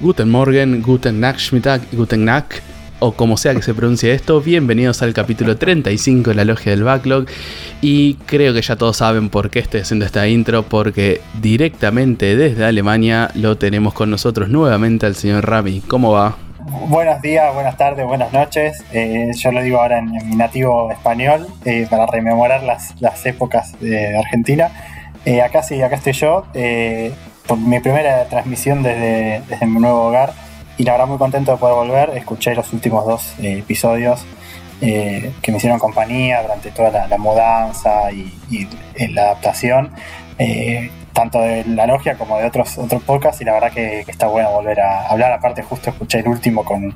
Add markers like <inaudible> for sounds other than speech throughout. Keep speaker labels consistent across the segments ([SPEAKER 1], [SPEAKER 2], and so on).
[SPEAKER 1] Guten Morgen, Guten Nachmittag, Guten Nacht, o como sea que se pronuncie esto, bienvenidos al capítulo 35 de la Logia del Backlog. Y creo que ya todos saben por qué estoy haciendo esta intro, porque directamente desde Alemania lo tenemos con nosotros nuevamente al señor Rami. ¿Cómo va?
[SPEAKER 2] Buenos días, buenas tardes, buenas noches. Eh, yo lo digo ahora en, mi nativo español eh, para rememorar las, épocas de Argentina. Eh, acá sí, acá estoy yo por mi primera transmisión desde, mi nuevo hogar y la verdad muy contento de poder volver. Escuché los últimos dos eh, episodios eh, que me hicieron compañía durante toda la, mudanza y, la adaptación, eh, tanto de la logia como de otros, otros podcasts y la verdad que, está bueno volver a hablar. Aparte justo escuché el último con,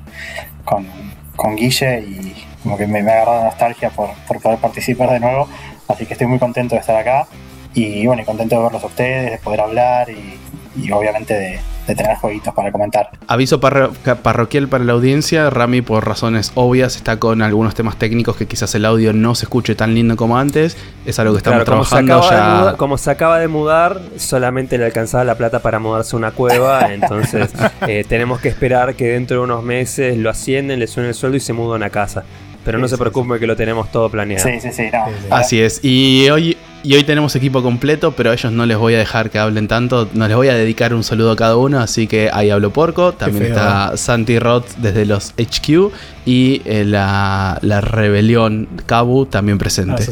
[SPEAKER 2] con, Guille y como que me, me ha agarrado nostalgia por, por poder participar de nuevo. Así que estoy muy contento de estar acá y bueno, y contento de verlos a ustedes, de poder hablar y, obviamente de, tener jueguitos para comentar.
[SPEAKER 1] Aviso parroquial para la audiencia, Rami por razones obvias está con algunos temas técnicos que quizás el audio no se escuche tan lindo como antes, es algo que estamos trabajando
[SPEAKER 3] como ya. como se acaba de mudar, solamente le alcanzaba la plata para mudarse a una cueva, <laughs> entonces eh, tenemos que esperar que dentro de unos meses lo ascienden, le suene el sueldo y se muda a una casa. Pero no se preocupe que lo tenemos todo planeado.
[SPEAKER 2] Sí, sí, sí.
[SPEAKER 1] Así es. Y hoy y hoy tenemos equipo completo, pero a ellos no les voy a dejar que hablen tanto. No les voy a dedicar un saludo a cada uno, así que ahí hablo porco. También está Santi Roth desde los HQ y eh, la, rebelión Cabu también presente.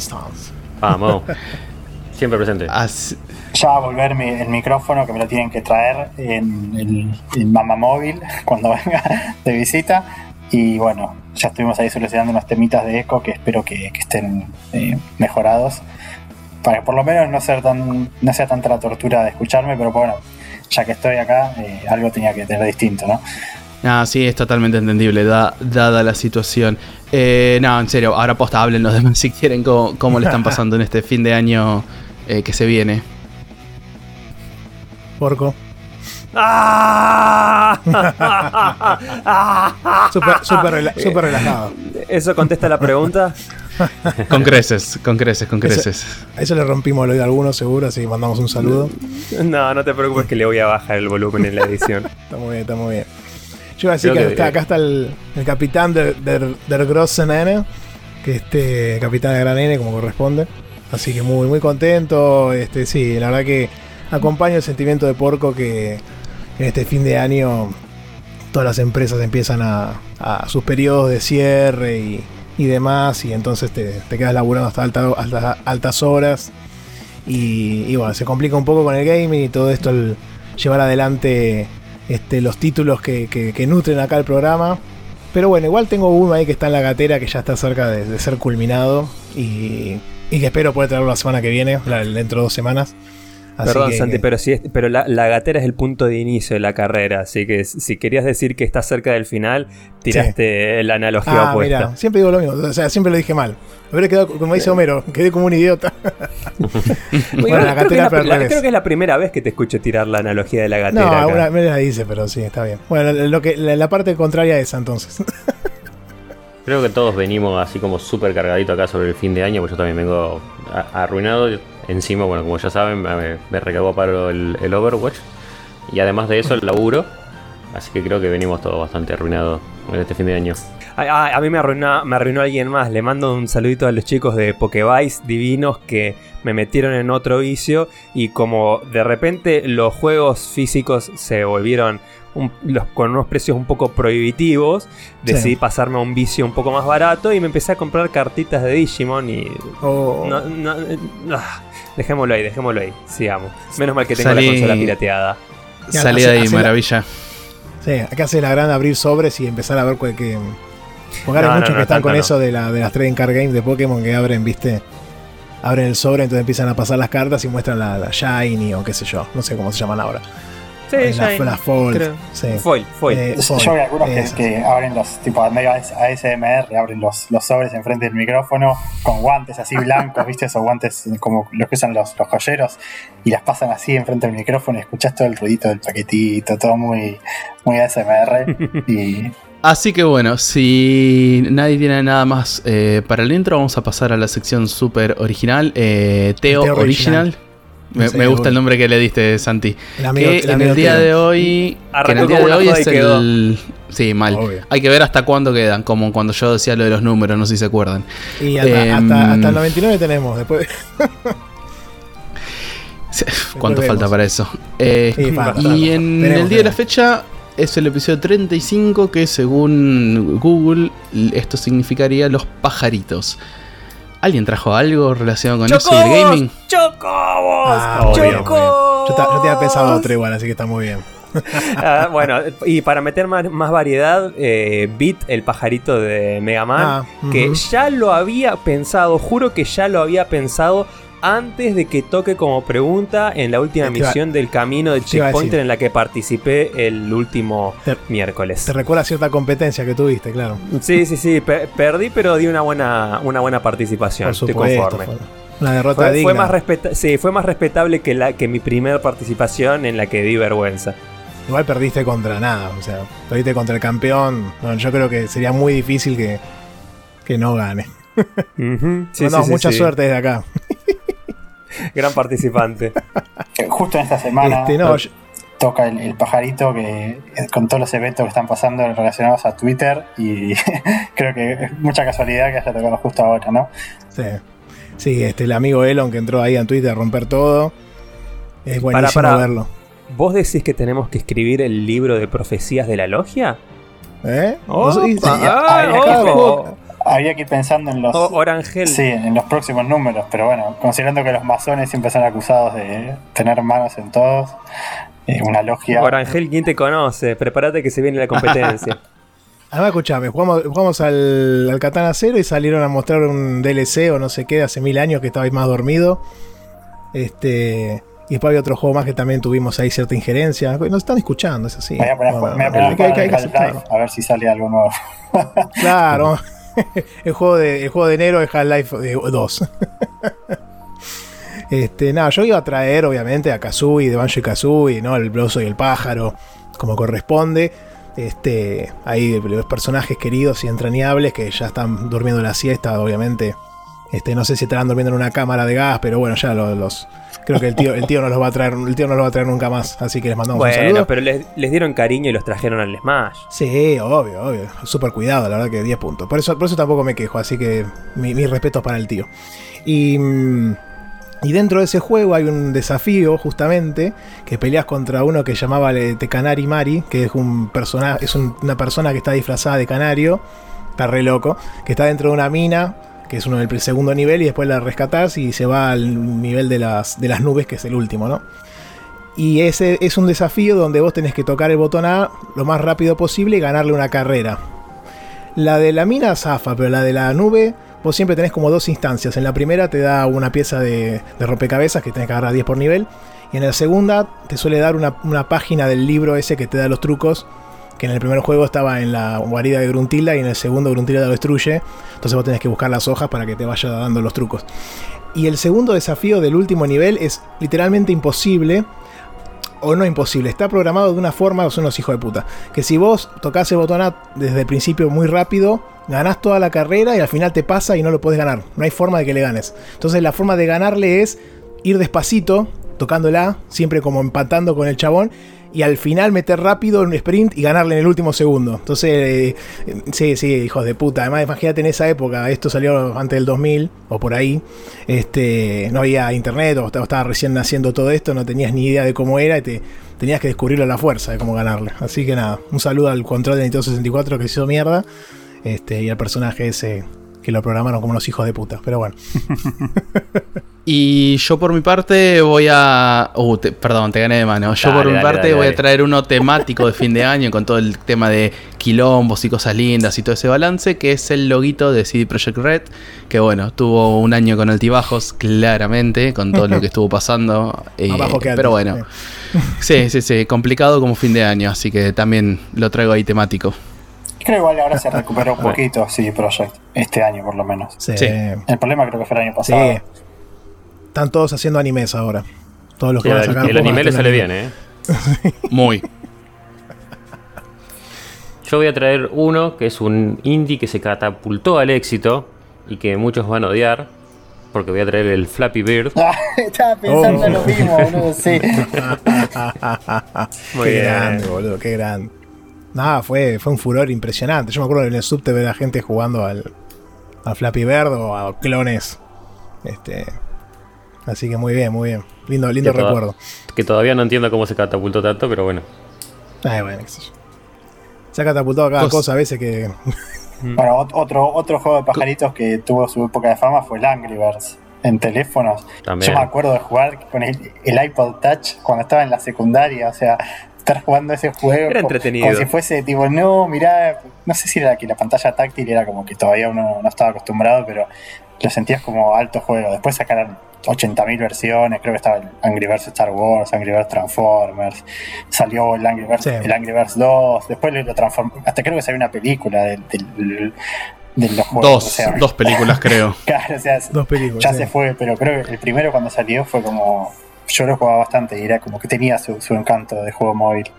[SPEAKER 3] Vamos. <laughs> Siempre presente.
[SPEAKER 2] Ya va a volver el micrófono que me lo tienen que traer en el, Mama Móvil <laughs> cuando venga de visita. Y bueno, ya estuvimos ahí solucionando unos temitas de eco que espero que, estén eh, mejorados para por lo menos no ser tan no sea tanta la tortura de escucharme, pero bueno, ya que estoy acá, eh, algo tenía que tener distinto, ¿no?
[SPEAKER 1] Ah, sí, es totalmente entendible, dada la situación. Eh, no, en serio, ahora posta, hablen los <laughs> demás si quieren cómo, le están pasando en este fin de año eh, que se viene.
[SPEAKER 4] Porco. ¡Ah! <laughs> super relajado.
[SPEAKER 3] ¿Eso contesta la pregunta? <laughs>
[SPEAKER 1] con creces, con creces, con creces.
[SPEAKER 4] a eso le rompimos el oído a algunos seguro, así mandamos un saludo.
[SPEAKER 3] No, no te preocupes que le voy a bajar el volumen en la edición. <laughs>
[SPEAKER 4] está muy bien, está muy bien. Yo iba a decir que, acá está el, capitán del, del, Grossen N, que este capitán de Gran N como corresponde. Así que muy, muy contento. Este, sí, la verdad que acompaña el sentimiento de porco que en este fin de año todas las empresas empiezan a, sus periodos de cierre y, demás, y entonces te, quedas laburando hasta alta, altas horas. Y, bueno, se complica un poco con el gaming y todo esto, el llevar adelante este, los títulos que, nutren acá el programa. Pero bueno, igual tengo uno ahí que está en la gatera que ya está cerca de, ser culminado y, y, que espero poder traerlo la semana que viene, dentro de dos semanas.
[SPEAKER 3] Perdón, Santi, pero, si pero la, gatera es el punto de inicio de la carrera, así que si querías decir que está cerca del final, tiraste la analogía ah, opuesta.
[SPEAKER 4] siempre digo lo mismo, o sea, siempre lo dije mal. Hubiera quedado, como dice Homero, quedé como un idiota. <laughs>
[SPEAKER 3] bueno, la gatera, creo, que creo que es la primera vez que te escucho tirar la analogía de la gatera.
[SPEAKER 4] No, una vez la dice, pero sí, está bien. Bueno, lo que, la, parte contraria a esa entonces.
[SPEAKER 3] Creo que todos venimos así como súper cargadito acá sobre el fin de año, pues yo también vengo arruinado Encima, bueno, como ya saben, me, me recagó para el, Overwatch. Y además de eso, el laburo. Así que creo que venimos todos bastante arruinados en este fin de año. A, mí me arruinó, me arruinó alguien más. Le mando un saludito a los chicos de Pokevice divinos que me metieron en otro vicio. Y como de repente los juegos físicos se volvieron con unos precios un poco prohibitivos, decidí pasarme a un vicio un poco más barato y me empecé a comprar cartitas de Digimon y... Oh. Ah, dejémoslo ahí, dejémoslo ahí, sigamos. Menos mal que tengo la consola pirateada.
[SPEAKER 1] Salí de ahí, maravilla.
[SPEAKER 4] sí, acá hace la gran abrir sobres y empezar a ver cuál que... Porque hay muchos que están con eso de, la, de las trading card games de Pokémon que abren, viste, abren el sobre, entonces empiezan a pasar las cartas y muestran la, la Shiny o qué sé yo, no sé cómo se llaman ahora.
[SPEAKER 5] Sí, ya
[SPEAKER 4] la, la Fold.
[SPEAKER 5] creo.
[SPEAKER 4] sí.
[SPEAKER 5] Foil, foil.
[SPEAKER 4] Eh,
[SPEAKER 2] Yo vi algunos que, abren los, tipo, medio ASMR, abren los, los sobres enfrente del micrófono con guantes así blancos, <laughs> ¿viste? Esos guantes como los que usan los, los joyeros y las pasan así enfrente del micrófono y escuchás todo el ruidito del paquetito, todo muy, muy ASMR. y <laughs>
[SPEAKER 1] Así que bueno, si nadie tiene nada más eh, para el intro, vamos a pasar a la sección super original. eh, Teo,
[SPEAKER 4] Teo
[SPEAKER 1] Original.
[SPEAKER 4] Original.
[SPEAKER 1] Me, gusta el nombre que le diste, Santi.
[SPEAKER 4] El amigo-
[SPEAKER 1] que
[SPEAKER 4] el
[SPEAKER 1] en el día de hoy. Que en el día de hoy es el. Sí, mal.
[SPEAKER 4] Obvio.
[SPEAKER 1] Hay que ver hasta cuándo quedan, como cuando yo decía lo de los números, no sé si se acuerdan.
[SPEAKER 4] Y hasta,
[SPEAKER 1] Em,
[SPEAKER 4] hasta, hasta el 99 tenemos, <laughs> después.
[SPEAKER 1] ¿Cuánto falta para eso? Eh,
[SPEAKER 4] Sí, falta,
[SPEAKER 1] y en
[SPEAKER 4] Tenemos,
[SPEAKER 1] el día de la fecha es el episodio 35 que según Google esto significaría los pajaritos. ¿Alguien trajo algo relacionado con eso y el gaming?
[SPEAKER 5] ¡Chocobos!
[SPEAKER 4] Ah,
[SPEAKER 5] ¡Chocobos!
[SPEAKER 4] Yo, yo tenía pensado otro igual, así que está muy bien. <laughs>
[SPEAKER 5] Ah, bueno, y para meter más, más variedad, eh, Beat, el pajarito de Mega Man,
[SPEAKER 4] Ah,
[SPEAKER 5] que ya lo había pensado, juro que ya lo había pensado antes de que toque como pregunta en la última misión del camino del checkpointer en la que participé el último
[SPEAKER 4] Te-
[SPEAKER 5] miércoles.
[SPEAKER 4] Te recuerda cierta competencia que tuviste, claro.
[SPEAKER 5] Sí, sí, sí, pe- perdí, pero di una buena, una buena participación. Estoy conforme.
[SPEAKER 4] Una derrota
[SPEAKER 5] Fue,
[SPEAKER 4] digna.
[SPEAKER 5] fue más respeta- sí, fue más respetable que, la, que mi primera participación en la que di vergüenza.
[SPEAKER 4] Igual perdiste contra nada, o sea, perdiste contra el campeón. Yo creo que sería muy difícil que, que no gane.
[SPEAKER 5] Sí, sí,
[SPEAKER 4] mucha suerte desde acá. <laughs>
[SPEAKER 5] Gran participante.
[SPEAKER 2] justo en esta semana
[SPEAKER 4] Este, no, yo-
[SPEAKER 2] toca el, el pajarito que eh, con todos los eventos que están pasando relacionados a Twitter y <laughs> creo que es mucha casualidad que haya tocado justo ahora, ¿no?
[SPEAKER 4] sí. Sí, este, el amigo Elon que entró ahí en Twitter a romper todo. Es buenísimo
[SPEAKER 5] Para, para.
[SPEAKER 4] verlo.
[SPEAKER 5] ¿Vos decís que tenemos que escribir el libro de profecías de la logia?
[SPEAKER 4] ¿Eh?
[SPEAKER 5] Oh,
[SPEAKER 4] No sí,
[SPEAKER 5] ah,
[SPEAKER 2] habría que ir pensando en los,
[SPEAKER 5] O- Orangel.
[SPEAKER 2] sí, en los próximos números, pero bueno, considerando que los masones siempre son acusados de tener manos en todos, eh, una logia.
[SPEAKER 5] Orangel, ¿quién te conoce? Prepárate que se viene la competencia. <laughs>
[SPEAKER 4] Además, escuchame, jugamos, jugamos al, al Katana Zero y salieron a mostrar un DLC o no sé qué de hace mil años que estabais más dormido. Este. Y después había otro juego más que también tuvimos ahí cierta injerencia. Nos están escuchando, es así.
[SPEAKER 2] me voy a poner,
[SPEAKER 4] Bueno,
[SPEAKER 2] me voy a poner
[SPEAKER 4] hay que- hay que- hay que
[SPEAKER 2] a jugar al
[SPEAKER 4] aceptarlo.
[SPEAKER 2] Half-Life, a ver si sale algo nuevo.
[SPEAKER 4] Claro. <laughs> <laughs> el, juego de, el juego de enero es Half-Life eh, 2. <laughs> este, nada, yo iba a traer, obviamente, a Kazooie, de Banjo y Kazooie, ¿no? El bloso y el pájaro, como corresponde. Este, hay los personajes queridos y entrañables que ya están durmiendo la siesta, obviamente. Este, no sé si estarán durmiendo en una cámara de gas, pero bueno, ya lo- los. Creo que el tío, el tío no los va a traer, el tío no los va a traer nunca más. Así que les mandamos un
[SPEAKER 5] bueno,
[SPEAKER 4] saludo.
[SPEAKER 5] pero les, les dieron cariño y los trajeron al Smash.
[SPEAKER 4] Sí, obvio, obvio. Súper cuidado, la verdad que 10 puntos. Por eso, por eso tampoco me quejo, así que mi- mis respetos para el tío. Y, mm, y dentro de ese juego hay un desafío, justamente, que peleas contra uno que llamaba eh, de Canari Mari, que es, un persona, es un- una persona que está disfrazada de canario, está re loco, que está dentro de una mina, que es uno del segundo nivel, y después la rescatás y se va al nivel de las, de las nubes, que es el último, ¿no? Y ese es un desafío donde vos tenés que tocar el botón A lo más rápido posible y ganarle una carrera. La de la mina zafa, pero la de la nube, vos siempre tenés como dos instancias. En la primera te da una pieza de, de rompecabezas que tenés que agarrar 10 por nivel. Y en la segunda te suele dar una, una página del libro ese que te da los trucos. Que en el primer juego estaba en la guarida de Gruntilda y en el segundo Gruntilda lo destruye. Entonces vos tenés que buscar las hojas para que te vaya dando los trucos. Y el segundo desafío del último nivel es literalmente imposible o no imposible, está programado de una forma, son unos hijos de puta. Que si vos tocas el botón A desde el principio muy rápido, ganás toda la carrera y al final te pasa y no lo podés ganar. No hay forma de que le ganes. Entonces la forma de ganarle es ir despacito, tocándola, siempre como empatando con el chabón. Y al final meter rápido un sprint y ganarle en el último segundo. Entonces, eh, sí, sí, hijos de puta. Además, imagínate en esa época, esto salió antes del 2000 o por ahí. Este, no había internet o estaba estaba recién naciendo todo esto, no tenías ni idea de cómo era y te tenías que descubrirlo a la fuerza de cómo ganarle. Así que nada, un saludo al control de Nintendo 64 que se hizo mierda. Este, y al personaje ese que lo programaron como unos hijos de puta. Pero bueno. <laughs>
[SPEAKER 1] Y yo por mi parte voy a... Uh, perdón, te gané de mano. Yo por mi parte voy a traer uno temático de fin de año con todo el tema de quilombos y cosas lindas y todo ese balance, que es el loguito de CD Projekt Red, que bueno, tuvo un año con altibajos, claramente, con todo lo que estuvo pasando. <laughs> Eh, pero bueno, sí, sí, sí, complicado como fin de año, así que también lo traigo ahí temático.
[SPEAKER 2] Creo igual ahora se recuperó un poquito CD Projekt, este año por lo menos.
[SPEAKER 4] Sí.
[SPEAKER 2] El problema creo que fue el año pasado. Sí.
[SPEAKER 4] Están todos haciendo animes ahora. Todos los que
[SPEAKER 3] van a sacar. El anime le sale bien, ¿eh?
[SPEAKER 1] Muy. <laughs>
[SPEAKER 3] Yo voy a traer uno que es un indie que se catapultó al éxito y que muchos van a odiar. Porque voy a traer el Flappy Bird.
[SPEAKER 2] Ah, <laughs> estaba pensando en lo mismo, boludo, sí. <laughs>
[SPEAKER 4] Muy qué grande, boludo, qué grande. Nada, fue, fue un furor impresionante. Yo me acuerdo en el subte ver a gente jugando al, al Flappy Bird o a clones. Este, Así que muy bien, muy bien. Lindo, lindo recuerdo.
[SPEAKER 3] que todavía no entiendo cómo se catapultó tanto, pero bueno.
[SPEAKER 4] Ay, bueno, Se ha catapultado cada cosa a veces que. <laughs>
[SPEAKER 2] bueno, otro, otro juego de pajaritos que tuvo su época de fama fue el Angry Birds en teléfonos. Yo me acuerdo de jugar con el, iPod Touch cuando estaba en la secundaria, o sea, estar jugando ese juego
[SPEAKER 5] era entretenido.
[SPEAKER 2] como si fuese tipo, no, mirá, no sé si era que la pantalla táctil era como que todavía uno no estaba acostumbrado, pero lo sentías como alto juego. Después sacaron 80.000 versiones, creo que estaba el Angry Birds Star Wars, Angry Birds Transformers, salió el Angry Birds, el Angry Birds 2, después lo transformó, hasta creo que salió una película del, de los
[SPEAKER 1] juegos. Dos, dos películas creo. <laughs>
[SPEAKER 2] claro, o sea, dos películas, ya se fue, pero creo que el primero cuando salió fue como, yo lo jugaba bastante y era como que tenía su, su encanto de juego móvil.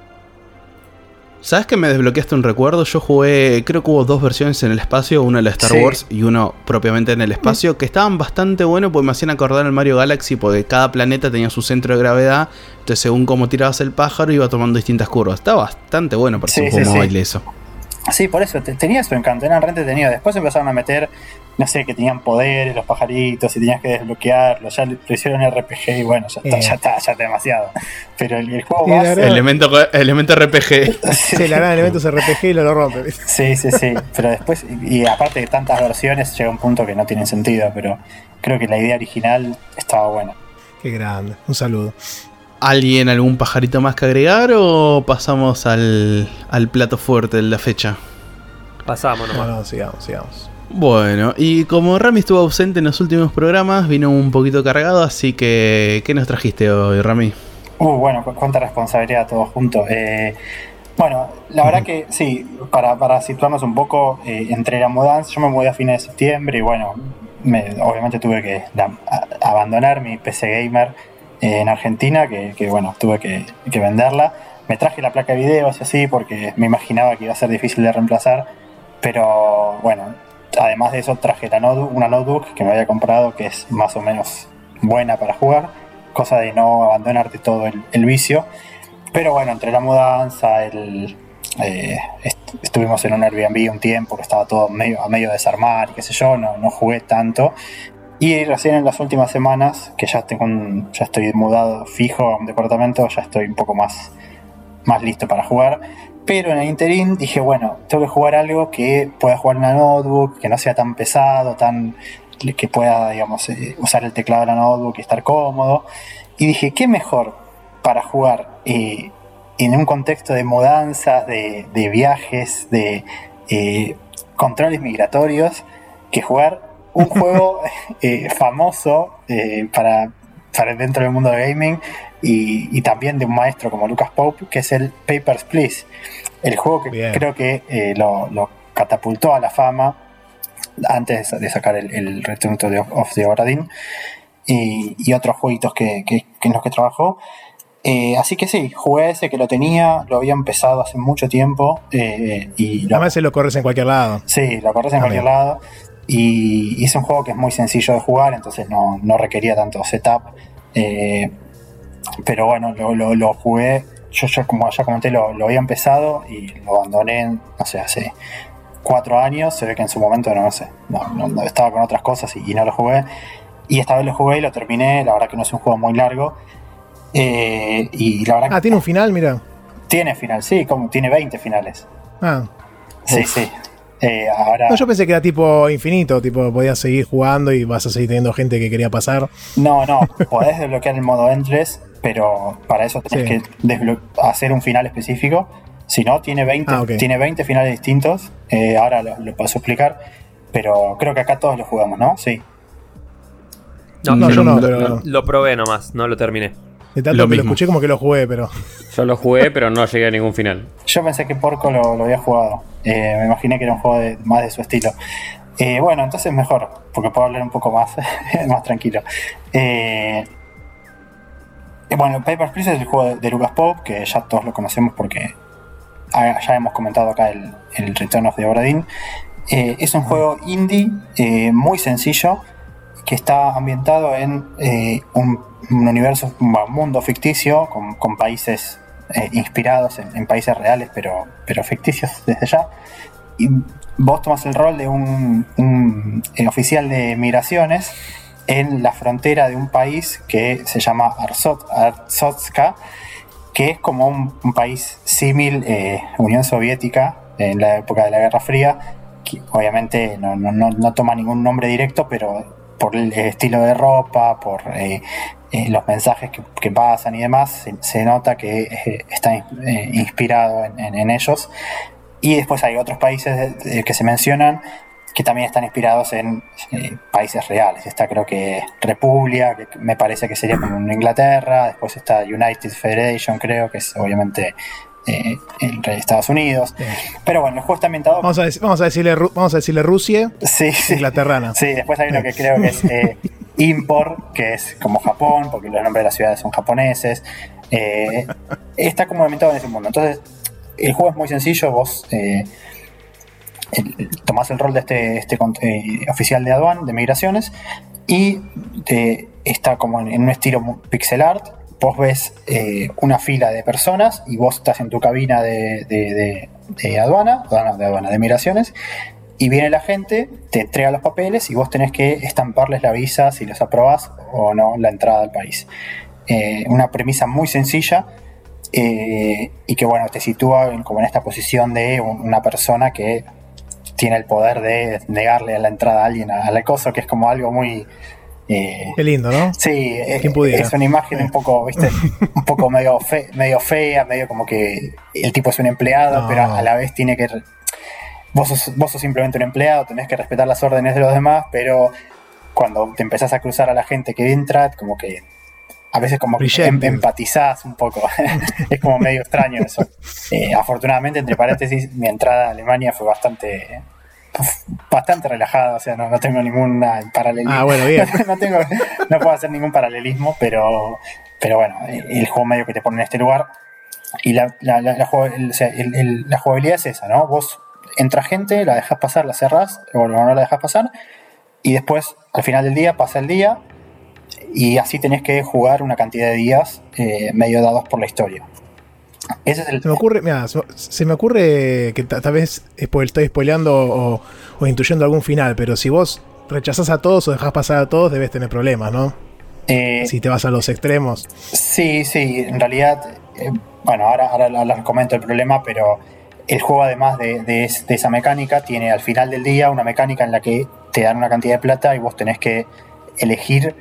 [SPEAKER 1] ¿Sabes que me desbloqueaste un recuerdo? Yo jugué, creo que hubo dos versiones en el espacio, una de la Star Wars y uno propiamente en el espacio, que estaban bastante buenos porque me hacían acordar al Mario Galaxy, porque cada planeta tenía su centro de gravedad, entonces según cómo tirabas el pájaro iba tomando distintas curvas. Estaba bastante bueno para ser un juego eso.
[SPEAKER 2] Sí, por eso, tenía su encanto, eran re entretenidos. Después empezaron a meter, no sé, que tenían poderes, los pajaritos, y tenías que desbloquearlos. Ya lo hicieron RPG y bueno, ya está, ya está, ya está demasiado. Pero el, juego base.
[SPEAKER 1] Elemento, elemento RPG.
[SPEAKER 4] sí, la gran <laughs> elementos RPG y lo, lo rompe.
[SPEAKER 2] Sí, sí, sí. Pero después, y aparte de tantas versiones, llega un punto que no tiene sentido. Pero creo que la idea original estaba buena.
[SPEAKER 4] Qué grande. Un saludo.
[SPEAKER 1] ¿Alguien, algún pajarito más que agregar o pasamos al, plato fuerte de la fecha?
[SPEAKER 5] Pasamos
[SPEAKER 4] nomás. No, sigamos, sigamos.
[SPEAKER 1] Bueno, y como Rami estuvo ausente en los últimos programas, vino un poquito cargado, así que ¿qué nos trajiste hoy, Rami?
[SPEAKER 2] Uh, bueno, cuánta responsabilidad todos juntos. Eh, bueno, la verdad que sí, para, situarnos un poco, eh, entre la mudanza, yo me mudé a fines de septiembre y bueno, obviamente tuve que abandonar mi PC gamer en Argentina, que, bueno, tuve que, venderla. Me traje la placa de video, así, porque me imaginaba que iba a ser difícil de reemplazar. Pero bueno, además de eso traje una notebook que me había comprado que es más o menos buena para jugar, cosa de no abandonarte todo el, vicio. Pero bueno, entre la mudanza, el, eh, estuvimos en un Airbnb un tiempo que estaba todo a medio desarmar qué sé yo, no, no jugué tanto. Y recién en las últimas semanas, que ya, tengo ya estoy mudado fijo a un departamento, ya estoy un poco más, más listo para jugar. Pero en el interín dije, bueno, tengo que jugar algo que pueda jugar en la notebook, que no sea tan pesado, tan que pueda, digamos, eh, usar el teclado de la notebook y estar cómodo. Y dije, ¿qué mejor para jugar eh, en un contexto de mudanzas, de, viajes, de eh, controles migratorios, que jugar un <laughs> juego famoso para, para dentro del mundo de gaming y, también de un maestro como Lucas Pope, que es el Papers, Please. El juego que creo que eh, lo, catapultó a la fama antes de sacar el, el Return to the, of the Obradin y, otros jueguitos que, en los que trabajó. así que sí, jugué ese que lo tenía, lo había empezado hace mucho tiempo. y
[SPEAKER 4] lo, Además, se lo corres en cualquier lado.
[SPEAKER 2] Sí, lo corres en cualquier lado. Y, es un juego que es muy sencillo de jugar, entonces no, requería tanto setup. Eh, pero bueno, lo, jugué. Yo, yo, como ya comenté, lo, había empezado y lo abandoné, no sé, hace cuatro años. Se ve que en su momento, no, sé, no, estaba con otras cosas y, no lo jugué. Y esta vez lo jugué y lo terminé. La verdad que no es un juego muy largo. Eh, y la verdad
[SPEAKER 4] ah, tiene un final, mira.
[SPEAKER 2] Tiene final, sí, como tiene 20 finales.
[SPEAKER 4] Ah.
[SPEAKER 2] Sí, sí. Eh, ahora...
[SPEAKER 4] No, yo pensé que era tipo infinito, tipo podías seguir jugando y vas a seguir teniendo gente que quería pasar.
[SPEAKER 2] No, no, <laughs> podés desbloquear el modo Endless, pero para eso tenés que hacer un final específico. Si no, tiene 20, ah, tiene 20 finales distintos. Eh, ahora lo, lo, paso a explicar. Pero creo que acá todos lo jugamos, ¿no? Sí.
[SPEAKER 5] No, yo no, pero... Lo probé nomás, no lo terminé.
[SPEAKER 4] De tanto lo que lo escuché como que lo jugué, pero.
[SPEAKER 3] Yo lo jugué, pero no llegué a ningún final.
[SPEAKER 2] Yo pensé que Porco lo, había jugado. Eh, me imaginé que era un juego más de su estilo. Eh, bueno, entonces mejor, porque puedo hablar un poco más, <laughs> más tranquilo. Eh, bueno, Papers, Please es el juego de, Lucas Pope, que ya todos lo conocemos porque ya hemos comentado acá el, el Return of the Obradin. es un juego indie muy sencillo que está ambientado en un un universo, un mundo ficticio con, países eh, inspirados en, países reales, pero, pero ficticios desde ya. Y vos tomas el rol de un, eh, oficial de migraciones en la frontera de un país que se llama Arzot, Arzotska, que es como un, país símil eh, Unión Soviética en la época de la Guerra Fría, que obviamente no, no, no, toma ningún nombre directo, pero por el estilo de ropa, por eh, los mensajes que, pasan y demás, se, nota que eh, está eh, inspirado en, ellos. Y después hay otros países que se mencionan que también están inspirados en países reales. Está creo que República, que me parece que sería como Inglaterra, después está United Federation, creo que es obviamente eh, en Estados Unidos. Pero bueno, el juego está ambientado.
[SPEAKER 4] Vamos a, vamos a, decirle, vamos a decirle Rusia,
[SPEAKER 2] sí,
[SPEAKER 4] Inglaterrana.
[SPEAKER 2] Sí, después hay uno que creo que es <laughs> Import, que es como Japón, porque los nombres de las ciudades son japoneses. Eh, está como ambientado en ese mundo. Entonces, el juego es muy sencillo. Vos eh, tomás el rol de este, este eh, oficial de aduan, de migraciones, y está como en, un estilo pixel art. Vos ves una fila de personas y vos estás en tu cabina de, de aduana, de aduana, de migraciones, y viene la gente, te entrega los papeles y vos tenés que estamparles la visa si los aprobás o no la entrada al país. Eh, una premisa muy sencilla eh, y que bueno, te sitúa como en esta posición de una persona que tiene el poder de negarle la entrada a alguien al acoso, que es como algo muy...
[SPEAKER 4] Eh, Qué lindo, ¿no?
[SPEAKER 2] Sí, es, una imagen un poco, ¿viste? <laughs> un poco medio, medio fea, medio como que el tipo es un empleado, pero a la vez tiene que vos sos, simplemente un empleado, tenés que respetar las órdenes de los demás, pero cuando te empezás a cruzar a la gente que entra, como que a veces como em, empatizás un poco. <laughs> es como medio extraño eso. <laughs> Eh, afortunadamente, entre paréntesis, mi entrada a Alemania fue bastante bastante relajada, o sea, no, tengo ningún paralelismo.
[SPEAKER 4] Ah, bueno, bien. <laughs>
[SPEAKER 2] no, tengo, no puedo hacer ningún paralelismo, pero, pero bueno, el juego medio que te pone en este lugar. Y la, la, la, la jugabilidad es esa, ¿no? Vos entra gente, la dejas pasar, la cerras, o no la dejas pasar, y después, al final del día, pasa el día, y así tenés que jugar una cantidad de días eh, medio dados por la historia.
[SPEAKER 4] Ese es el... Se me ocurre, mira, se me ocurre que tal vez estoy spoileando o, o, intuyendo algún final, pero si vos rechazás a todos o dejás pasar a todos, debes tener problemas, ¿no? Eh, si te vas a los extremos.
[SPEAKER 2] Sí, sí, en realidad, eh, bueno, ahora, ahora les comento el problema, pero el juego, además de, esa mecánica, tiene al final del día una mecánica en la que te dan una cantidad de plata y vos tenés que elegir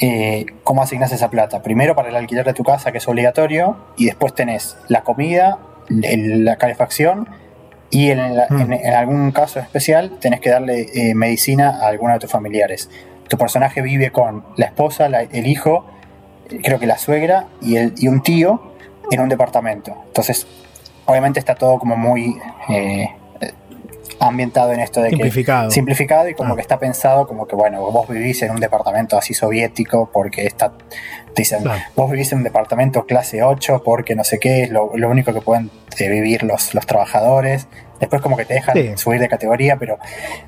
[SPEAKER 2] eh, cómo asignás esa plata. Primero para el alquiler de tu casa, que es obligatorio, y después tenés la comida, la calefacción y en, hmm. algún caso especial tenés que darle eh, medicina a alguno de tus familiares. Tu personaje vive con la esposa, el hijo, creo que la suegra y, el, y un tío en un departamento. Entonces obviamente está todo como muy eh, ambientado en esto de
[SPEAKER 4] simplificado.
[SPEAKER 2] que simplificado y como ah. que está pensado como que bueno vos vivís en un departamento así soviético porque está dicen vos vivís en un departamento clase 8 porque no sé qué es lo, único que pueden eh, vivir los, los trabajadores después como que te dejan subir de categoría pero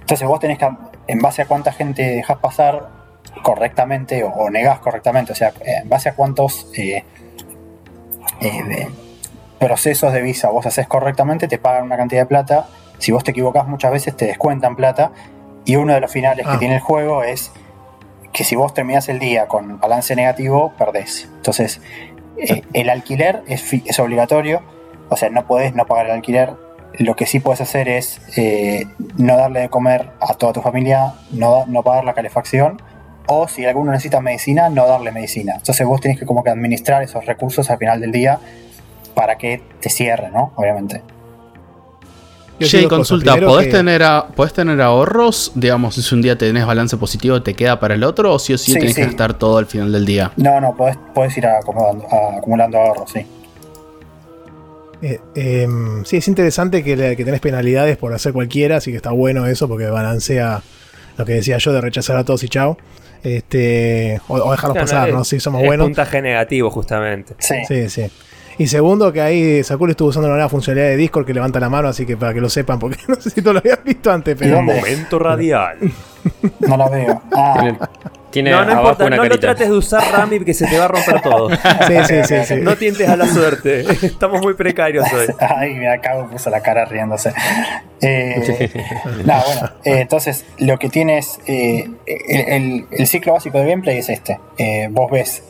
[SPEAKER 2] entonces vos tenés que en base a cuánta gente dejas pasar correctamente o, negás correctamente o sea en base a cuántos eh, procesos de visa vos haces correctamente, te pagan una cantidad de plata. Si vos te equivocás muchas veces te descuentan plata. Y uno de los finales que ah. tiene el juego es que si vos terminás el día con balance negativo, perdés. Entonces, eh, el alquiler es, es, obligatorio. O sea, no podés no pagar el alquiler. lo que sí puedes hacer es eh, no darle de comer a toda tu familia, no, no pagar la calefacción, o si alguno necesita medicina, no darle medicina. Entonces vos tenés que como que administrar esos recursos al final del día para que te cierre, ¿no? Obviamente.
[SPEAKER 1] Che, consulta, ¿podés, tener tener ahorros? Digamos, si un día tenés balance positivo, ¿te queda para el otro? ¿O sí o sí, tenés que gastar todo al final del día?
[SPEAKER 2] No, no, podés, ir acumulando, acumulando ahorros, sí.
[SPEAKER 4] Eh, em, sí, es interesante que, que, tenés penalidades por hacer cualquiera, así que está bueno eso porque balancea lo que decía yo de rechazar a todos y chao. Este, o, dejarlos pasar, ¿no? Si somos buenos.
[SPEAKER 5] puntaje negativo, justamente.
[SPEAKER 4] Sí, sí. sí. Y segundo, que ahí Sakura estuvo usando una nueva funcionalidad de Discord que levanta la mano, así que para que lo sepan, porque <laughs> no sé si tú lo habías visto antes, pero.
[SPEAKER 5] Un momento radial. <laughs>
[SPEAKER 2] no la veo. Ah.
[SPEAKER 5] Tiene no, no importa, no lo trates de usar Rami que se te va a romper todo. <laughs>
[SPEAKER 4] sí, sí, sí, sí.
[SPEAKER 5] No tientes a la suerte. Estamos muy precarios hoy.
[SPEAKER 2] Ay, me acabo puso la cara riéndose. Eh, no, bueno, eh, entonces lo que tienes, eh, el, el, ciclo básico de gameplay es este. Eh, vos ves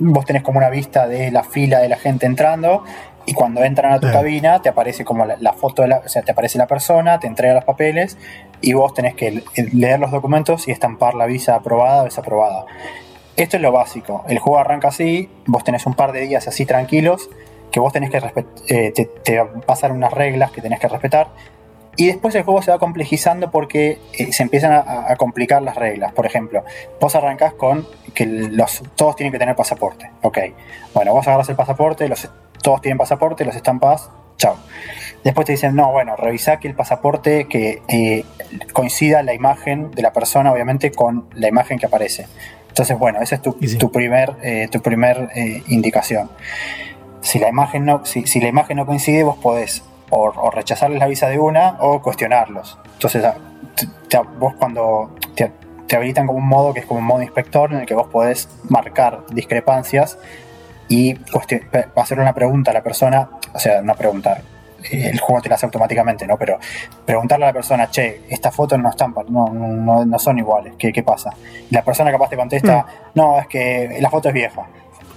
[SPEAKER 2] vos tenés como una vista de la fila de la gente entrando y cuando entran a tu cabina te aparece como la, foto de la, o sea, te aparece la persona, te entrega los papeles y vos tenés que leer los documentos y estampar la visa aprobada o desaprobada. Esto es lo básico. El juego arranca así, vos tenés un par de días así tranquilos que vos tenés que eh, te, te pasan unas reglas que tenés que respetar y después el juego se va complejizando porque eh, se empiezan a, complicar las reglas. Por ejemplo, vos arrancás con que los, todos tienen que tener pasaporte. Ok. Bueno, vos agarras el pasaporte, los, todos tienen pasaporte, los estampas, chao. Después te dicen, no, bueno, revisá que el pasaporte que eh, coincida la imagen de la persona, obviamente, con la imagen que aparece. Entonces, bueno, esa es tu, tu primer, eh, tu primer indicación. Si la, imagen no, si, si la imagen no coincide, vos podés o, rechazarles la visa de una o cuestionarlos. Entonces, vos cuando te, habilitan como un modo que es como un modo inspector en el que vos podés marcar discrepancias y hacer una pregunta a la persona, o sea, una pregunta, el juego te la hace automáticamente, ¿no? Pero preguntarle a la persona, che, esta foto no están, no, no, no son iguales, ¿qué, ¿qué, pasa? Y la persona capaz te contesta, mm. no, es que la foto es vieja.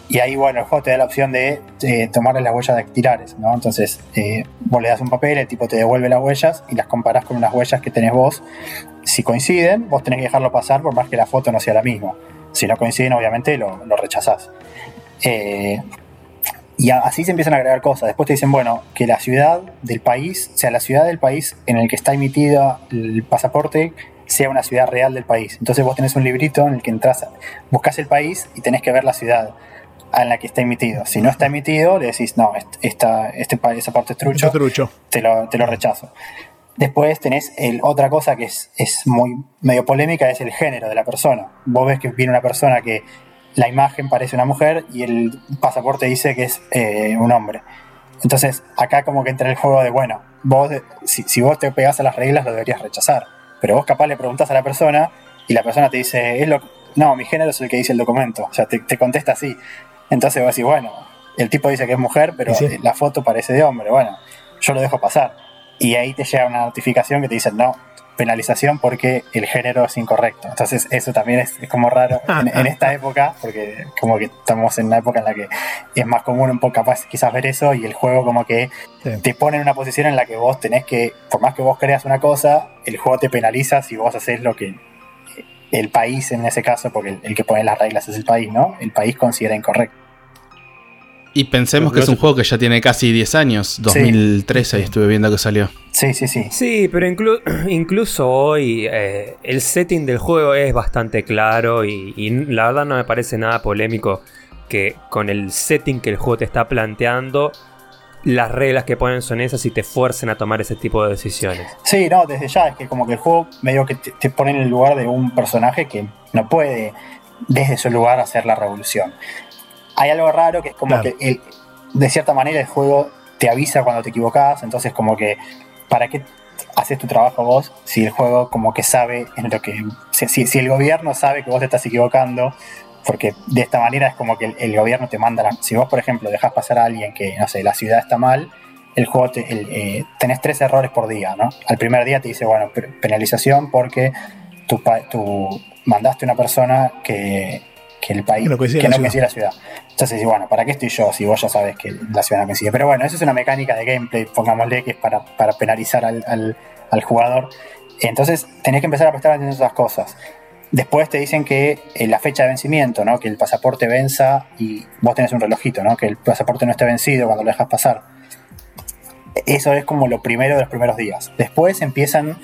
[SPEAKER 2] Y ahí, bueno, el juego te da la opción de tomarle las huellas dactilares, ¿no? Entonces, eh, vos le das un papel, el tipo te devuelve las huellas y las comparás con unas huellas que tenés vos. Si coinciden, vos tenés que dejarlo pasar por más que la foto no sea la misma. Si no coinciden, obviamente lo, lo rechazás. Eh, y así se empiezan a agregar cosas. Después te dicen, bueno, que la ciudad del país, o sea, la ciudad del país en el que está emitido el pasaporte, sea una ciudad real del país. Entonces vos tenés un librito en el que entras, buscas el país y tenés que ver la ciudad en la que está emitido. Si no está emitido, le decís, no, esta, este, esa parte es trucho,
[SPEAKER 4] trucho.
[SPEAKER 2] Te, lo, te lo rechazo. Después tenés el, otra cosa que es, es muy medio polémica, es el género de la persona. Vos ves que viene una persona que la imagen parece una mujer y el pasaporte dice que es eh, un hombre. Entonces, acá como que entra el juego de, bueno, vos, si, si, vos te pegás a las reglas, lo deberías rechazar. Pero vos capaz le preguntás a la persona y la persona te dice, es lo, no, mi género es el que dice el documento. O sea, te, te contesta así. Entonces vos decís, bueno, el tipo dice que es mujer, pero la foto parece de hombre. Bueno, yo lo dejo pasar. Y ahí te llega una notificación que te dice, no, penalización porque el género es incorrecto. Entonces eso también es, como raro <laughs> en, esta época, porque como que estamos en una época en la que es más común un poco capaz quizás ver eso y el juego como que te pone en una posición en la que vos tenés que, por más que vos creas una cosa, el juego te penaliza si vos haces lo que el país en ese caso, porque el, que pone las reglas es el país, ¿no? El país considera incorrecto.
[SPEAKER 1] Y pensemos que es un juego que ya tiene casi 10 años, 2013 y estuve viendo que salió.
[SPEAKER 2] Sí, sí, sí.
[SPEAKER 5] Sí, pero <clears throat> incluso hoy eh, el setting del juego es bastante claro y, y, la verdad no me parece nada polémico que con el setting que el juego te está planteando las reglas que ponen son esas y te fuercen a tomar ese tipo de decisiones.
[SPEAKER 2] Sí, no, desde ya es que como que el juego medio que te, pone en el lugar de un personaje que no puede desde su lugar hacer la revolución. Hay algo raro que es como que de cierta manera el juego te avisa cuando te equivocas, entonces como que ¿para qué haces tu trabajo vos si el juego como que sabe en lo que si, si el gobierno sabe que vos te estás equivocando porque de esta manera es como que el, gobierno te manda, si vos por ejemplo dejas pasar a alguien que, no sé, la ciudad está mal, el juego eh, tenés tres errores por día, ¿no? Al primer día te dice, bueno, penalización porque tú, mandaste una persona que, el país, que no coincide, la, ciudad. Entonces, bueno, ¿para qué estoy yo si vos ya sabes que la ciudad no coincide? Pero bueno, eso es una mecánica de gameplay, pongámosle, que es para, penalizar al, jugador. Entonces, tenés que empezar a prestar atención a esas cosas. Después te dicen que eh, la fecha de vencimiento, ¿no? que el pasaporte venza y vos tenés un relojito, ¿no? que el pasaporte no esté vencido cuando lo dejas pasar. Eso es como lo primero de los primeros días. Después empiezan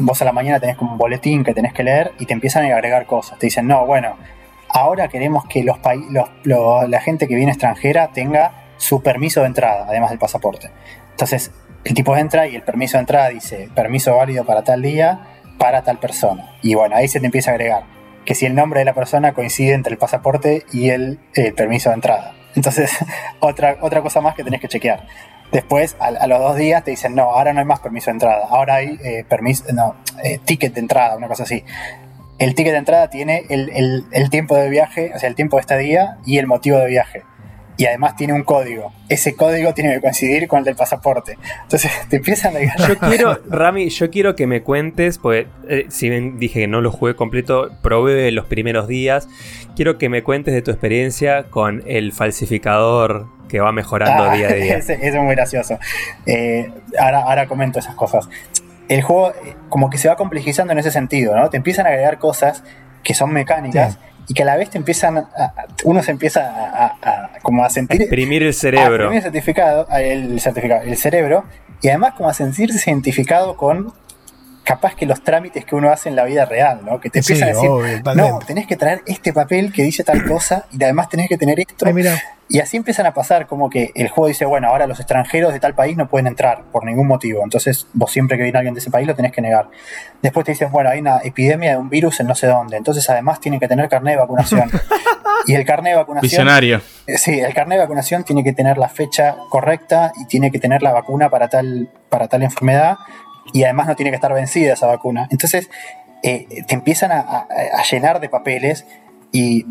[SPEAKER 2] vos a la mañana tenés como un boletín que tenés que leer y te empiezan a agregar cosas. Te dicen, no, bueno, ahora queremos que los, los, la gente que viene extranjera tenga su permiso de entrada, además del pasaporte. Entonces, el tipo entra y el permiso de entrada dice, permiso válido para tal día, para tal persona. Y bueno, ahí se te empieza a agregar que si el nombre de la persona coincide entre el pasaporte y el, el permiso de entrada. Entonces, <laughs> otra, otra cosa más que tenés que chequear. Después, a, los dos días, te dicen, no, ahora no hay más permiso de entrada, ahora hay eh, permiso, no, eh, ticket de entrada, una cosa así. El ticket de entrada tiene el, el, tiempo de viaje, o sea, el tiempo de estadía y el motivo de viaje. Y además tiene un código. Ese código tiene que coincidir con el del pasaporte. Entonces <laughs> te empiezan a
[SPEAKER 5] Yo quiero, Rami, yo quiero que me cuentes, porque eh, si bien dije que no lo jugué completo, probé los primeros días. Quiero que me cuentes de tu experiencia con el falsificador que va mejorando ah, día a día. <laughs>
[SPEAKER 2] Eso es muy gracioso. Eh, ahora, ahora comento esas cosas. El juego eh, como que se va complejizando en ese sentido, ¿no? Te empiezan a agregar cosas que son mecánicas y que a la vez te empiezan a, uno se empieza a, como a sentir
[SPEAKER 5] exprimir el cerebro.
[SPEAKER 2] el certificado el certificado el cerebro y además como a sentirse identificado con capaz que los trámites que uno hace en la vida real, ¿no? Que te empiezan a decir, no, tenés que traer este papel que dice tal cosa y además tenés que tener esto. Y así empiezan a pasar como que el juego dice, bueno, ahora los extranjeros de tal país no pueden entrar por ningún motivo. Entonces vos siempre que viene alguien de ese país lo tenés que negar. Después te dicen, bueno, hay una epidemia de un virus en no sé dónde. Entonces además tienen que tener carnet de vacunación. <laughs> y el carnet de vacunación...
[SPEAKER 1] Visionario.
[SPEAKER 2] Eh, sí, el carnet de vacunación tiene que tener la fecha correcta y tiene que tener la vacuna para tal, para tal enfermedad y además no tiene que estar vencida esa vacuna. Entonces eh, te empiezan a, llenar de papeles y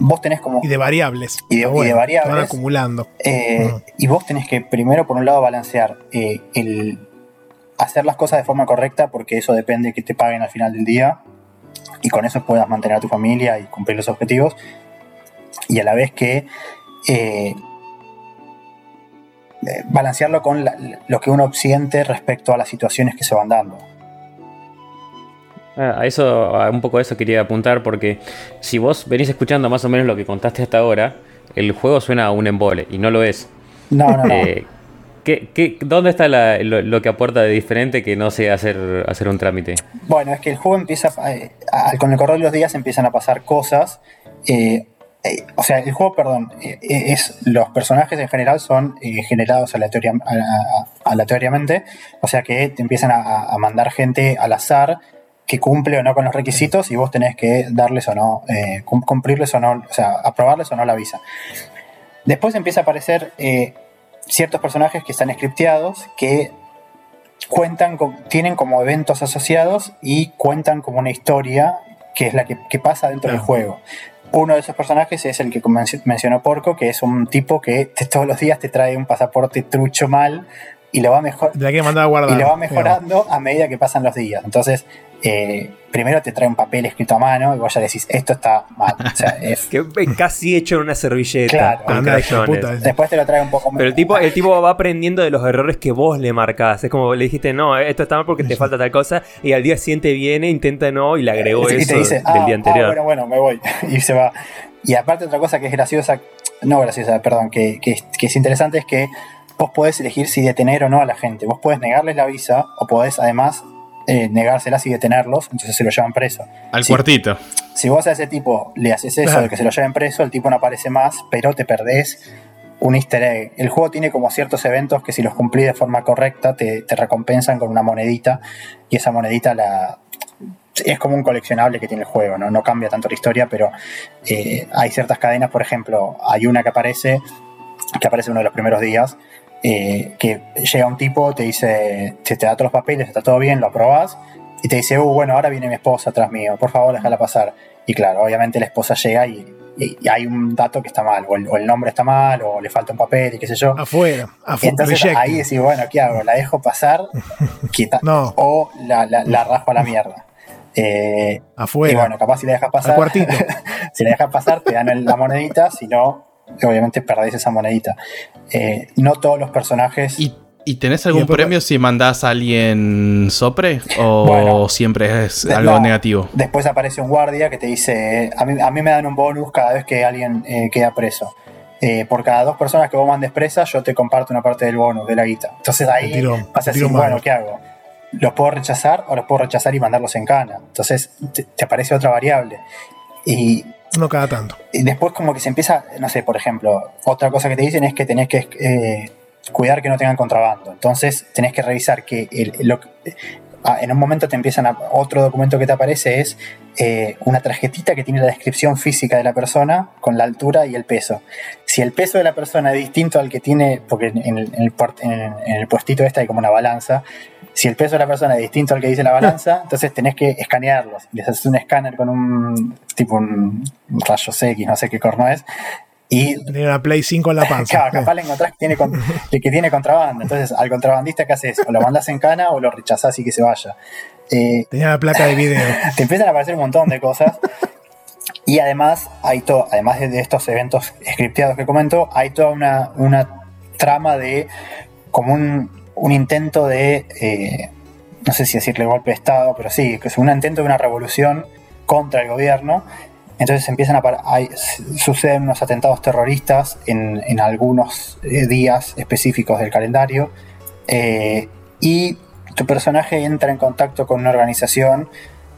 [SPEAKER 2] vos tenés como...
[SPEAKER 4] Y de variables.
[SPEAKER 2] Y de, variables.
[SPEAKER 4] Van acumulando.
[SPEAKER 2] Eh, y vos tenés que primero, por un lado, balancear eh, el hacer las cosas de forma correcta porque eso depende de que te paguen al final del día y con eso puedas mantener a tu familia y cumplir los objetivos. Y a la vez que balancearlo con lo que uno siente respecto a las situaciones que se van dando.
[SPEAKER 3] Ah, a eso, un poco a eso quería apuntar, porque si vos venís escuchando más o menos lo que contaste hasta ahora, el juego suena a un embole, y no lo es.
[SPEAKER 2] No, no, no. Eh,
[SPEAKER 3] dónde está lo, que aporta de diferente que no sea hacer, hacer un trámite?
[SPEAKER 2] Bueno, es que el juego empieza, eh, con el correr de los días empiezan a pasar cosas. Eh, eh, o sea, el juego, perdón, eh, eh, es los personajes en general son generados aleatoriamente, o sea que te empiezan a, mandar gente al azar que cumple o no con los requisitos y vos tenés que darles o no, cumplirles o no, o sea, aprobarles o no la visa. Después empieza a aparecer ciertos personajes que están scripteados que cuentan, tienen como eventos asociados y cuentan como una historia que es la que, pasa dentro del juego. Uno de esos personajes es el que mencionó Porco, que es un tipo que todos los días te trae un pasaporte trucho mal y lo va, mejor
[SPEAKER 4] que y lo
[SPEAKER 2] va mejorando a medida que pasan los días. Entonces, eh, primero te trae un papel escrito a mano y vos ya decís, esto está mal. O sea, <laughs> es...
[SPEAKER 5] que casi hecho en una servilleta.
[SPEAKER 2] Después te lo trae un poco
[SPEAKER 5] más. Pero el tipo, <laughs> el tipo va aprendiendo de los errores que vos le marcás. Es como le dijiste, no, esto está mal porque te falta tal cosa. Y al día siguiente viene, intenta no y le agregó eso del día ah, anterior.
[SPEAKER 2] Ah, bueno, bueno, me voy. <laughs> y se va. Y aparte, otra cosa que es graciosa, no graciosa, perdón, que, que, que es interesante es que vos podés elegir si detener o no a la gente. Vos podés negarles la visa o podés además eh, negárselas y detenerlos, entonces se lo llevan preso.
[SPEAKER 1] Al cuartito.
[SPEAKER 2] Si vos a ese tipo le haces eso de que se lo lleven preso, el tipo no aparece más, pero te perdés un easter egg. El juego tiene como ciertos eventos que si los cumplís de forma correcta te, recompensan con una monedita y esa monedita la, es como un coleccionable que tiene el juego, no, no cambia tanto la historia, pero eh, hay ciertas cadenas, por ejemplo, hay una que aparece, que aparece uno de los primeros días, eh, que llega un tipo, te dice, te, te da todos los papeles, está todo bien, lo aprobas, y te dice, uh, bueno, ahora viene mi esposa atrás mío, por favor, déjala pasar. Y claro, obviamente la esposa llega y, hay un dato que está mal, o el, nombre está mal, o le falta un papel, y qué sé yo.
[SPEAKER 4] Afuera, afuera.
[SPEAKER 2] Entonces ahí decís, bueno, ¿qué hago? ¿La dejo pasar? <laughs> Quita, O la, la, rajo a la mierda. Eh,
[SPEAKER 4] Afuera.
[SPEAKER 2] Y bueno, capaz si le dejas pasar.
[SPEAKER 4] cuartito. <laughs>
[SPEAKER 2] si le dejas pasar, te dan la monedita, si no, obviamente perdés esa monedita. Eh, no todos los personajes.
[SPEAKER 1] ¿Y, y tenés algún premio si mandás a alguien sopre? ¿O siempre es algo negativo?
[SPEAKER 2] Después aparece un guardia que te dice: A mí, a mí me dan un bonus cada vez que alguien eh, queda preso. Eh, por cada dos personas que vos mandes presa, yo te comparto una parte del bonus, de la guita. Entonces ahí vas a decir, bueno, ¿qué hago? ¿Los puedo rechazar o los puedo rechazar y mandarlos en cana? Entonces te, aparece otra variable. Y,
[SPEAKER 4] no cada tanto.
[SPEAKER 2] Y después como que se empieza, no sé, por ejemplo, otra cosa que te dicen es que tenés que eh, cuidar que no tengan contrabando. Entonces tenés que revisar que el, lo, en un momento te empiezan a. Otro documento que te aparece es eh, una tarjetita que tiene la descripción física de la persona con la altura y el peso. Si el peso de la persona es distinto al que tiene, porque en el, en el, puestito este hay como una balanza, si el peso de la persona es distinto al que dice la balanza, <laughs> entonces tenés que escanearlos. Les haces un escáner con un tipo un rayo X, no sé qué corno es, y
[SPEAKER 4] tiene una Play 5 en la <laughs> panza.
[SPEAKER 2] Claro, capaz le encontrás que tiene, que tiene contrabando. Entonces, al contrabandista, ¿qué haces? O lo mandas en cana o lo rechazás y que se vaya.
[SPEAKER 4] Eh, Tenía la placa de video. <laughs>
[SPEAKER 2] te empiezan a aparecer un montón de cosas. Y además, hay todo, además de estos eventos scripteados que comento, hay toda una, una trama de como un, un intento de, eh, no sé si decirle golpe de Estado, pero sí, que es un intento de una revolución contra el gobierno entonces empiezan a hay, suceden unos atentados terroristas en, algunos eh, días específicos del calendario eh, y tu personaje entra en contacto con una organización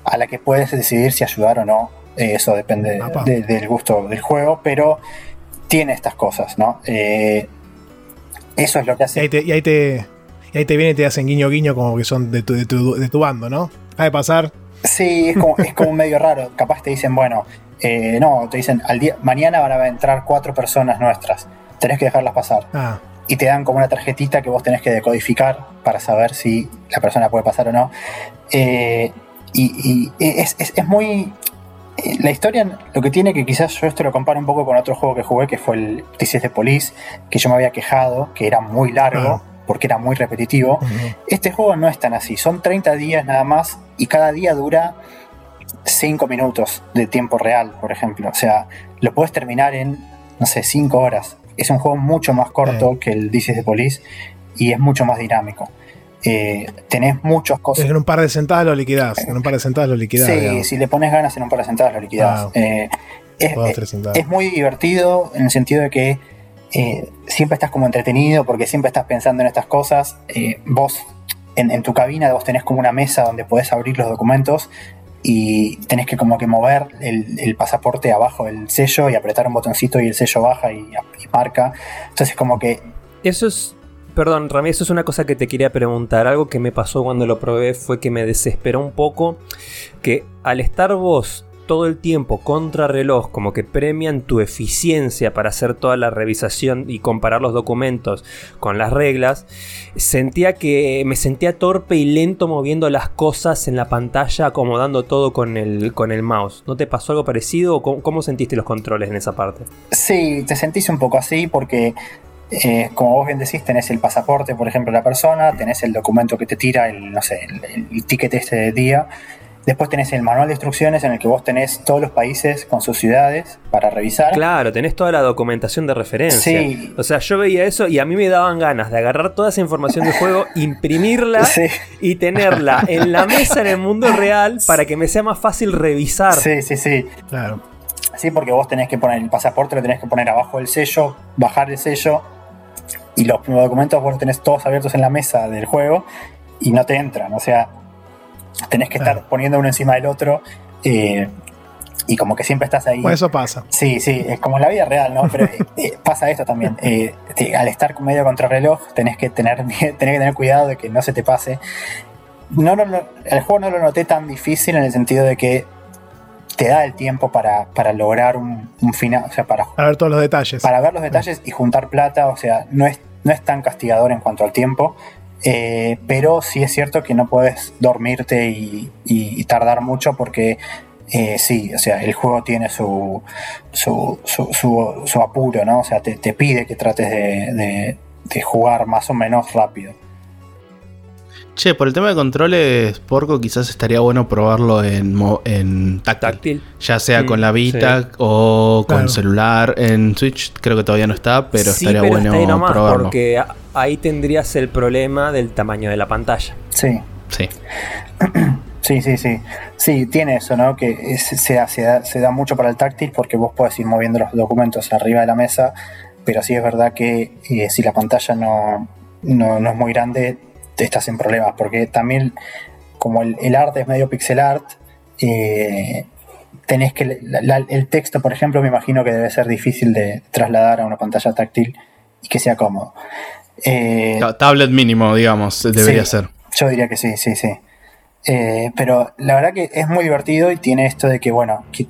[SPEAKER 2] a la que puedes decidir si ayudar o no. Eh, eso depende del gusto del juego, pero tiene estas cosas, ¿no? eso es lo que hace.
[SPEAKER 4] Y ahí te, y ahí te, y ahí te viene y te hacen guiño guiño como que son de tu, de tu, de tu bando, ¿no? Ha de pasar.
[SPEAKER 2] Sí, es como, es como <laughs> medio raro. Capaz te dicen, bueno, eh, no, te dicen, al día, mañana van a entrar cuatro personas nuestras, tenés que dejarlas pasar. Ah. Y te dan como una tarjetita que vos tenés que decodificar para saber si la persona puede pasar o no. Eh, y, es, muy... Eh, la historia lo que tiene que quizás yo esto lo comparo un poco con otro juego que jugué, que fue el TCS de Police, que yo me había quejado, que era muy largo. Ah. porque era muy repetitivo. Este juego no es tan así, son 30 días nada más y cada día dura 5 minutos de tiempo real, por ejemplo. O sea, lo puedes terminar en, no sé, 5 horas. Es un juego mucho más corto que el Dices de Police y es mucho más dinámico. Eh, tenés muchas cosas.
[SPEAKER 4] En un par de sentadas lo liquidás. En un par de sentadas lo liquidás.
[SPEAKER 2] Sí, si le pones ganas en un par de sentadas lo liquidás. Ah, eh, es, muy divertido en el sentido de que eh, siempre estás como entretenido porque siempre estás pensando en estas cosas. vos en, en, tu cabina vos tenés como una mesa donde podés abrir los documentos y tenés que como que mover el, pasaporte abajo del sello y apretar un botoncito y el sello baja y, marca. Entonces como que...
[SPEAKER 5] Eso es... Perdón, Rami, eso es una cosa que te quería preguntar. Algo que me pasó cuando lo probé fue que me desesperó un poco que al estar vos todo el tiempo contra reloj, como que premian tu eficiencia para hacer toda la revisación y comparar los documentos con las reglas, sentía que me sentía torpe y lento moviendo las cosas en la pantalla, acomodando todo con el, con el mouse. ¿No te pasó algo parecido o cómo, sentiste los controles en esa parte?
[SPEAKER 2] Sí, te sentís un poco así porque eh, como vos bien decís, tenés el pasaporte, por ejemplo, de la persona, tenés el documento que te tira, el, no sé, el, el ticket este de día, Después tenés el manual de instrucciones en el que vos tenés todos los países con sus ciudades para revisar.
[SPEAKER 5] Claro, tenés toda la documentación de referencia. Sí. O sea, yo veía eso y a mí me daban ganas de agarrar toda esa información del juego, <laughs> imprimirla y tenerla en la mesa en el mundo real para que me sea más fácil revisar.
[SPEAKER 2] Sí, sí, sí. Claro. Sí, porque vos tenés que poner el pasaporte, lo tenés que poner abajo del sello, bajar el sello y los documentos vos los tenés todos abiertos en la mesa del juego y no te entran. O sea, tenés que estar poniendo uno encima del otro. Eh, y como que siempre estás ahí.
[SPEAKER 4] Pues eso pasa.
[SPEAKER 2] Sí, sí, es como en la vida real, ¿no? Pero eh, <laughs> eh, pasa esto también. al estar medio contrarreloj, tenés que, tener, <laughs> tenés que tener cuidado de que no se te pase. No, el juego no lo noté tan difícil en el sentido de que te da el tiempo para, lograr un, final, o sea, para,
[SPEAKER 4] para ver todos los detalles.
[SPEAKER 2] Para ver los detalles y juntar plata, o sea, no es, no es tan castigador en cuanto al tiempo. Eh, pero sí es cierto que no puedes dormirte y, tardar mucho porque eh, sí, o sea, el juego tiene su, su, su, apuro, ¿no? O sea, te, pide que trates de, jugar más o menos rápido.
[SPEAKER 1] Che, por el tema de controles, Porco, quizás estaría bueno probarlo en, en táctil. Ya sea con la mm, Vita o con celular. En Switch creo que todavía no está, pero estaría bueno probarlo.
[SPEAKER 5] Porque ahí tendrías el problema del tamaño de la pantalla.
[SPEAKER 2] Sí.
[SPEAKER 1] Sí. <clears throat>
[SPEAKER 2] Sí, sí, sí. Sí, tiene eso, ¿no? Que se, da, mucho para el táctil porque vos podés ir moviendo los documentos arriba de la mesa, pero sí es verdad que eh, si la pantalla no, no, es muy grande, estás en problemas, porque también como el, arte es medio pixel art, eh, tenés que... el texto, por ejemplo, me imagino que debe ser difícil de trasladar a una pantalla táctil y que sea cómodo.
[SPEAKER 1] Eh, tablet mínimo, digamos, debería ser.
[SPEAKER 2] Yo diría que sí, sí, sí. Eh, pero la verdad que es muy divertido y tiene esto de que, bueno, que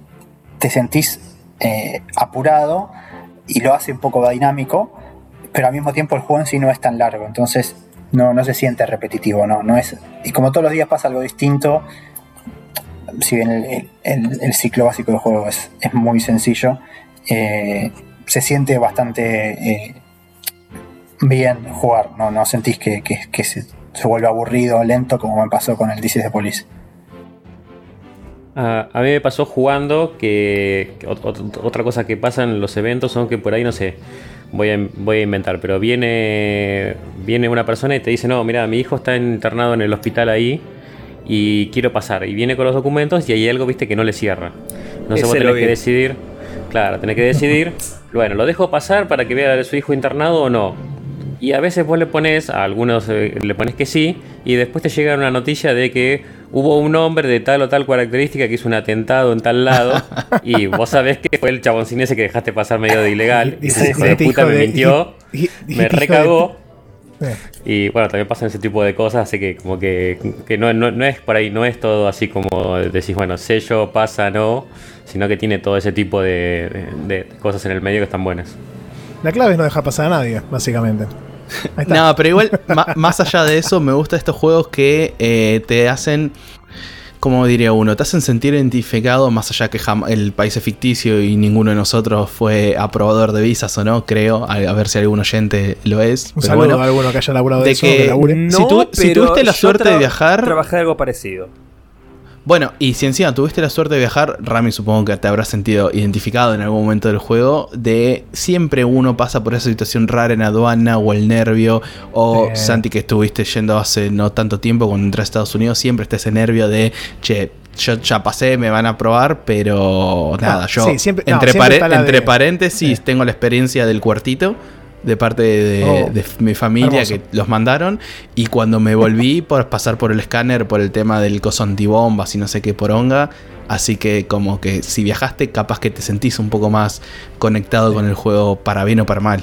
[SPEAKER 2] te sentís eh, apurado y lo hace un poco dinámico, pero al mismo tiempo el juego en sí no es tan largo, entonces no, no se siente repetitivo, ¿no? no es, y como todos los días pasa algo distinto, si bien el, ciclo básico del juego es, muy sencillo, eh, se siente bastante bien jugar, no, no sentís que, que, se se vuelve aburrido, lento, como me pasó con el DC de Police.
[SPEAKER 3] a mí me pasó jugando que, otra cosa que pasa en los eventos son que por ahí no sé, voy a, voy a inventar, pero viene, viene una persona y te dice, no, mira, mi hijo está internado en el hospital ahí y quiero pasar. Y viene con los documentos y hay algo, viste, que no le cierra. No sé, vos tenés que decidir. Claro, tenés que decidir. <laughs> bueno, ¿lo dejo pasar para que vea a su hijo internado o no? Y a veces vos le pones, a algunos eh, le pones que sí, y después te llega una noticia de que hubo un hombre de tal o tal característica que hizo un atentado en tal lado, <laughs> y vos sabés que fue el chaboncín ese que dejaste pasar medio de ilegal, y ese hijo de puta me mintió, me recagó. Y bueno, también pasan ese tipo de cosas, así que como que, no, no, es por ahí, no es todo así como decís, bueno, sello, pasa, no, sino que tiene todo ese tipo de, de cosas en el medio que están buenas.
[SPEAKER 4] La clave es no dejar pasar a nadie, básicamente.
[SPEAKER 1] No, pero igual, más allá de eso, me gustan estos juegos que eh, te hacen, como diría uno, te hacen sentir identificado, más allá que el país es ficticio y ninguno de nosotros fue aprobador de visas o no, creo, a, ver si algún oyente lo es.
[SPEAKER 4] Un saludo a alguno que haya laburado de, eso, que,
[SPEAKER 1] si, tuviste la suerte de viajar...
[SPEAKER 5] Trabajé algo parecido.
[SPEAKER 1] Bueno, y si encima tuviste la suerte de viajar, Rami supongo que te habrás sentido identificado en algún momento del juego, de siempre uno pasa por esa situación rara en aduana o el nervio, o Santi que estuviste yendo hace no tanto tiempo cuando entré a Estados Unidos, siempre está ese nervio de, che, yo ya pasé, me van a probar, pero nada, yo entre, entre paréntesis tengo la experiencia del cuartito de parte de, oh, mi familia que los mandaron. Y cuando me volví <laughs> por pasar por el escáner por el tema del coso antibombas y no sé qué poronga. Así que como que si viajaste, capaz que te sentís un poco más conectado con el juego para bien o para mal.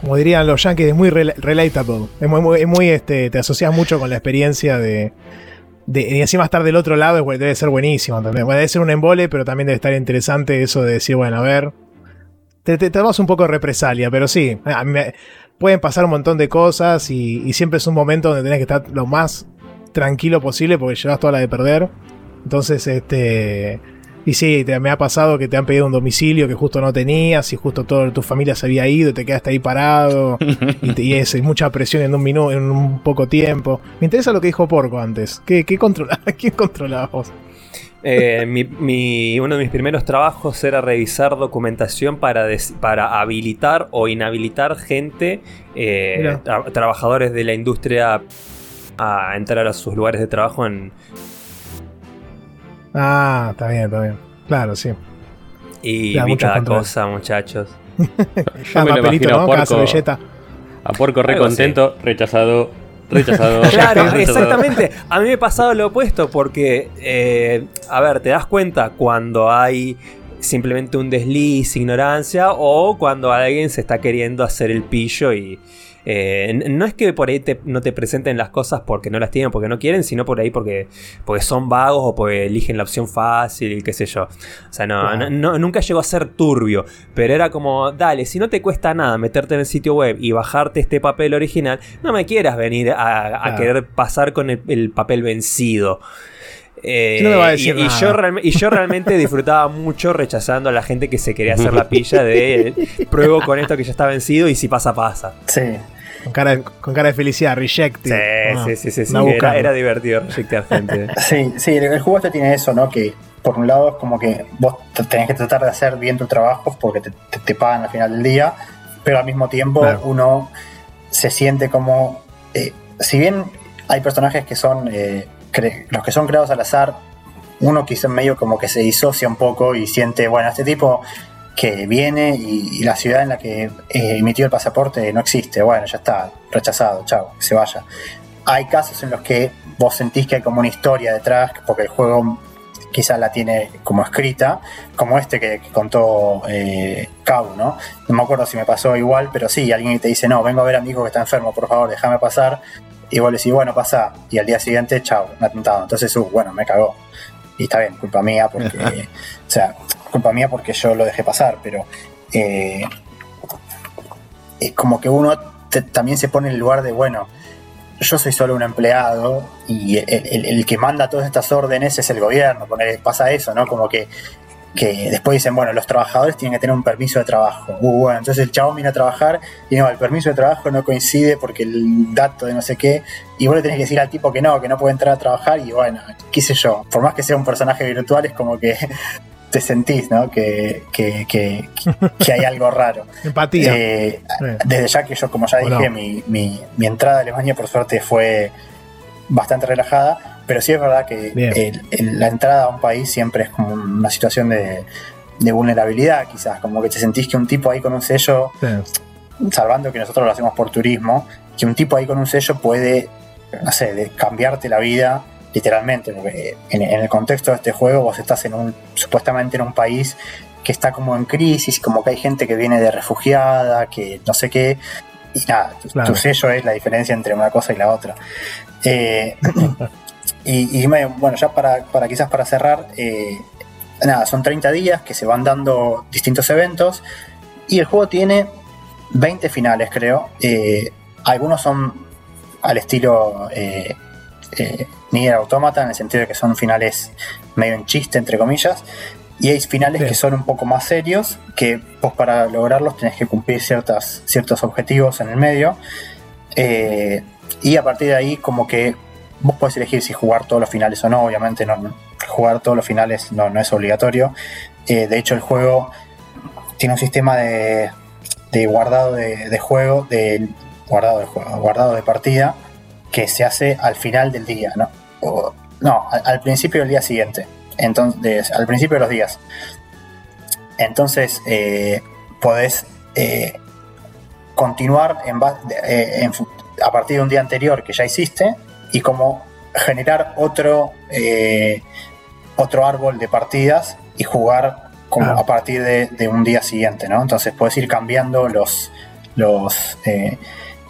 [SPEAKER 4] Como dirían los yankees, es muy relatable. Es muy, muy, este, te asocias mucho con la experiencia de, de, y encima estar del otro lado debe ser buenísimo. Debe ser un embole, pero también debe estar interesante eso de decir, bueno, a ver, te, te, damos un poco de represalia, pero sí, pueden pasar un montón de cosas y, siempre es un momento donde tenés que estar lo más tranquilo posible porque llevas toda la de perder. Entonces, este... Y sí, te, me ha pasado que te han pedido un domicilio que justo no tenías y justo toda tu familia se había ido y te quedaste ahí parado y, y es mucha presión en un minuto, en un poco tiempo. Me interesa lo que dijo Porco antes. ¿Qué, qué controla, <laughs> ¿Quién controlaba vos?
[SPEAKER 5] Eh, mi, uno de mis primeros trabajos era revisar documentación para, para habilitar o inhabilitar gente, eh, trabajadores de la industria, a entrar a sus lugares de trabajo en...
[SPEAKER 4] Ah, está bien, está bien. Claro, sí.
[SPEAKER 5] Y vi cada cosa, muchachos. <laughs>
[SPEAKER 3] Yo me lo imagino a Porco, a Porco re contento, rechazado Rechazado. <laughs>
[SPEAKER 5] Claro, exactamente. A mí me ha pasado lo opuesto porque, eh, a ver, te das cuenta cuando hay simplemente un desliz, ignorancia, o cuando alguien se está queriendo hacer el pillo y, eh, no es que por ahí no te presenten las cosas porque no las tienen, porque no quieren, sino por ahí porque, porque son vagos o porque eligen la opción fácil, qué sé yo. O sea, no, nunca llegó a ser turbio, pero era como, dale, si no te cuesta nada meterte en el sitio web y bajarte este papel original, no me quieras venir a, querer pasar con el papel vencido. Eh, y, yo y, yo realmente <laughs> disfrutaba mucho rechazando a la gente que se quería hacer la <laughs> pilla de pruebo con esto que ya está vencido y si pasa, pasa.
[SPEAKER 4] Sí. Con cara, de, con cara de felicidad, rejected.
[SPEAKER 5] Sí, sí, sí, sí, Era, divertido rejectear gente. <laughs>
[SPEAKER 2] sí, sí, el juego este tiene eso, ¿no? Que por un lado es como que vos tenés que tratar de hacer bien tu trabajo porque te, pagan al final del día, pero al mismo tiempo uno se siente como, eh, si bien hay personajes que son, eh, los que son creados al azar, uno quizá medio como que se disocia un poco y siente, bueno, este tipo que viene y, la ciudad en la que eh, emitió el pasaporte no existe, bueno, ya está, rechazado, chao, que se vaya. Hay casos en los que vos sentís que hay como una historia detrás, porque el juego quizás la tiene como escrita, como este que, contó eh, ¿no? No me acuerdo si me pasó igual, pero sí, alguien te dice, no, vengo a ver a mi hijo que está enfermo, por favor, déjame pasar. Y vos le decís, bueno, pasa. Y al día siguiente, chao, me ha atentado. Entonces, uh, bueno, me cagó. Y está bien, culpa mía, porque. <laughs> o sea, culpa mía porque yo lo dejé pasar, pero. Eh, es como que uno también se pone en el lugar de, bueno, yo soy solo un empleado y el, que manda todas estas órdenes es el gobierno, pasa eso, ¿no? Como que, que, después dicen, bueno, los trabajadores tienen que tener un permiso de trabajo. Uh, bueno, entonces el chabón viene a trabajar y no, el permiso de trabajo no coincide porque el dato de no sé qué, y vos le tenés que decir al tipo que no, que no puede entrar a trabajar y bueno, qué sé yo, por más que sea un personaje virtual es como que <laughs> te sentís, ¿no? Que, que, que, que hay algo raro. <laughs>
[SPEAKER 4] Empatía.
[SPEAKER 2] Eh, desde ya que yo, como ya dije, mi, mi, mi, entrada a Alemania por suerte fue bastante relajada, pero sí es verdad que la entrada a un país siempre es como una situación de, de, vulnerabilidad, quizás, como que te sentís que un tipo ahí con un sello, salvando que nosotros lo hacemos por turismo, que un tipo ahí con un sello puede, no sé, de cambiarte la vida literalmente, porque en, el contexto de este juego vos estás en un, supuestamente en un país que está como en crisis, como que hay gente que viene de refugiada, que no sé qué, y nada, tu, sello es la diferencia entre una cosa y la otra. Eh, <laughs> y, bueno, ya para, para quizás para cerrar, eh, nada, son 30 días que se van dando distintos eventos y el juego tiene 20 finales, creo. Eh, algunos son al estilo eh, Nier Automata, en el sentido de que son finales medio en chiste, entre comillas, y hay finales que son un poco más serios, que vos para lograrlos tenés que cumplir ciertas, ciertos objetivos en el medio, eh, y a partir de ahí como que vos podés elegir si jugar todos los finales o no, obviamente no, jugar todos los finales no, no es obligatorio, eh, de hecho el juego tiene un sistema de, de guardado de, juego, de guardado de juego, guardado de partida, que se hace al final del día, ¿no? no, al, principio del día siguiente. Entonces, al principio de los días. Entonces, eh, podés eh, continuar eh, a partir de un día anterior que ya hiciste y como generar otro, otro árbol de partidas y jugar como a partir de, un día siguiente, ¿no? Entonces puedes ir cambiando los, los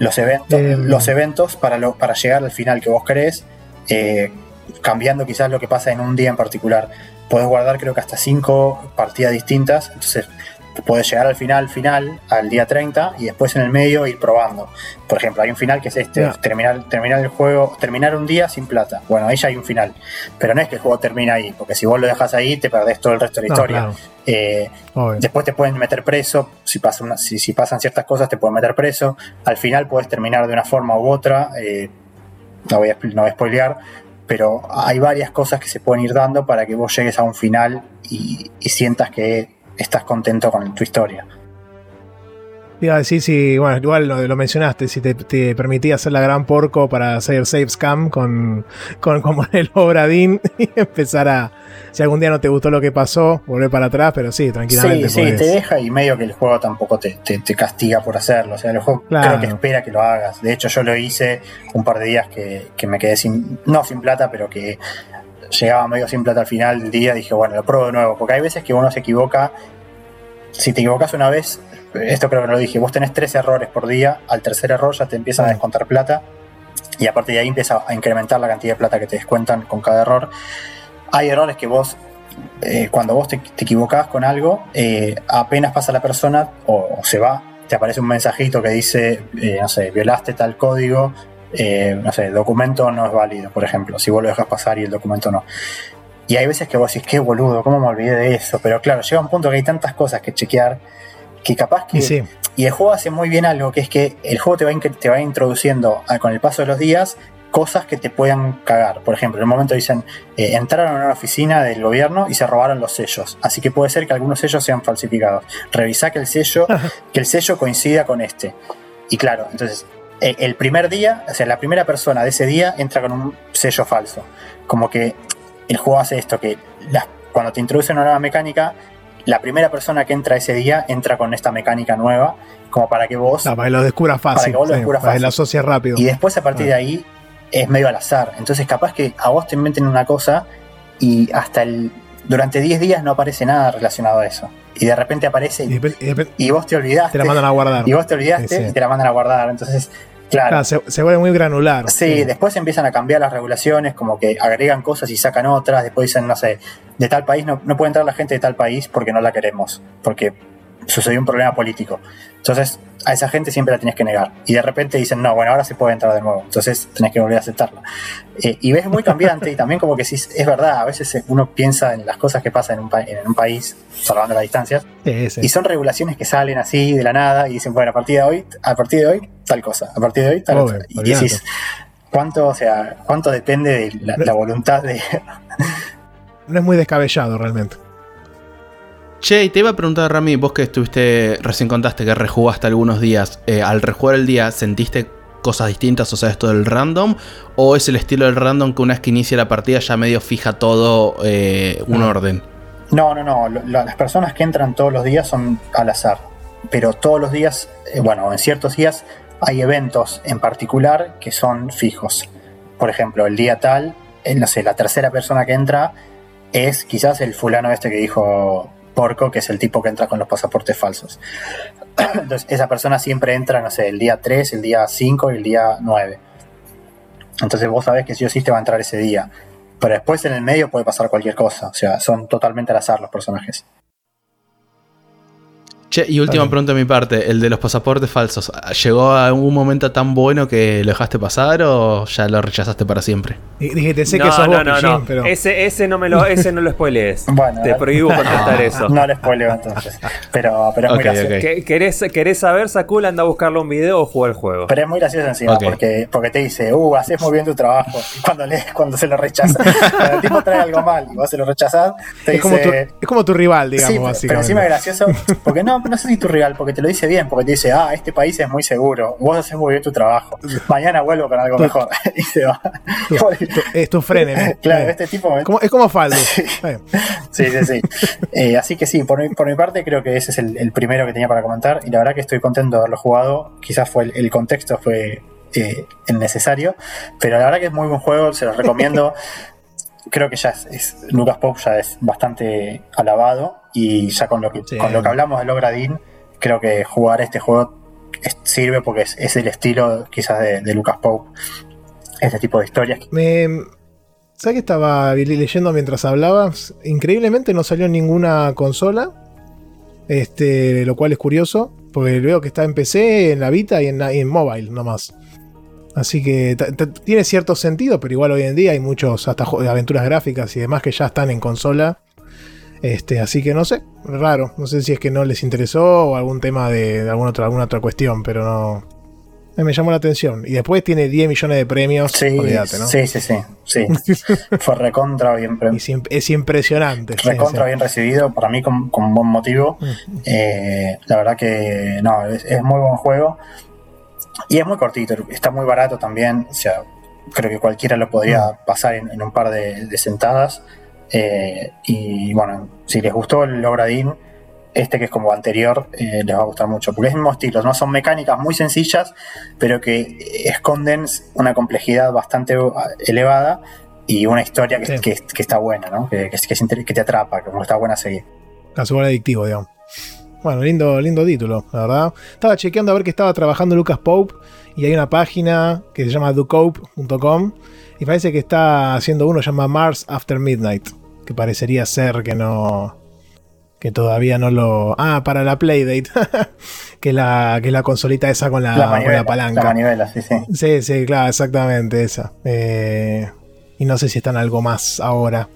[SPEAKER 2] los eventos, em. los eventos para, lo, para llegar al final que vos querés, eh, cambiando quizás lo que pasa en un día en particular. Podés guardar creo que hasta cinco partidas distintas, entonces puedes llegar al final, final, al día 30 y después en el medio ir probando. Por ejemplo, hay un final que es este, terminar, terminar el juego, terminar un día sin plata. Bueno, ahí ya hay un final. Pero no es que el juego termina ahí, porque si vos lo dejas ahí te perdés todo el resto de la historia. Eh, después te pueden meter preso, si, pasa si, pasan ciertas cosas te pueden meter preso. Al final puedes terminar de una forma u otra. Eh, no, voy a, no voy a spoilear, pero hay varias cosas que se pueden ir dando para que vos llegues a un final y sientas que estás contento con tu historia.
[SPEAKER 4] Iba a decir si, bueno, igual lo, mencionaste, si te, permitía hacer la gran porco para hacer save scam con, con como el Obradín <laughs> y empezar a, si algún día no te gustó lo que pasó, volver para atrás, pero sí, tranquilamente.
[SPEAKER 2] Sí, sí, te deja y medio que el juego tampoco te, castiga por hacerlo. O sea, el juego creo que espera que lo hagas. De hecho, yo lo hice un par de días que, que me quedé sin, no sin plata, pero que llegaba medio sin plata al final del día, dije, bueno, lo pruebo de nuevo, porque hay veces que uno se equivoca, si te equivocas una vez, esto creo que lo dije, vos tenés tres errores por día, al tercer error ya te empiezan a descontar plata y a partir de ahí empieza a incrementar la cantidad de plata que te descuentan con cada error. Hay errores que vos, eh, cuando vos te, te, equivocás con algo, eh, apenas pasa la persona o, se va, te aparece un mensajito que dice, eh, no sé, violaste tal código, eh, no sé, el documento no es válido, por ejemplo, si vos lo dejas pasar y el documento no. Y hay veces que vos decís, qué boludo, ¿cómo me olvidé de eso? Pero claro, llega un punto que hay tantas cosas que chequear que capaz que... Y, el juego hace muy bien algo, que es que el juego te va, te va introduciendo con el paso de los días cosas que te puedan cagar. Por ejemplo, en un momento dicen, eh, entraron a una oficina del gobierno y se robaron los sellos. Así que puede ser que algunos sellos sean falsificados. Revisá que el sello, que el sello coincida con este. Y claro, entonces, el primer día, o sea, la primera persona de ese día entra con un sello falso. Como que el juego hace esto, que cuando te introduce una nueva mecánica, la primera persona que entra ese día entra con esta mecánica nueva, como para que vos...
[SPEAKER 4] para que lo descubras fácil. Para que vos lo descubras fácil. Para que lo asocias rápido.
[SPEAKER 2] Y después a partir de ah. ahí es medio al azar. Entonces capaz que a vos te inventen una cosa y hasta el... Durante 10 días no aparece nada relacionado a eso. Y de repente aparece y, vos te olvidaste.
[SPEAKER 4] Te la mandan a guardar.
[SPEAKER 2] Y vos te olvidaste y te la mandan a guardar. Entonces Claro.
[SPEAKER 4] se, vuelve muy granular.
[SPEAKER 2] Sí, después empiezan a cambiar las regulaciones, como que agregan cosas y sacan otras. Después dicen, no sé, de tal país no, no puede entrar la gente de tal país porque no la queremos, porque sucedió un problema político. Entonces, a esa gente siempre la tienes que negar. Y de repente dicen, no, bueno, ahora se puede entrar de nuevo. Entonces tenés que volver a aceptarla. Eh, y ves muy cambiante y también como que sí, es verdad, a veces uno piensa en las cosas que pasan en un, en un país, salvando las distancias, y son regulaciones que salen así de la nada y dicen, bueno, a partir de hoy, a partir de hoy, tal cosa, a partir de hoy, tal cosa. Y decís, ¿cuánto, o sea, cuánto depende de la, la voluntad de... <laughs>
[SPEAKER 4] no es muy descabellado realmente.
[SPEAKER 1] Che, y te iba a preguntar, Rami, vos que estuviste, recién contaste que rejugaste algunos días, eh, al rejugar el día, ¿sentiste cosas distintas, o sea, esto del random? ¿O es el estilo del random que una vez que inicia la partida ya medio fija todo eh, un orden?
[SPEAKER 2] No, no, no, las personas que entran todos los días son al azar, pero todos los días, eh, bueno, en ciertos días hay eventos en particular que son fijos. Por ejemplo, el día tal, no sé, la tercera persona que entra es quizás el fulano este que dijo Que es el tipo que entra con los pasaportes falsos. <clears throat> Entonces, esa persona siempre entra, no sé, el día 3, el día 5 y el día 9. Entonces vos sabés que sí o sí va a entrar ese día. Pero después en el medio puede pasar cualquier cosa. O sea, son totalmente al azar los personajes.
[SPEAKER 1] Che, y última pregunta de mi parte, el de los pasaportes falsos, ¿llegó a un momento tan bueno que lo dejaste pasar o ya lo rechazaste para siempre?
[SPEAKER 4] Dijiste, sé que sos no, no, no. Pero...
[SPEAKER 5] Ese, ese no me lo, ese no lo spoilees. <laughs> bueno, te prohíbo contestar <laughs> eso.
[SPEAKER 2] No lo spoileo entonces. Pero, pero es muy gracioso.
[SPEAKER 5] ¿Querés, ¿Querés, saber, Sakul, anda a buscarlo un video o jugar el juego?
[SPEAKER 2] Pero es muy gracioso encima, porque, porque te dice, uh, haces muy bien tu trabajo. Y cuando, lees, cuando se lo rechaza, cuando <laughs> el tipo trae algo mal y vos se lo rechazás, te
[SPEAKER 4] es
[SPEAKER 2] dice... Como
[SPEAKER 4] tu, es como tu rival, digamos,
[SPEAKER 2] sí, Pero encima es gracioso, porque no, no sé si tu rival, porque te lo dice bien, porque te dice, ah, este país es muy seguro, vos haces muy bien tu trabajo, mañana vuelvo con algo mejor. <laughs> y se va.
[SPEAKER 4] es tu frene. <laughs>
[SPEAKER 2] claro, este tipo.
[SPEAKER 4] es como Faldo. <laughs>
[SPEAKER 2] sí, sí, sí. Eh, así que sí, por mi, por mi, parte creo que ese es el, primero que tenía para comentar y la verdad que estoy contento de haberlo jugado. Quizás fue el, contexto fue eh, el necesario, pero la verdad que es muy buen juego, se los recomiendo. Creo que ya es, Lucas Pope ya es bastante alabado y ya con lo que, con lo que hablamos de Logradin, creo que jugar este juego sirve porque es, el estilo quizás de, Lucas Pope, este tipo de historias.
[SPEAKER 4] Me, ¿Sabes que estaba leyendo mientras hablabas? Increíblemente no salió en ninguna consola, este, lo cual es curioso, porque veo que está en PC, en la Vita y en, y en mobile nomás. Así que tiene cierto sentido, pero igual hoy en día hay muchos hasta aventuras gráficas y demás que ya están en consola. Este, así que no sé, raro. No sé si es que no les interesó o algún tema de, alguna, otra, alguna otra cuestión, pero no. Me llamó la atención. Y después tiene 10 millones de premios.
[SPEAKER 2] Sí, sí, sí, sí, <laughs> Fue recontra bien
[SPEAKER 4] premiado. Es, impresionante.
[SPEAKER 2] Recontra bien recibido, para mí con, buen motivo. Eh, la verdad que no, es, es muy buen juego. Y es muy cortito, está muy barato también, o sea, creo que cualquiera lo podría mm. pasar en, un par de, sentadas. Eh, y bueno, si les gustó el Logradin, este que es como anterior, eh, les va a gustar mucho, porque es el mismo estilo, ¿no? Son mecánicas muy sencillas, pero que esconden una complejidad bastante elevada y una historia que, está buena, ¿no? Que, que, te atrapa, que está buena a seguir.
[SPEAKER 4] Casi adictivo, digamos. Bueno, lindo, lindo título, la verdad. Estaba chequeando a ver que estaba trabajando Lucas Pope y hay una página que se llama ducope.com y parece que está haciendo uno que se llama Mars After Midnight, que parecería ser que no que todavía no lo. Ah, para la Playdate. <laughs> que, la, que la consolita esa con la, la, palanca.
[SPEAKER 2] La manivela, sí, sí. Sí,
[SPEAKER 4] sí, claro, exactamente esa. Eh, y no sé si están algo más ahora.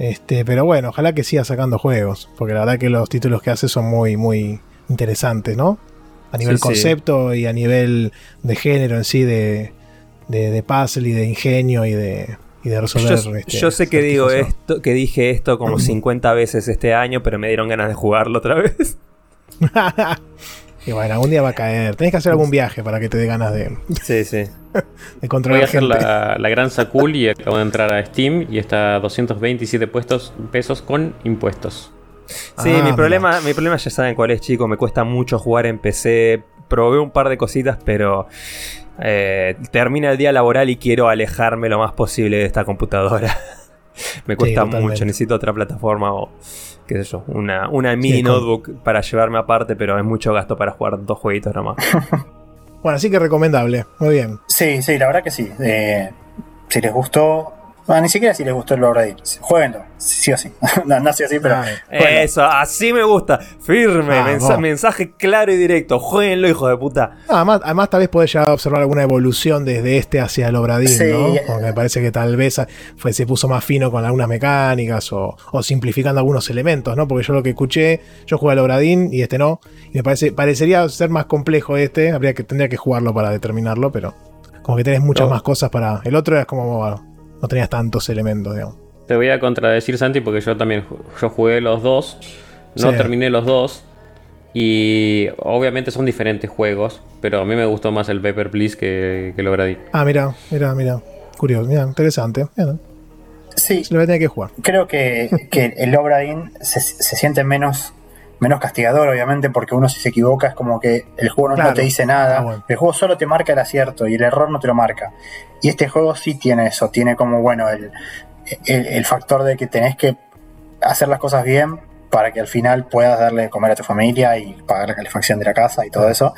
[SPEAKER 4] Este, pero bueno, ojalá que siga sacando juegos. Porque la verdad que los títulos que hace son muy, muy interesantes, ¿no? A nivel concepto y a nivel de género en sí, de, de, de puzzle y de ingenio y de, y de resolver.
[SPEAKER 5] Yo, este, yo sé que digo esto, que dije esto como <clears throat> 50 veces este año, pero me dieron ganas de jugarlo otra vez. <laughs>
[SPEAKER 4] y bueno, algún día va a caer. Tenés que hacer algún viaje para que te dé ganas de.
[SPEAKER 5] Sí, sí. <laughs>
[SPEAKER 3] de controlar. Voy a hacer la, la, gran Sakul y acabo de entrar a Steam y está a 227 puestos, pesos con impuestos.
[SPEAKER 5] Sí, mi, ah, problema, mi problema ya saben cuál es, chicos. Me cuesta mucho jugar en PC. Probé un par de cositas, pero eh, termina el día laboral y quiero alejarme lo más posible de esta computadora. <laughs> Me cuesta mucho, necesito otra plataforma o qué sé yo, una, una mini notebook para llevarme aparte, pero es mucho gasto para jugar dos jueguitos nomás. <laughs>
[SPEAKER 4] bueno, así que recomendable, muy bien.
[SPEAKER 2] Sí, sí, la verdad que sí. Eh, si les gustó, ni siquiera si les gustó el Lord Jueguenlo, sí o sí. <laughs> no, no sí o sí, pero.
[SPEAKER 5] Eso, así me gusta. Firme, ah, mensaje claro y directo. Jueguenlo, hijo de puta.
[SPEAKER 4] además, además, tal vez podés ya observar alguna evolución desde este hacia el Obradín, ¿no? Porque me parece que tal vez fue, se puso más fino con algunas mecánicas o, simplificando algunos elementos, ¿no? Porque yo lo que escuché, yo jugué al Obradín y este no. Y me parece, parecería ser más complejo este. Habría que, tendría que jugarlo para determinarlo, pero como que tenés muchas más cosas para. El otro es como no tenías tantos elementos, digamos.
[SPEAKER 3] Te voy a contradecir, Santi, porque yo también yo jugué los dos. No terminé los dos. Y obviamente son diferentes juegos, pero a mí me gustó más el Paper Please que, que el Obradín.
[SPEAKER 4] Ah, mira, mira, mira. Curioso, mira, interesante.
[SPEAKER 2] Sí.
[SPEAKER 4] Se lo voy a tener que jugar.
[SPEAKER 2] Creo que, que el Obradín se, se, siente menos, menos castigador, obviamente, porque uno si se equivoca es como que el juego no, te dice nada. Ah, el juego solo te marca el acierto y el error no te lo marca. Y este juego sí tiene eso, tiene como, bueno, el, el, factor de que tenés que hacer las cosas bien para que al final puedas darle de comer a tu familia y pagar la calefacción de la casa y todo eso.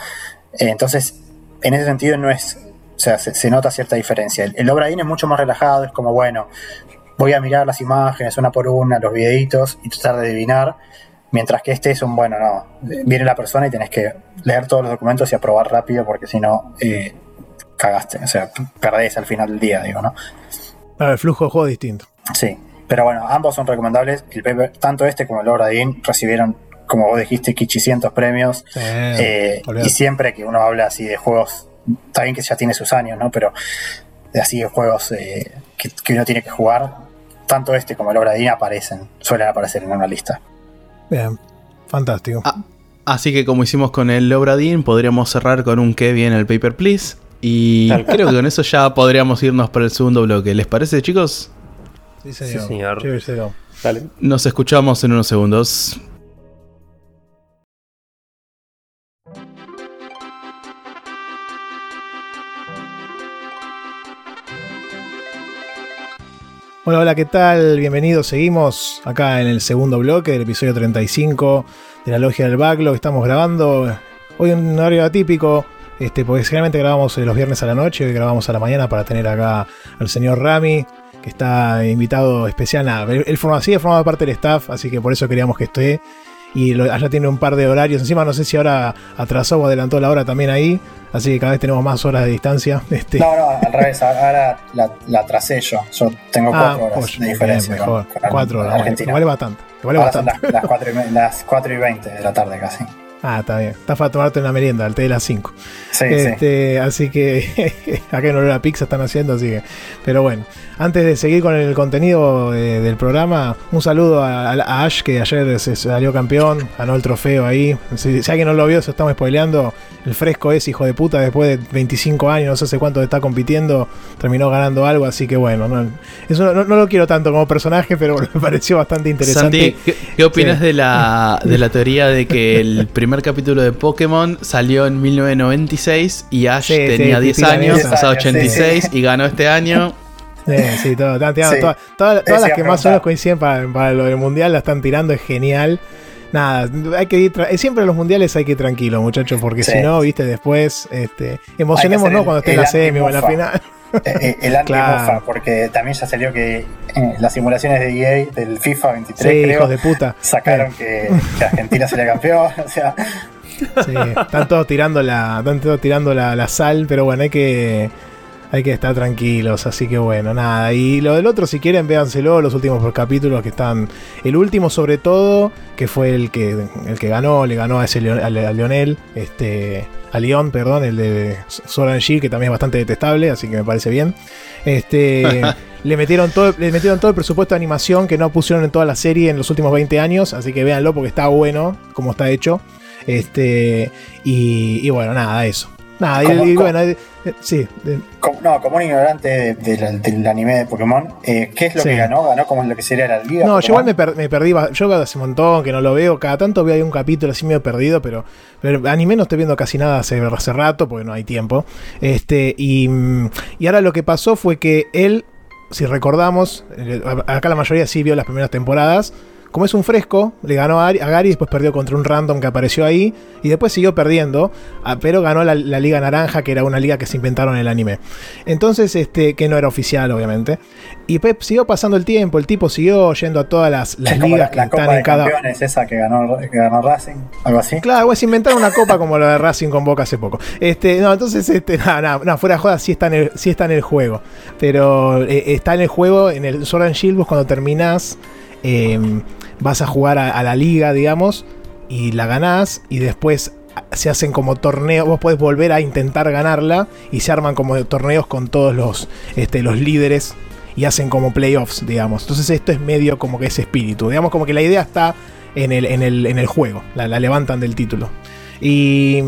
[SPEAKER 2] Eh, entonces, en ese sentido no es, o sea, se, nota cierta diferencia. El, el Obradín es mucho más relajado, es como, bueno, voy a mirar las imágenes una por una, los videitos y tratar de adivinar. Mientras que este es un, bueno, no, viene la persona y tenés que leer todos los documentos y aprobar rápido porque si no, eh, cagaste, o sea, perdés al final del día, digo, ¿no?
[SPEAKER 4] Claro, el flujo de juego es distinto.
[SPEAKER 2] Sí, pero bueno, ambos son recomendables. El paper, tanto este como el Obradín recibieron, como vos dijiste, 500 premios. Eh, y siempre que uno habla así de juegos, está bien que ya tiene sus años, ¿no? Pero de así de juegos eh, que, uno tiene que jugar, tanto este como el Obradín aparecen, suelen aparecer en una lista.
[SPEAKER 4] Bien, fantástico. Ah,
[SPEAKER 1] así que como hicimos con el Obradín, podríamos cerrar con un que viene el Paper Please. Y creo que con eso ya podríamos irnos para el segundo bloque. ¿Les parece, chicos?
[SPEAKER 4] Sí, señor. Sí, señor.
[SPEAKER 1] Nos escuchamos en unos segundos.
[SPEAKER 4] Hola, hola, ¿qué tal? Bienvenidos. Seguimos acá en el segundo bloque del episodio 35 de la Logia del Backlog. Estamos grabando hoy un horario atípico este, porque generalmente grabamos eh, los viernes a la noche, hoy grabamos a la mañana para tener acá al señor Rami, que está invitado especial. Nada, él, forma, sigue formando parte del staff, así que por eso queríamos que esté. Y allá tiene un par de horarios. Encima no sé si ahora atrasó o adelantó la hora también ahí. Así que cada vez tenemos más horas de distancia. <laughs> Este.
[SPEAKER 2] No, no, al revés. Ahora la, la atrasé yo. Yo tengo ah, cuatro horas de diferencia.
[SPEAKER 4] mejor. cuatro horas. Argentina. vale bastante. Vale
[SPEAKER 2] bastante. las, las 4 y 20 de la tarde casi.
[SPEAKER 4] Ah, está bien. Está para tomarte una merienda, al té de las 5.
[SPEAKER 2] Sí,
[SPEAKER 4] este, Así que <laughs> acá en la pizza están haciendo, así que. Pero bueno, antes de seguir con el contenido eh, del programa, un saludo a, Ash, que ayer se salió campeón, ganó el trofeo ahí. Si, alguien no lo vio, se estamos spoileando. El fresco es hijo de puta, después de 25 años, no sé hace cuánto está compitiendo, terminó ganando algo, así que bueno, no, eso no, lo quiero tanto como personaje, pero <laughs> me pareció bastante interesante.
[SPEAKER 1] Santi, ¿qué, opinas de, la, de la teoría de que el primer <laughs> capítulo de Pokémon salió en 1996 y Ash tenía 10 años, pasado 86 y ganó este año? <laughs>
[SPEAKER 4] Sí, sí, todo, todas, las que más o menos coinciden para, lo del mundial la están tirando, es genial. Nada, hay que ir siempre en los mundiales hay que ir tranquilo, muchachos, porque si no, viste, después, este, emocionémonos cuando esté en la semi o en la final.
[SPEAKER 2] Eh, el anti porque también ya salió que las simulaciones de EA del FIFA 23,
[SPEAKER 4] hijos de puta.
[SPEAKER 2] sacaron que, Argentina sería campeón. <laughs> O sea.
[SPEAKER 4] Sí, están todos tirando la, están todos tirando la sal, pero bueno, hay que hay que estar tranquilos, así que bueno, nada. Y lo del otro, si quieren, véanselo, los últimos capítulos que están. El último, sobre todo, que fue el que, el que ganó, le ganó a ese a Leonel, este, a León, perdón, el de Soran Shield, que también es bastante detestable, así que me parece bien. Este. <laughs> le metieron, todo, le metieron todo el presupuesto de animación que no pusieron en toda la serie en los últimos 20 años, así que véanlo porque está bueno como está hecho. Este, y bueno, nada, eso. Nada, y, bueno, eh, sí.
[SPEAKER 2] Como, no, como un ignorante del anime de Pokémon, eh, ¿qué es lo que ganó? ¿Ganó como lo que sería la liga?
[SPEAKER 4] No, yo igual me, perdí, yo hace un montón que no lo veo, cada tanto veo ahí un capítulo así medio perdido, pero, pero anime no estoy viendo casi nada hace, hace rato porque no hay tiempo. Este, y, y ahora lo que pasó fue que él, si recordamos, eh, acá la mayoría sí vio las primeras temporadas, como es un fresco, le ganó a, Gary, después perdió contra un random que apareció ahí, y después siguió perdiendo, ah, pero ganó la, Liga Naranja, que era una liga que se inventaron en el anime. Entonces, este, que no era oficial, obviamente. Y Pep siguió pasando el tiempo, el tipo siguió yendo a todas las, ligas que están en cada.
[SPEAKER 2] Es esa que ganó, que ganó Racing, algo así.
[SPEAKER 4] Claro, pues inventaron una copa como la de Racing con Boca hace poco. Este, no, entonces, este, nada, no, fuera de joda, sí está en el, sí está en el juego. Pero eh, está en el juego, en el Sword and Shield, cuando terminás. Em, vas a jugar a, la liga, digamos, y la ganás, y después se hacen como torneos, vos podés volver a intentar ganarla, y se arman como torneos con todos los, este, los líderes, y hacen como playoffs, digamos. Entonces esto es medio como que ese espíritu, digamos como que la idea está en el, en el, en el juego, la, levantan del título. Y,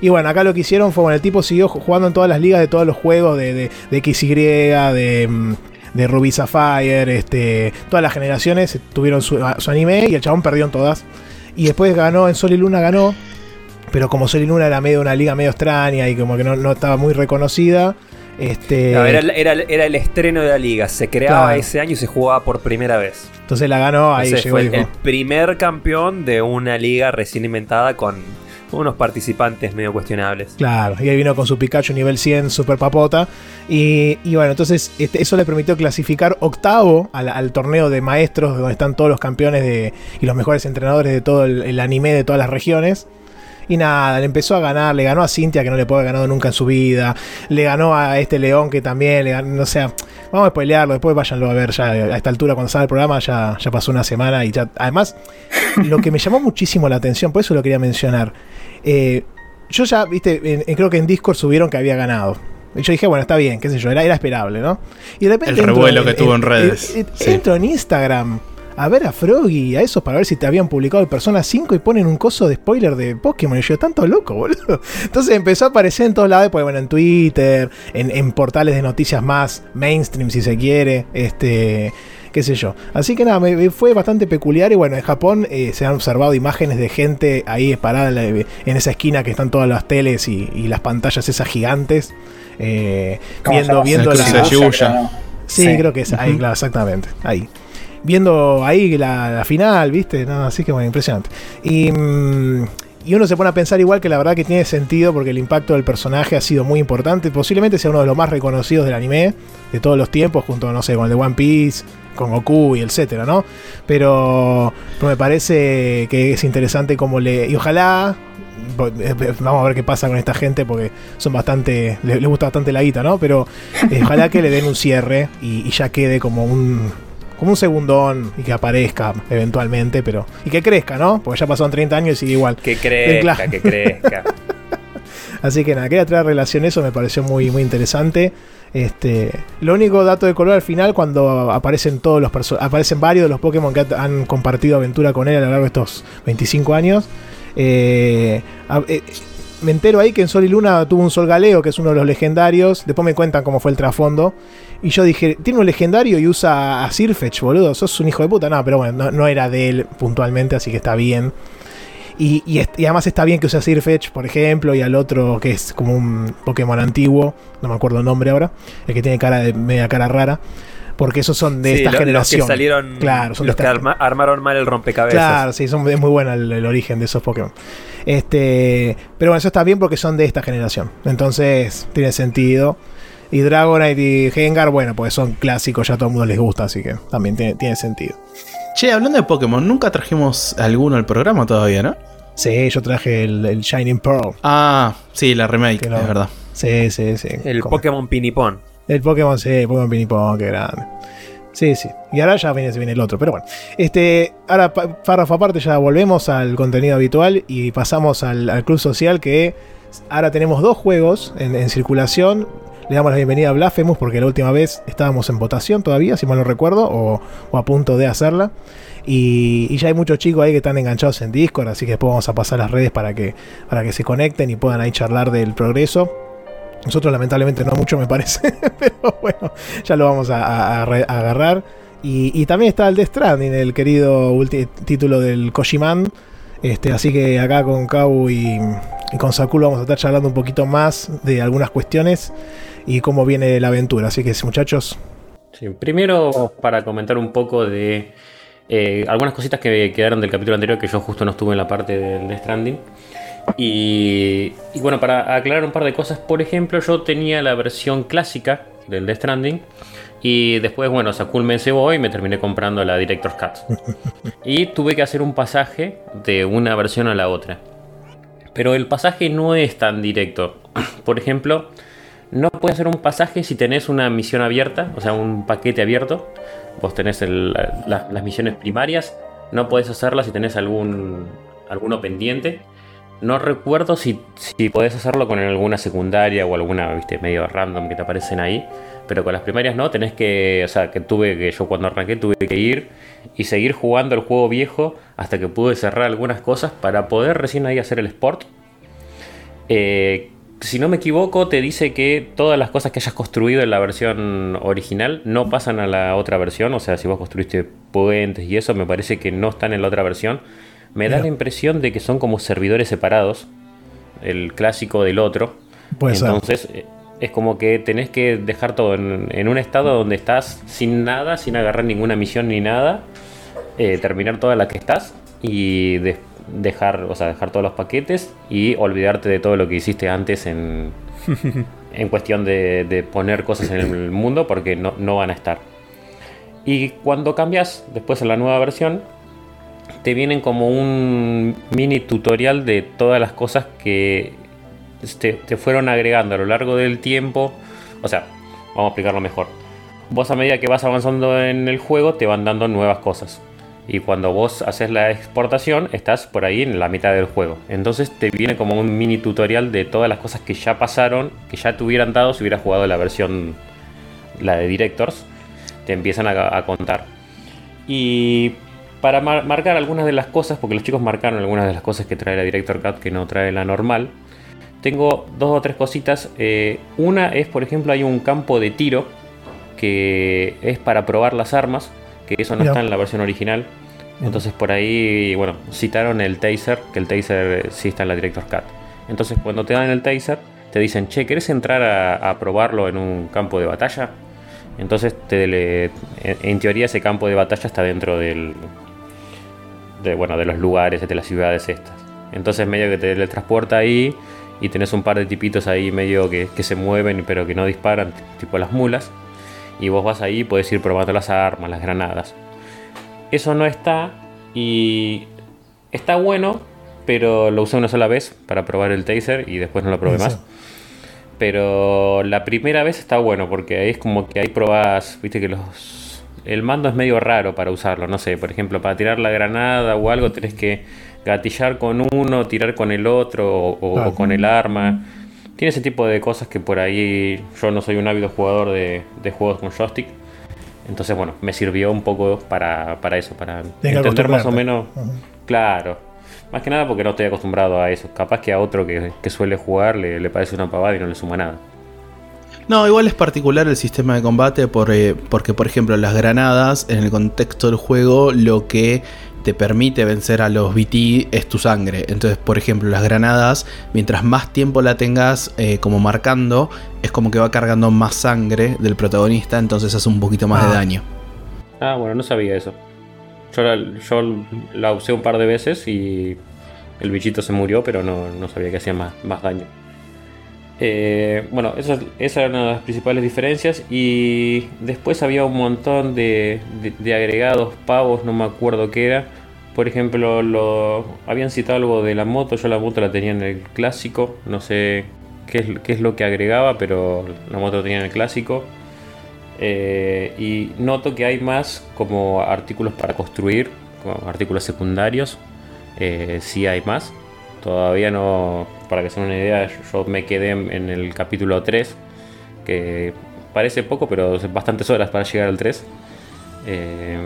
[SPEAKER 4] y, bueno, acá lo que hicieron fue, bueno, el tipo siguió jugando en todas las ligas de todos los juegos de, de, de XY, de, de Ruby Sapphire, este, todas las generaciones tuvieron su, anime y el chabón perdió en todas. Y después ganó, en Sol y Luna ganó, pero como Sol y Luna era medio una liga medio extraña y como que no, estaba muy reconocida. Este,
[SPEAKER 5] era, el estreno de la liga, se creaba ese año y se jugaba por primera vez.
[SPEAKER 4] Entonces la ganó, ahí llegó
[SPEAKER 5] fue el primer campeón de una liga recién inventada con unos participantes medio cuestionables.
[SPEAKER 4] Claro, y ahí vino con su Pikachu nivel 100, super papota. Y, bueno, entonces este, eso le permitió clasificar octavo al, torneo de maestros, donde están todos los campeones de, y los mejores entrenadores de todo el, anime de todas las regiones. Y nada, le empezó a ganar, le ganó a Cintia que no le puede haber ganado nunca en su vida, le ganó a este León que también, le ganó, no sé, vamos a spoilearlo, después váyanlo a ver ya a esta altura cuando sale el programa, ya, ya pasó una semana y ya, además, lo que me llamó muchísimo la atención, por eso lo quería mencionar, eh, yo ya, viste, creo que en Discord subieron que había ganado. Y yo dije, bueno, está bien, qué sé yo, era, era esperable, ¿no?
[SPEAKER 1] Y de repente. El revuelo que tuvo en redes.
[SPEAKER 4] Entro en Instagram a ver a Froggy, a esos para ver si te habían publicado el Persona 5 y ponen un coso de spoiler de Pokémon. Y yo, tanto loco, <laughs> boludo. Entonces empezó a aparecer en todos lados, pues bueno, en Twitter, en, en portales de noticias más mainstream, si se quiere. Este qué sé yo. Así que nada, me, fue bastante peculiar y bueno, en Japón eh, se han observado imágenes de gente ahí parada en, esa esquina que están todas las teles y, las pantallas esas gigantes. Eh, viendo viendo la... Sí, creo que es ahí, claro, exactamente. Ahí viendo ahí la, final, ¿viste? No, así que bueno, impresionante. Y, mm, y uno se pone a pensar igual que la verdad que tiene sentido porque el impacto del personaje ha sido muy importante. Posiblemente sea uno de los más reconocidos del anime de todos los tiempos, junto, no sé, con el de One Piece, con Goku y etcétera, ¿no? Pero, me parece que es interesante como le. Y ojalá. Vamos a ver qué pasa con esta gente porque son bastante. Les, gusta bastante la guita, ¿no? Pero eh, ojalá que le den un cierre y, ya quede como un como un segundón y que aparezca eventualmente, pero. Y que crezca, ¿no? Porque ya pasaron 30 años y sigue igual.
[SPEAKER 5] Que crezca, que crezca. <laughs>
[SPEAKER 4] Así que nada, quería traer relación eso, me pareció muy, muy interesante. Este, lo único dato de color al final, cuando aparecen todos los aparecen varios de los Pokémon que han compartido aventura con él a lo largo de estos 25 años. Eh, eh, me entero ahí que en Sol y Luna tuvo un Sol Galeo, que es uno de los legendarios. Después me cuentan cómo fue el trasfondo. Y yo dije, tiene un legendario y usa a Sirfetch, boludo. Sos un hijo de puta. No, pero bueno, no era de él puntualmente, así que está bien. Y, además está bien que use a Sirfetch, por ejemplo, y al otro que es como un Pokémon antiguo, no me acuerdo el nombre ahora, el que tiene cara de media cara rara. Porque esos son de esta generación.
[SPEAKER 5] Los que salieron. Claro, son los que armaron mal el rompecabezas. Claro,
[SPEAKER 4] sí, son, es muy bueno el, origen de esos Pokémon. Este, pero bueno, eso está bien porque son de esta generación. Entonces, tiene sentido. Y Dragonite y Gengar, bueno, pues son clásicos, ya a todo el mundo les gusta, así que también tiene, tiene sentido.
[SPEAKER 1] Che, hablando de Pokémon, nunca trajimos alguno al programa todavía, ¿no?
[SPEAKER 4] Sí, yo traje el, Shining Pearl.
[SPEAKER 1] Ah, sí, la remake, es verdad.
[SPEAKER 4] Sí, sí, sí.
[SPEAKER 5] El Pokémon Pinipón.
[SPEAKER 4] El Pokémon, sí, Pokémon Pinipón, qué grande. Sí, sí. Y ahora ya viene, viene el otro. Pero bueno. Este, ahora, párrafo aparte, ya volvemos al contenido habitual y pasamos al, club social que ahora tenemos dos juegos en, circulación. Le damos la bienvenida a Blasphemous porque la última vez estábamos en votación todavía, si mal no recuerdo, o, a punto de hacerla. Y, ya hay muchos chicos ahí que están enganchados en Discord, así que después vamos a pasar las redes para que, para que se conecten y puedan ahí charlar del progreso. Nosotros lamentablemente no mucho me parece, <laughs> pero bueno, ya lo vamos a, agarrar. Y, también está el de Stranding, el querido título del Koshiman. Este, así que acá con Kau y, con Sakul vamos a estar charlando un poquito más de algunas cuestiones y cómo viene la aventura. Así que muchachos.
[SPEAKER 3] Sí, primero para comentar un poco de eh, algunas cositas que quedaron del capítulo anterior que yo justo no estuve en la parte del Stranding. Y, bueno, para aclarar un par de cosas, por ejemplo, yo tenía la versión clásica del Death Stranding. Y después, bueno, Sakul me cebó y me terminé comprando la Director's Cut. <laughs> Y tuve que hacer un pasaje de una versión a la otra. Pero el pasaje no es tan directo. <clears throat> Por ejemplo, no puedes hacer un pasaje si tenés una misión abierta, o sea, un paquete abierto. Vos tenés las misiones primarias. No puedes hacerlas si tenés algún, alguno pendiente. No recuerdo si, si podés hacerlo con alguna secundaria o alguna, viste, medio random que te aparecen ahí. Pero con las primarias no, tenés que. O sea, que tuve que. Yo cuando arranqué tuve que ir y seguir jugando el juego viejo hasta que pude cerrar algunas cosas para poder recién ahí hacer el sport. Eh, si no me equivoco, te dice que todas las cosas que hayas construido en la versión original no pasan a la otra versión. O sea, si vos construiste puentes y eso, me parece que no están en la otra versión. Me da la impresión de que son como servidores separados, el clásico del otro. Entonces eh, es como que tenés que dejar todo en, un estado donde estás sin nada, sin agarrar ninguna misión ni nada, eh, terminar toda la que estás y dejar, o sea, dejar todos los paquetes y olvidarte de todo lo que hiciste antes en, <laughs> en cuestión de, poner cosas en el mundo porque no, no van a estar. Y cuando cambias después en la nueva versión, te vienen como un mini tutorial de todas las cosas que te, fueron agregando a lo largo del tiempo. O sea, vamos a explicarlo mejor. Vos a medida que vas avanzando en el juego te van dando nuevas cosas. Y cuando vos haces la exportación, estás por ahí en la mitad del juego. Entonces te viene como un mini tutorial de todas las cosas que ya pasaron, que ya te hubieran dado si hubieras jugado la versión, la de Directors. Te empiezan a, contar. Y para marcar algunas de las cosas, porque los chicos marcaron algunas de las cosas que trae la Director Cut que no trae la normal. Tengo dos o tres cositas. Eh, una es, por ejemplo, hay un campo de tiro que es para probar las armas, que eso no está en la versión original. Entonces por ahí, bueno, citaron el taser, que el taser sí está en la Director Cut. Entonces cuando te dan el taser, te dicen, che, ¿querés entrar a, probarlo en un campo de batalla? Entonces, en teoría ese campo de batalla está dentro del, de, bueno, de los lugares, de las ciudades estas. Entonces medio que te transporta ahí y tenés un par de tipitos ahí medio que, se mueven pero que no disparan, tipo las mulas. Y vos vas ahí y podés ir probando las armas, las granadas. Eso no está y está bueno, pero lo usé una sola vez para probar el taser y después no lo probé más. Pero la primera vez está bueno porque ahí es como que ahí probás, viste que los el mando es medio raro para usarlo. No sé, por ejemplo, para tirar la granada o algo tenés que gatillar con uno, tirar con el otro o, con el arma. Tiene ese tipo de cosas que por ahí yo no soy un ávido jugador de, juegos con joystick. Entonces, bueno, me sirvió un poco para, eso, para entender más o menos. Claro. Más que nada porque no estoy acostumbrado a eso. Capaz que a otro que, suele jugar le, le parece una pavada y no le suma nada.
[SPEAKER 1] No, igual es particular el sistema de combate eh, porque, por ejemplo, las granadas, en el contexto del juego, lo que te permite vencer a los BT es tu sangre. Entonces, por ejemplo, las granadas, mientras más tiempo la tengas eh, como marcando, es como que va cargando más sangre del protagonista, entonces hace un poquito más de ah. daño.
[SPEAKER 3] Ah, bueno, no sabía eso. Yo la, usé un par de veces y el bichito se murió, pero no, no sabía que hacía más, más daño. Eh, bueno, eso, esa las principales diferencias. Y después había un montón de, agregados, pavos, no me acuerdo qué era. Por ejemplo, lo, habían citado algo de la moto. Yo la moto la tenía en el clásico. No sé qué es, qué es lo que agregaba, pero la moto la tenía en el clásico. Eh, y noto que hay más como artículos para construir, como artículos secundarios. Eh, sí hay más. Todavía no, para que se den una idea, yo me quedé en el capítulo 3, que parece poco, pero bastantes horas para llegar al 3. Eh,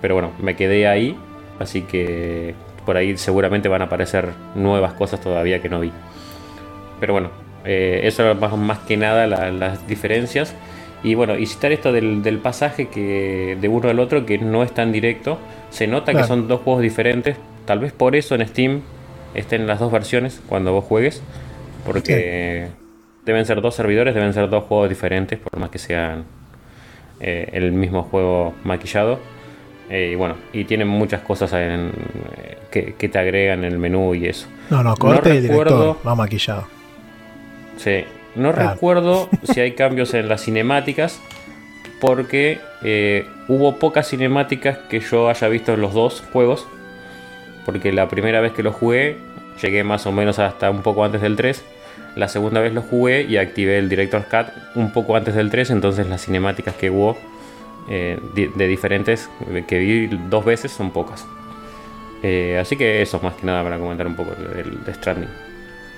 [SPEAKER 3] pero bueno, me quedé ahí, así que por ahí seguramente van a aparecer nuevas cosas todavía que no vi. Pero bueno, eh, eso era más, que nada las diferencias. Y bueno, y citar esto del, pasaje que de uno al otro que no es tan directo. Se nota que son dos juegos diferentes. Tal vez por eso en Steam estén las dos versiones cuando vos juegues. Porque deben ser dos servidores, deben ser dos juegos diferentes, por más que sean eh, el mismo juego maquillado. Eh, y bueno, y tienen muchas cosas en, que, te agregan en el menú y eso.
[SPEAKER 4] No, no, corte no recuerdo, va maquillado.
[SPEAKER 3] Sí, no recuerdo <laughs> si hay cambios en las cinemáticas, porque eh, hubo pocas cinemáticas que yo haya visto en los dos juegos. Porque la primera vez que lo jugué, llegué más o menos hasta un poco antes del 3. La segunda vez lo jugué y activé el Director's Cut un poco antes del 3, entonces las cinemáticas que hubo eh, de, diferentes que vi dos veces son pocas. Eh, así que eso más que nada para comentar un poco del de Stranding.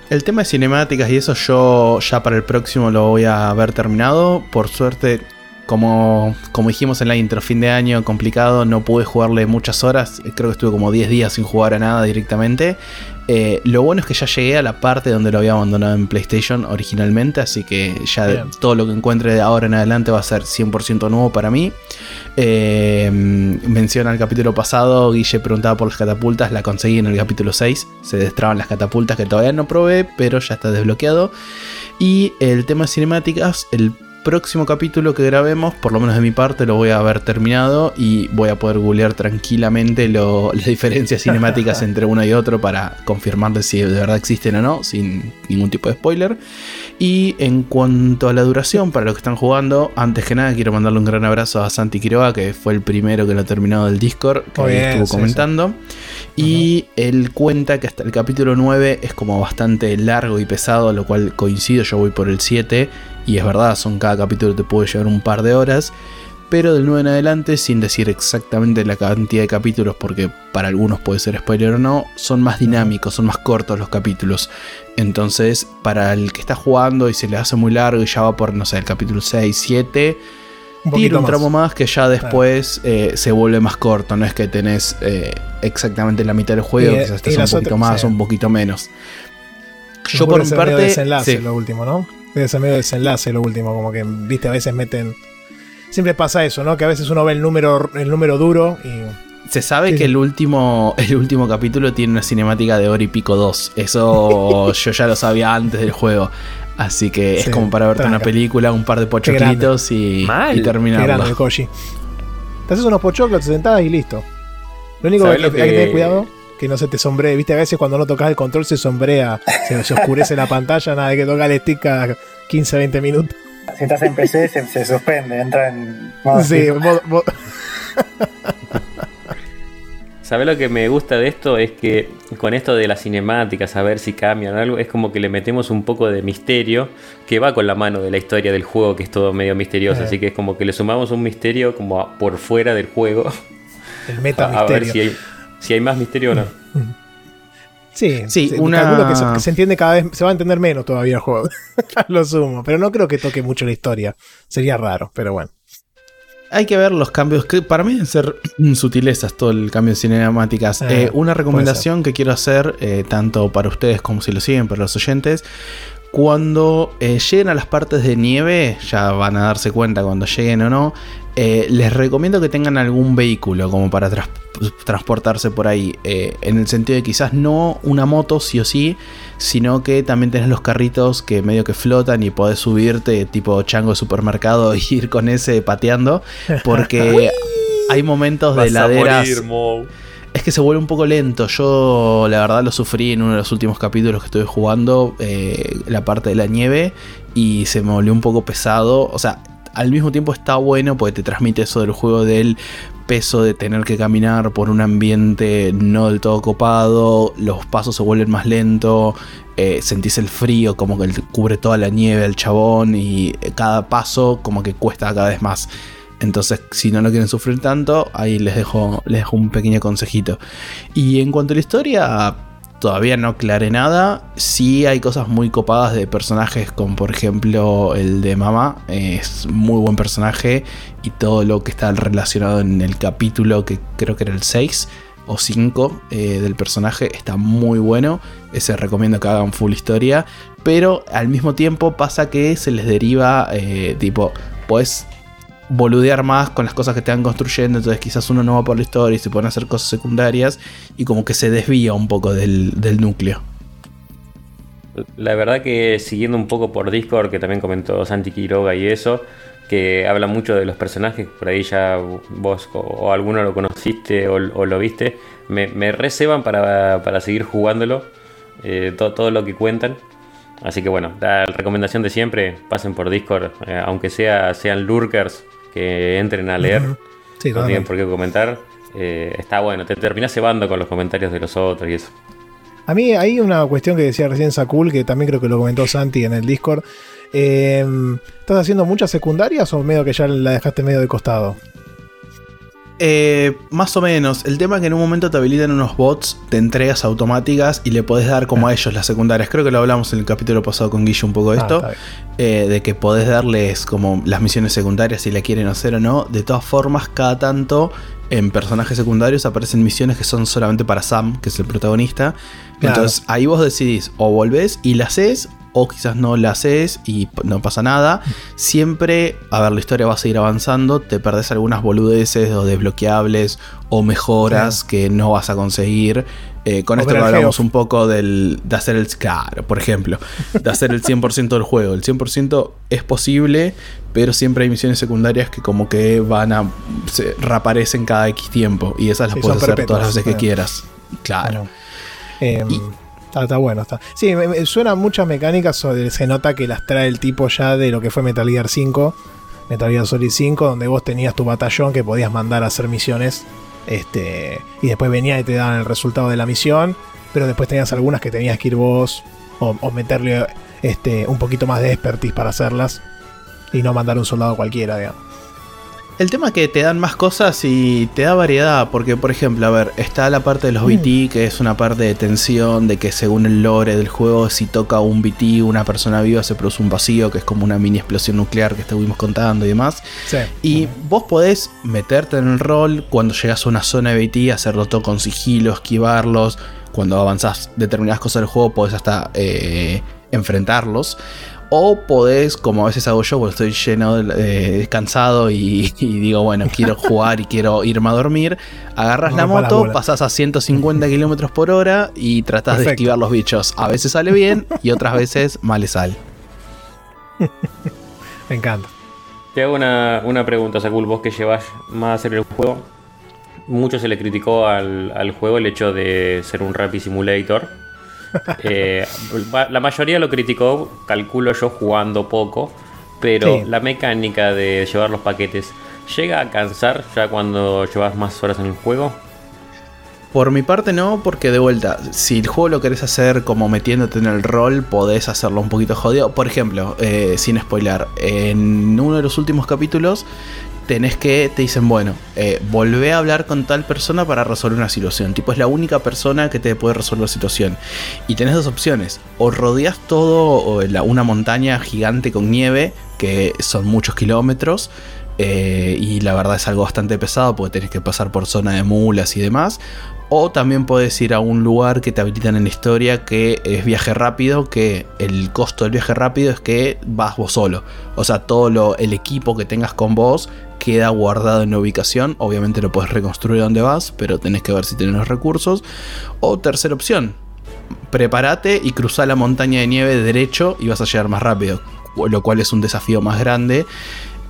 [SPEAKER 1] El tema de cinemáticas y eso yo ya para el próximo lo voy a haber terminado. Por suerte, como, como dijimos en la intro, fin de año complicado, no pude jugarle muchas horas. Creo que estuve como 10 días sin jugar a nada directamente. Eh, lo bueno es que ya llegué a la parte donde lo había abandonado en PlayStation originalmente, así que ya todo lo que encuentre de ahora en adelante va a ser 100% nuevo para mí. Eh, menciona el capítulo pasado, Guille preguntaba por las catapultas, la conseguí en el capítulo 6, se destraban las catapultas que todavía no probé, pero ya está desbloqueado. Y el tema de cinemáticas, el próximo capítulo que grabemos, por lo menos de mi parte, lo voy a haber terminado y voy a poder googlear tranquilamente <laughs> las diferencias cinemáticas entre uno y otro para confirmarles si de verdad existen o no, sin ningún tipo de spoiler. Y en cuanto a la duración, para los que están jugando, antes que nada quiero mandarle un gran abrazo a Santi Quiroga, que fue el primero que lo terminó del Discord, que estuvo comentando. Y él cuenta que hasta el capítulo 9 es como bastante largo y pesado, lo cual coincido, yo voy por el 7 y es verdad, son cada capítulo te puede llevar un par de horas. Pero del 9 en adelante, sin decir exactamente la cantidad de capítulos, porque para algunos puede ser spoiler o no, son más dinámicos, son más cortos los capítulos. Entonces, para el que está jugando y se le hace muy largo y ya va por, no sé, el capítulo 6, 7, tira un tramo más que ya después eh, se vuelve más corto. No es que tenés eh, exactamente la mitad del juego, quizás estés un poquito más o un poquito menos.
[SPEAKER 4] Yo por mi parte. Desenlace, lo último, ¿no? Debe medio desenlace lo último, como que, viste, a veces meten. Siempre pasa eso, ¿no? Que a veces uno ve el número, el número duro y.
[SPEAKER 1] Se sabe que el último, <laughs> el último capítulo tiene una cinemática de hora y pico 2. Eso <laughs> yo ya lo sabía antes del juego. Así que es como para verte una película, un par de pochoclitos y, y terminarlo.
[SPEAKER 4] Te haces unos pochoclos, te sentás y listo. Lo único que, hay que tener cuidado que no se te sombree. Viste, a veces cuando no tocas el control se sombrea, se, oscurece la pantalla, nada de que toca el stick cada 15, 20 minutos.
[SPEAKER 2] Si estás en PC se, suspende, entra en
[SPEAKER 4] Sí,
[SPEAKER 3] ¿Sabes lo que me gusta de esto? Es que con esto de las cinemáticas, a ver si cambian algo, es como que le metemos un poco de misterio que va con la mano de la historia del juego, que es todo medio misterioso. Eh. Así que es como que le sumamos un misterio como por fuera del juego.
[SPEAKER 4] El meta misterio. <laughs> A ver
[SPEAKER 3] si hay, si hay más misterio o no.
[SPEAKER 4] Sí, sí una... que se, entiende cada vez, se va a entender menos todavía el juego. <laughs> Lo sumo, pero no creo que toque mucho la historia. Sería raro, pero bueno.
[SPEAKER 1] Hay que ver los cambios, que para mí deben ser <clears throat> sutilezas todo el cambio de cinemáticas. Eh, eh, una recomendación que quiero hacer, eh, tanto para ustedes como si lo siguen, para los oyentes, cuando lleguen a las partes de nieve, ya van a darse cuenta cuando lleguen o no, les recomiendo que tengan algún vehículo como para transportarse por ahí. Eh, en el sentido de quizás no una moto sí o sí, sino que también tenés los carritos que medio que flotan y podés subirte tipo chango de supermercado <laughs> y ir con ese pateando. Porque <laughs> hay momentos de laderas. Es que se vuelve un poco lento. Yo la verdad lo sufrí en uno de los últimos capítulos que estuve jugando, eh, la parte de la nieve, y se me volvió un poco pesado. O sea, al mismo tiempo está bueno porque te transmite eso del juego del peso de tener que caminar por un ambiente no del todo copado, los pasos se vuelven más lentos, eh, sentís el frío como que cubre toda la nieve al chabón y cada paso como que cuesta cada vez más. Entonces, si no lo quieren sufrir tanto, ahí les dejo, les dejo un pequeño consejito. Y en cuanto a la historia, todavía no aclaré nada. Sí hay cosas muy copadas de personajes, como por ejemplo el de Mama. Es muy buen personaje. Y todo lo que está relacionado en el capítulo, que creo que era el 6 o 5 eh, del personaje, está muy bueno. Ese recomiendo que hagan full historia. Pero al mismo tiempo pasa que se les deriva, eh, tipo, pues boludear más con las cosas que te van construyendo, entonces quizás uno no va por la historia y se a hacer cosas secundarias y como que se desvía un poco del, núcleo.
[SPEAKER 3] La verdad que siguiendo un poco por Discord, que también comentó Santi Quiroga y eso, que habla mucho de los personajes, por ahí ya vos o, alguno lo conociste o, lo viste, me, me reseban para, seguir jugándolo, eh, todo, lo que cuentan. Así que bueno, la recomendación de siempre, pasen por Discord, eh, aunque sea, sean lurkers que entren a leer. no tienen por qué comentar. Eh, está bueno, te terminas cebando con los comentarios de los otros y eso.
[SPEAKER 4] A mí hay una cuestión que decía recién Sakul, que también creo que lo comentó Santi en el Discord. Em, ¿Estás haciendo muchas secundarias o medio que ya la dejaste medio de costado?
[SPEAKER 1] Eh, más o menos. El tema es que en un momento te habilitan unos bots de entregas automáticas y le podés dar como a ellos las secundarias. Creo que lo hablamos en el capítulo pasado con Guillo un poco de ah, esto. Eh, de que podés darles como las misiones secundarias si la quieren hacer o no. De todas formas, cada tanto en personajes secundarios aparecen misiones que son solamente para Sam, que es el protagonista. Entonces ahí vos decidís o volvés y la haces o quizás no la haces y no pasa nada. Siempre, a ver, la historia va a seguir avanzando, te perdés algunas boludeces o desbloqueables o mejoras que no vas a conseguir. Eh, con esto hablamos un poco del, de hacer el... Claro, por ejemplo, de hacer el 100% del juego. El 100% es posible, pero siempre hay misiones secundarias que como que van a... Se reaparecen cada X tiempo y esas las puedes hacer todas las veces que quieras. Claro.
[SPEAKER 4] Em, Está, bueno, está. Sí, me, suena muchas mecánicas, se nota que las trae el tipo ya de lo que fue Metal Gear 5, Metal Gear Solid 5, donde vos tenías tu batallón que podías mandar a hacer misiones, este, y después venía y te daban el resultado de la misión, pero después tenías algunas que tenías que ir vos o, o meterle este, un poquito más de expertise para hacerlas y no mandar un soldado cualquiera, digamos.
[SPEAKER 1] El tema es que te dan más cosas y te da variedad, porque por ejemplo, a ver, está la parte de los BT, mm. que es una parte de tensión, de que según el lore del juego, si toca un BT, una persona viva, se produce un vacío, que es como una mini explosión nuclear que estuvimos contando y demás. Y vos podés meterte en el rol cuando llegas a una zona de BT, hacerlo todo con sigilo, esquivarlos. Cuando avanzás determinadas cosas del juego, podés hasta eh, enfrentarlos. O podés, como a veces hago yo, porque estoy lleno, de, cansado <laughs> y, digo, bueno, quiero <laughs> jugar y quiero irme a dormir. Agarras la moto, pasas a 150 <laughs> kilómetros por hora y tratas de esquivar los bichos. A veces sale bien y otras veces mal sale.
[SPEAKER 4] Me encanta.
[SPEAKER 3] Te hago una, pregunta, Sakul, vos que llevas más a hacer el juego. Mucho se le criticó al, al juego el hecho de ser un Rapid Simulator eh, la mayoría lo criticó, calculo yo jugando poco, pero la mecánica de llevar los paquetes llega a cansar ya cuando llevas más horas en el juego.
[SPEAKER 1] Por mi parte no, porque de vuelta, si el juego lo querés hacer como metiéndote en el rol, podés hacerlo un poquito jodido. Por ejemplo, eh, sin spoiler, en uno de los últimos capítulos tenés que, te dicen, bueno, eh, volvé a hablar con tal persona para resolver una situación. Tipo, es la única persona que te puede resolver la situación. Y tenés dos opciones. O rodeas todo una montaña gigante con nieve, que son muchos kilómetros. Eh, y la verdad es algo bastante pesado porque tenés que pasar por zona de mulas y demás. O también puedes ir a un lugar que te habilitan en la historia que es viaje rápido, que el costo del viaje rápido es que vas vos solo. O sea, todo lo, el equipo que tengas con vos queda guardado en la ubicación. Obviamente lo puedes reconstruir donde vas, pero tenés que ver si tienes los recursos. O tercera opción, prepárate y cruza la montaña de nieve derecho y vas a llegar más rápido. Lo cual es un desafío más grande.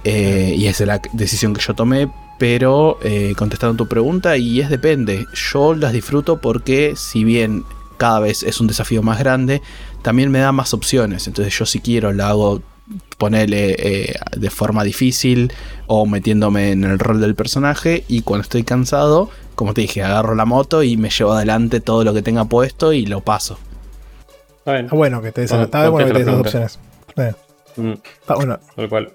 [SPEAKER 1] Eh, y esa es la decisión que yo tomé pero eh, contestando tu pregunta, y es depende. Yo las disfruto porque si bien cada vez es un desafío más grande, también me da más opciones. Entonces yo si quiero la hago ponerle eh, de forma difícil o metiéndome en el rol del personaje y cuando estoy cansado, como te dije, agarro la moto y me llevo adelante todo lo que tenga puesto y lo paso.
[SPEAKER 4] Está bueno, que te des, bueno que te des opciones.
[SPEAKER 3] Mm. Está bueno. Tal cual.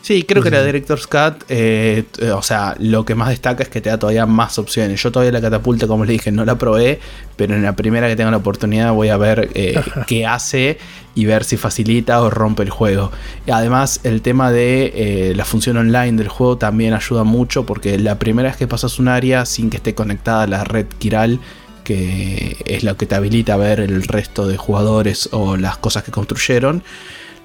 [SPEAKER 1] Sí, creo que la Director's Cut, eh, o sea, lo que más destaca es que te da todavía más opciones. Yo todavía la catapulta, como les dije, no la probé, pero en la primera que tenga la oportunidad voy a ver eh, qué hace y ver si facilita o rompe el juego. Además, el tema de eh, la función online del juego también ayuda mucho porque la primera vez que pasas un área sin que esté conectada a la red Kiral, que es lo que te habilita a ver el resto de jugadores o las cosas que construyeron,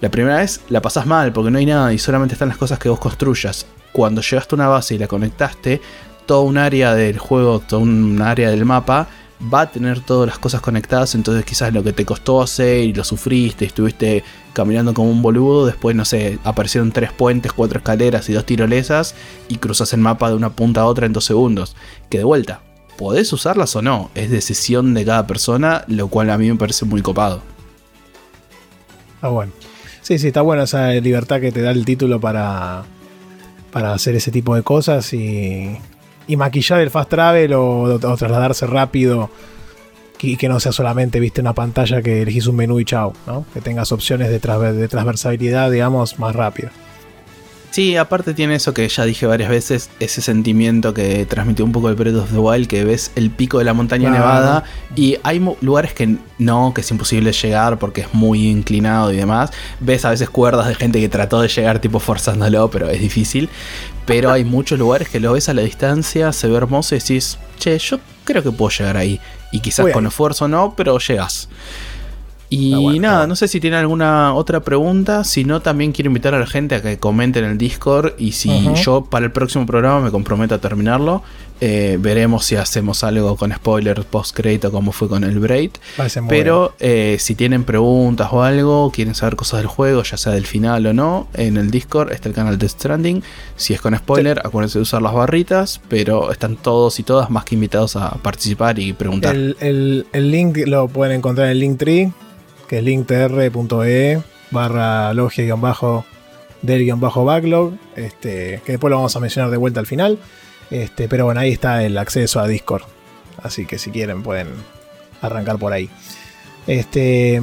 [SPEAKER 1] la primera vez la pasas mal porque no hay nada y solamente están las cosas que vos construyas. Cuando llegaste a una base y la conectaste, todo un área del juego, todo un área del mapa va a tener todas las cosas conectadas, entonces quizás lo que te costó hacer y lo sufriste, estuviste caminando como un boludo, después no sé, aparecieron tres puentes, cuatro escaleras y dos tirolesas y cruzas el mapa de una punta a otra en dos segundos. Que de vuelta, podés usarlas o no, es decisión de cada persona, lo cual a mí me parece muy copado.
[SPEAKER 4] Ah, bueno. Sí, sí, está buena esa libertad que te da el título para, para hacer ese tipo de cosas y, maquillar el fast travel o, trasladarse rápido y que no sea solamente viste una pantalla que elegís un menú y chao, ¿no? que tengas opciones de, de transversabilidad, digamos, más rápido.
[SPEAKER 1] Sí, aparte tiene eso que ya dije varias veces, ese sentimiento que transmitió un poco el Breath of the Wild, que ves el pico de la montaña nevada y hay lugares que no, que es imposible llegar porque es muy inclinado y demás. Ves a veces cuerdas de gente que trató de llegar tipo forzándolo, pero es difícil. Pero hay muchos lugares que lo ves a la distancia, se ve hermoso y decís, che, yo creo que puedo llegar ahí. Y quizás con esfuerzo no, pero llegas. Y nada, no sé si tiene alguna otra pregunta. Si no, también quiero invitar a la gente a que comente en el Discord. Y si yo para el próximo programa me comprometo a terminarlo, eh, veremos si hacemos algo con spoilers post crédito como fue con el Braid. Pero eh, si tienen preguntas o algo, quieren saber cosas del juego, ya sea del final o no, en el Discord está el canal de Stranding. Si es con spoiler, acuérdense de usar las barritas. Pero están todos y todas más que invitados a participar y preguntar.
[SPEAKER 4] El, el link lo pueden encontrar en el Linktree que es linktr.e barra logia-del-backlog, este, que después lo vamos a mencionar de vuelta al final. Este, pero bueno, ahí está el acceso a Discord. Así que si quieren pueden arrancar por ahí. Este,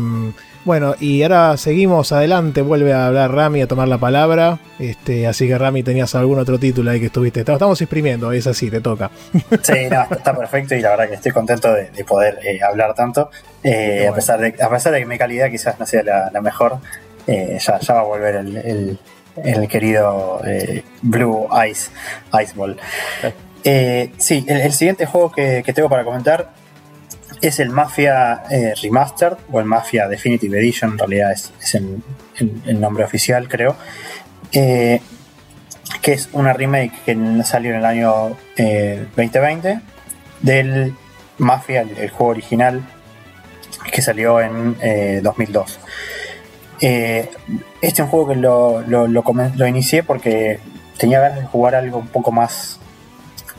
[SPEAKER 4] bueno, y ahora seguimos adelante, vuelve a hablar Rami a tomar la palabra. Este, así que Rami, tenías algún otro título ahí que estuviste. Estamos exprimiendo, es así, te toca. <laughs>
[SPEAKER 2] Sí, está perfecto y la verdad que estoy contento de, poder eh, hablar tanto. Eh, a, pesar de, a pesar de que mi calidad quizás no sea la, mejor, eh, ya, va a volver el, querido Blue Ice, Ice Ball. sí, el, siguiente juego que tengo para comentar es el Mafia eh, Remastered o el Mafia Definitive Edition, en realidad es, el, nombre oficial, creo. Eh, que es una remake que salió en el año 2020 eh, del Mafia, el, juego original que salió en 2002. este es un juego que lo, lo inicié porque tenía ganas de jugar algo un poco más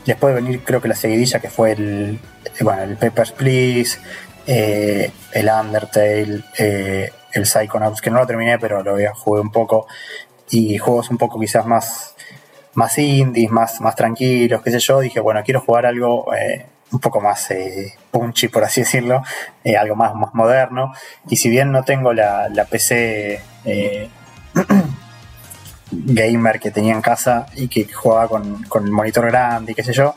[SPEAKER 2] Después de venir, creo que la seguidilla que fue el, bueno, el Papers, Please, eh, el Undertale, eh, el Psychonauts, que no lo terminé, pero lo jugué un poco. Y juegos un poco quizás más, más indies, más, más tranquilos, qué sé yo. Dije, bueno, quiero jugar algo eh, un poco más punchy, por así decirlo, algo más, más moderno. Y si bien no tengo la, la PC <clears throat> gamer que tenía en casa y que jugaba con, el monitor grande y qué sé yo,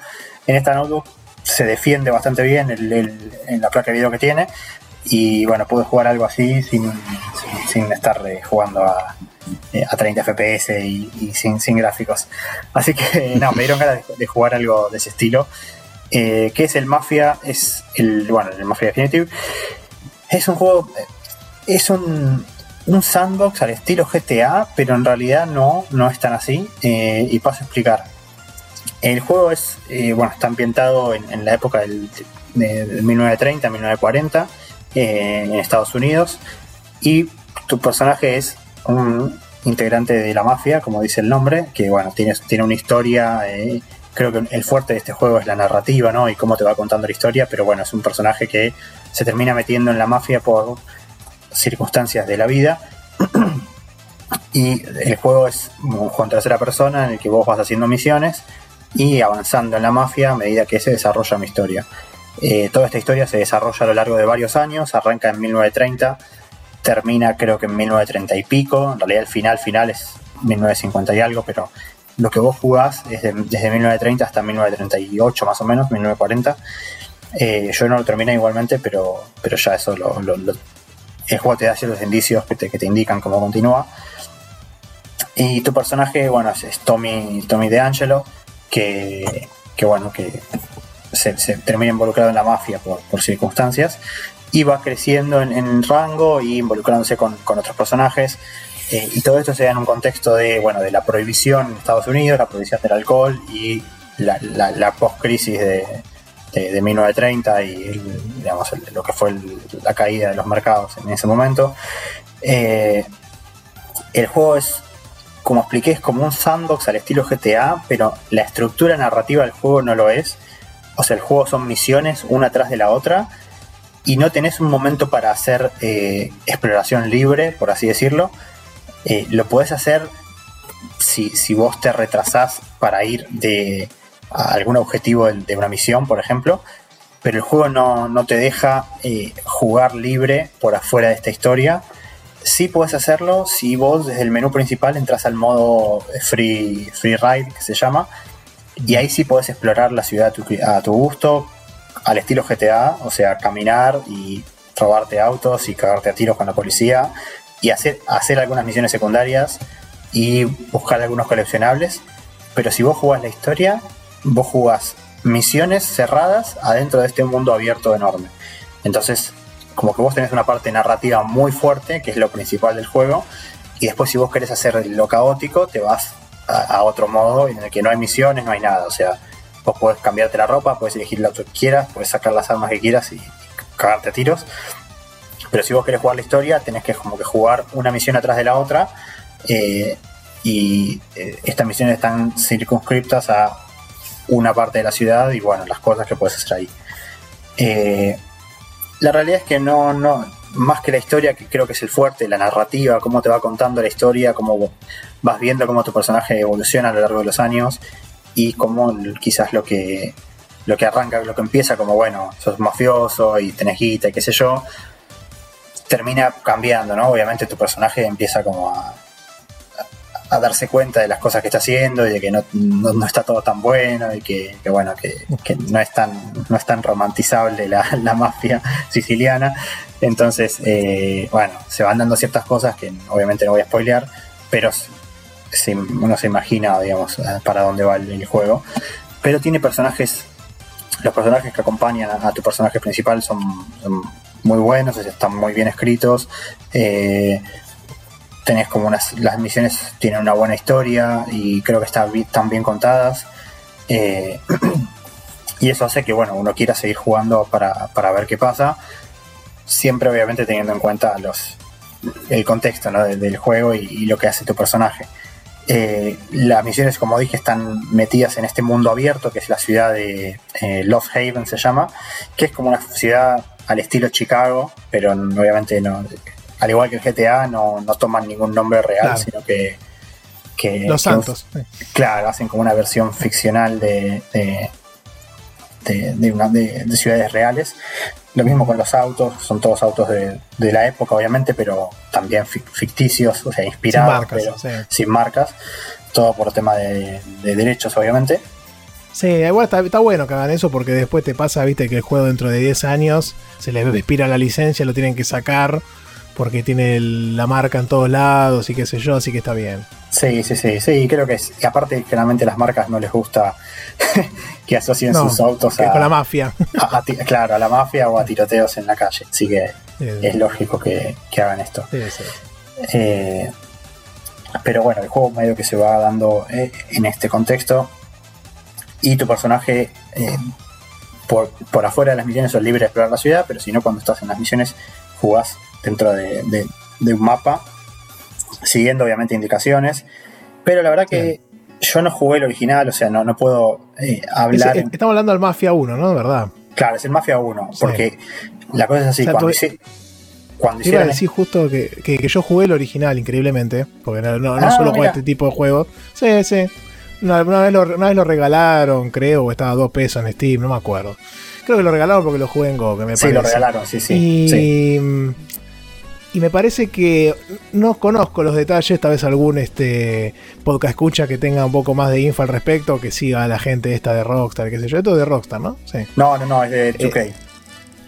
[SPEAKER 2] en esta notebook se defiende bastante bien en la placa de video que tiene y bueno, pude jugar algo así sin, sin, estar eh, jugando a, eh, a 30 FPS y, sin, sin, gráficos. Así que <laughs> no, me dieron ganas de, jugar algo de ese estilo. Eh, que es el Mafia, es el, bueno, el Mafia Definitive. Es un juego, es un, un sandbox al estilo GTA, pero en realidad no, no es tan así. Eh, y paso a explicar. El juego es, eh, bueno, está ambientado en, la época del, de, 1930, 1940, eh, en Estados Unidos. Y tu personaje es un integrante de la mafia, como dice el nombre, que bueno, tiene, tiene una historia. Creo que el fuerte de este juego es la narrativa, ¿no? Y cómo te va contando la historia, pero bueno, es un personaje que se termina metiendo en la mafia por circunstancias de la vida. <clears throat> y el juego es un juego en tercera persona en el que vos vas haciendo misiones y avanzando en la mafia a medida que se desarrolla mi historia. Eh, toda esta historia se desarrolla a lo largo de varios años, arranca en 1930, termina creo que en 1930 y pico, en realidad el final final es 1950 y algo, pero lo que vos jugás es desde 1930 hasta 1938 más o menos, 1940. Eh, yo no lo terminé igualmente, pero, pero ya eso lo, el juego te da ciertos indicios que te, que te indican cómo continúa. Y tu personaje, bueno, es, Tommy, Tommy DeAngelo, que, que bueno, que se, termina involucrado en la mafia por, circunstancias y va creciendo en, rango y involucrándose con, otros personajes. Eh, y todo esto se da en un contexto de, bueno, de la prohibición en Estados Unidos, la prohibición del alcohol y la, post-crisis de, de, 1930 y digamos, lo que fue la caída de los mercados en ese momento. Eh, el juego es como expliqué, es como un sandbox al estilo GTA, pero la estructura narrativa del juego no lo es. O sea, el juego son misiones una tras de la otra y no tenés un momento para hacer eh, exploración libre, por así decirlo. Eh, lo podés hacer si, vos te retrasás para ir de a algún objetivo de, una misión, por ejemplo, pero el juego no, te deja eh, jugar libre por afuera de esta historia sí puedes hacerlo si vos desde el menú principal entras al modo free, free ride, que se llama, y ahí sí puedes explorar la ciudad a tu, gusto, al estilo GTA, o sea, caminar y robarte autos y cagarte a tiros con la policía y hacer, hacer algunas misiones secundarias y buscar algunos coleccionables. Pero si vos jugás la historia, vos jugás misiones cerradas adentro de este mundo abierto enorme. Entonces como que vos tenés una parte narrativa muy fuerte, que es lo principal del juego, y después si vos querés hacer lo caótico, te vas a, otro modo en el que no hay misiones, no hay nada, o sea, vos podés cambiarte la ropa, puedes elegir el auto que quieras, puedes sacar las armas que quieras y, cagarte a tiros, pero si vos querés jugar la historia, tenés que como que jugar una misión atrás de la otra, eh, y eh, estas misiones están circunscriptas a una parte de la ciudad y bueno, las cosas que puedes hacer ahí. Eh, la realidad es que no, no, más que la historia, que creo que es el fuerte, la narrativa, cómo te va contando la historia, cómo vas viendo cómo tu personaje evoluciona a lo largo de los años y cómo quizás lo que, lo que arranca, lo que empieza como, bueno, sos mafioso y tenés guita y qué sé yo, termina cambiando, ¿no? Obviamente tu personaje empieza como a, a darse cuenta de las cosas que está haciendo y de que no, está todo tan bueno y que, bueno, que, no, es tan, no es tan romantizable <laughs> la, mafia siciliana. Entonces, eh, bueno, se van dando ciertas cosas que obviamente no voy a spoilear, pero uno se imagina, digamos, para dónde va el, juego. Pero tiene personajes, los personajes que acompañan a, tu personaje principal son, muy buenos, están muy bien escritos. Eh, tenés como unas, las misiones tienen una buena historia y creo que están, están bien contadas. Eh, <clears throat> y eso hace que bueno, uno quiera seguir jugando para, ver qué pasa. Siempre obviamente teniendo en cuenta los, el contexto del, juego y, lo que hace tu personaje. Eh, las misiones, como dije, están metidas en este mundo abierto, que es la ciudad de eh, Lost Haven, se llama, que es como una ciudad al estilo Chicago, pero obviamente no, al igual que el GTA, no, toman ningún nombre real, sino que,
[SPEAKER 4] Los Santos.
[SPEAKER 2] claro, hacen como una versión ficcional de, de, de, ciudades reales. Lo mismo con los autos, son todos autos de, la época, obviamente, pero también ficticios, o sea, inspirados, sin marcas, sin marcas. Todo por tema de, derechos, obviamente.
[SPEAKER 4] Sí, igual está, está, bueno que hagan eso porque después te pasa, viste, que el juego dentro de 10 años se les expira la licencia, lo tienen que sacar porque tiene la marca en todos lados y qué sé yo, así que está bien.
[SPEAKER 2] Sí, sí, sí, sí, creo que es. Y aparte, generalmente las marcas no les gusta <laughs> que asocien sus autos
[SPEAKER 4] a, con la mafia. <laughs>
[SPEAKER 2] claro, a la mafia o a tiroteos en la calle. Así que es lógico que, hagan esto. Eh, pero bueno, el juego medio que se va dando eh, en este contexto. Y tu personaje, eh, por, por afuera de las misiones, son libre de explorar la ciudad, pero si no, cuando estás en las misiones, jugás dentro de, un mapa siguiendo obviamente indicaciones. Pero la verdad que yo no jugué el original, o sea, no, no puedo eh, hablar.
[SPEAKER 4] estamos hablando del Mafia 1, ¿no? De verdad.
[SPEAKER 2] Claro, es el Mafia 1, porque la cosa es así, cuando,
[SPEAKER 4] cuando iba a decir justo que, que, yo jugué el original increíblemente, porque no, no, ah, solo jugué este tipo de juegos. Sí, sí. Una, vez lo, una, vez lo, regalaron, creo, o estaba a dos pesos en Steam, no me acuerdo. Creo que lo regalaron porque lo jugué en Go, que me
[SPEAKER 2] sí,
[SPEAKER 4] lo
[SPEAKER 2] regalaron, sí, sí.
[SPEAKER 4] Y, y me parece que no conozco los detalles, tal vez algún este podcast escucha que tenga un poco más de info al respecto, que siga a la gente esta de Rockstar, qué sé yo. Esto es de Rockstar, ¿no?
[SPEAKER 2] Sí. No, no, no, es de 2K.
[SPEAKER 4] Eh,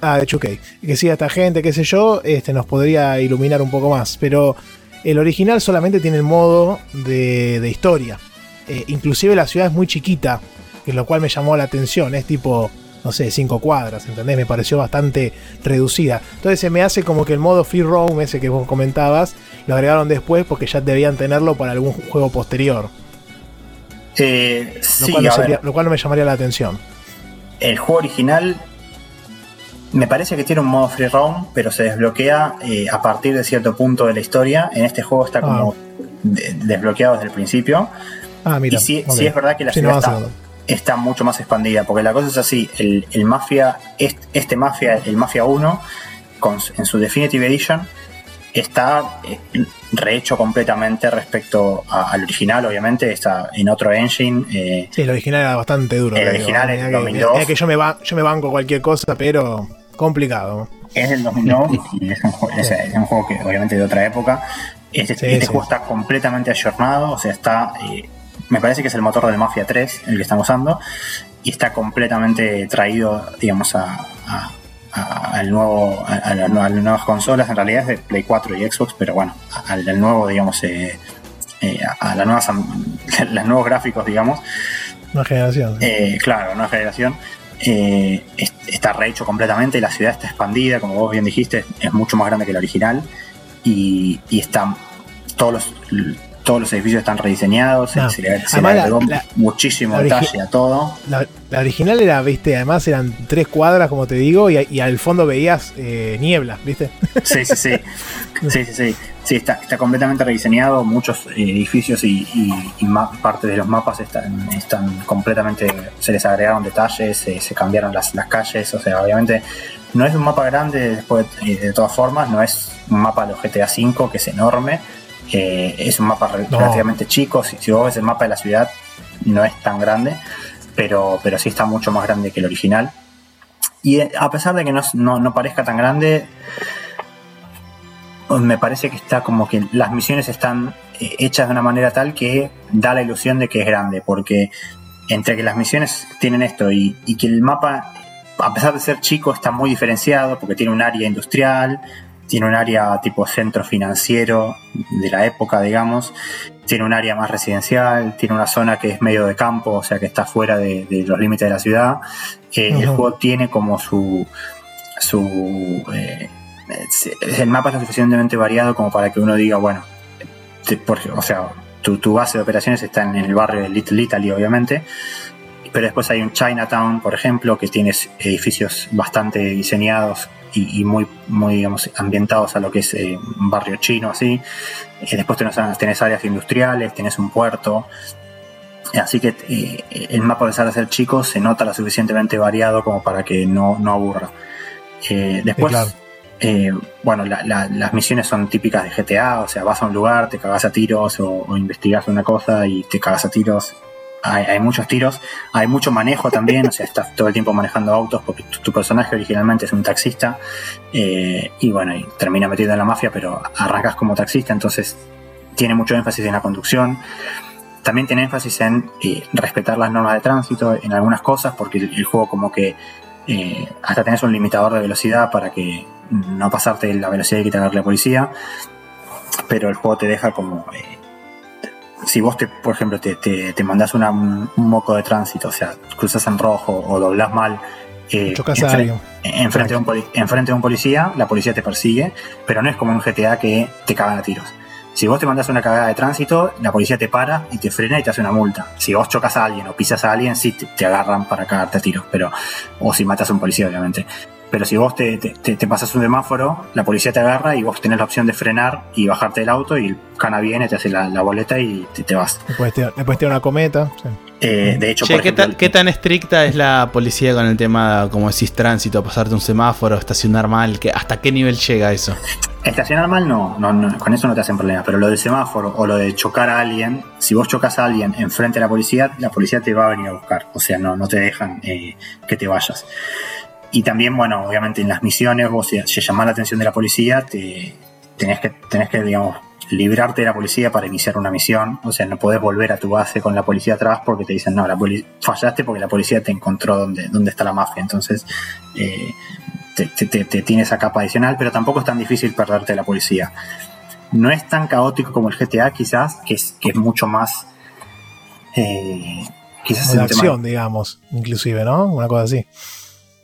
[SPEAKER 4] ah, de 2K. Que siga esta gente, qué sé yo, este nos podría iluminar un poco más. Pero el original solamente tiene el modo de, historia. Eh, inclusive la ciudad es muy chiquita, lo cual me llamó la atención. Es tipo no sé, cinco cuadras, ¿entendés? Me pareció bastante reducida. Entonces se me hace como que el modo free roam, ese que vos comentabas, lo agregaron después porque ya debían tenerlo para algún juego posterior.
[SPEAKER 2] Eh,
[SPEAKER 4] lo,
[SPEAKER 2] sí,
[SPEAKER 4] cual no lo cual no me llamaría la atención.
[SPEAKER 2] El juego original me parece que tiene un modo free roam, pero se desbloquea eh, a partir de cierto punto de la historia. En este juego está como ah. desbloqueado desde el principio.
[SPEAKER 4] Ah, mira.
[SPEAKER 2] Y sí, es verdad que la ciudad está, está mucho más expandida, porque la cosa es así, el, el Mafia, este, Mafia, el Mafia 1, con, en su Definitive Edition, está eh, rehecho completamente respecto al original, obviamente, está en otro engine.
[SPEAKER 4] Eh, sí, el original era bastante duro.
[SPEAKER 2] El original es del 2002.
[SPEAKER 4] que yo me, yo me banco cualquier cosa, pero complicado.
[SPEAKER 2] Es del 2002 <laughs> y es un, juego, que obviamente de otra época. Este, este juego está completamente ayornado, o sea, está eh, me parece que es el motor del Mafia 3 el que estamos usando y está completamente traído, digamos, a, al nuevo, a, las nuevas consolas, en realidad es de Play 4 y Xbox, pero bueno, al, nuevo, digamos, eh, eh, a las nuevas, <laughs> los nuevos gráficos, digamos.
[SPEAKER 4] Nueva generación.
[SPEAKER 2] Eh, claro, nueva generación. está rehecho completamente, la ciudad está expandida, como vos bien dijiste, es mucho más grande que la original y, y está todos los todos los edificios están rediseñados, se, le, muchísimo detalle a todo.
[SPEAKER 4] La, original era, viste, además eran tres cuadras, como te digo, y, al fondo veías eh, niebla, viste.
[SPEAKER 2] Sí, sí, <laughs> sí. sí, sí, sí. está, está completamente rediseñado, muchos edificios y, parte de los mapas están, están completamente, se les agregaron detalles, se cambiaron las, las calles, o sea, obviamente no es un mapa grande después de, todas formas, no es un mapa de los GTA V que es enorme, es un mapa relativamente chico. Si, vos ves el mapa de la ciudad, no es tan grande, pero, pero sí está mucho más grande que el original. Y eh, a pesar de que no, parezca tan grande, me parece que está como que las misiones están eh, hechas de una manera tal que da la ilusión de que es grande, porque entre que las misiones tienen esto y, y que el mapa, a pesar de ser chico, está muy diferenciado, porque tiene un área industrial, tiene un área tipo centro financiero de la época, digamos, tiene un área más residencial, tiene una zona que es medio de campo, o sea que está fuera de, los límites de la ciudad. Eh, el juego tiene como su... su eh, el mapa es lo suficientemente variado como para que uno diga, bueno, o sea, tu, tu, base de operaciones está en el barrio de Little Italy, obviamente, pero después hay un Chinatown, por ejemplo, que tiene edificios bastante diseñados y, muy, muy ambientados a lo que es eh, un barrio chino, así. Eh, después tenés, áreas industriales, tenés un puerto. Así que eh, el mapa, a pesar de ser chico, se nota lo suficientemente variado como para que no, no aburra. después, bueno, las misiones son típicas de GTA, o sea, vas a un lugar, te cagas a tiros o, o investigas una cosa y te cagas a tiros hay, muchos tiros, hay mucho manejo también, o sea, estás todo el tiempo manejando autos porque tu, personaje originalmente es un taxista eh, y bueno, y termina metido en la mafia, pero arrancas como taxista, entonces tiene mucho énfasis en la conducción. También tiene énfasis en eh, respetar las normas de tránsito en algunas cosas, porque el, juego como que eh, hasta tenés un limitador de velocidad para que no pasarte la velocidad que te la policía, pero el juego te deja como si vos, te, por ejemplo, te, te, te mandás un moco de tránsito, o sea, cruzas en rojo o doblás mal,
[SPEAKER 4] eh,
[SPEAKER 2] enfrente, de un enfrente de un policía, la policía te persigue, pero no es como en un GTA que te cagan a tiros. Si vos te mandas una cagada de tránsito, la policía te para y te frena y te hace una multa. Si vos chocas a alguien o pisas a alguien, sí te, agarran para cagarte a tiros, pero, o si matas a un policía, obviamente. Pero si vos te, te, pasas un semáforo, la policía te agarra y vos tenés la opción de frenar y bajarte del auto y el cana viene, te hace la, boleta y te, vas.
[SPEAKER 4] Después te, una cometa.
[SPEAKER 2] Eh, de hecho,
[SPEAKER 1] ¿qué, tan, estricta es la policía con el tema, como decís, tránsito, pasarte un semáforo, estacionar mal? ¿Hasta qué nivel llega eso?
[SPEAKER 2] Estacionar mal no, no, con eso no te hacen problema, pero lo del semáforo o lo de chocar a alguien, si vos chocas a alguien enfrente de la policía, la policía te va a venir a buscar, o sea, no, no te dejan eh, que te vayas. Y también, bueno, obviamente en las misiones, vos si, si llamás la atención de la policía, te, tenés que, tenés que, digamos, librarte de la policía para iniciar una misión. O sea, no podés volver a tu base con la policía atrás porque te dicen, no, la fallaste porque la policía te encontró donde, donde está la mafia. Entonces, eh, te, te, tiene esa capa adicional, pero tampoco es tan difícil perderte de la policía. No es tan caótico como el GTA, quizás, que es, que es mucho más.
[SPEAKER 4] Eh, quizás la acción, digamos, inclusive, ¿no? Una cosa así.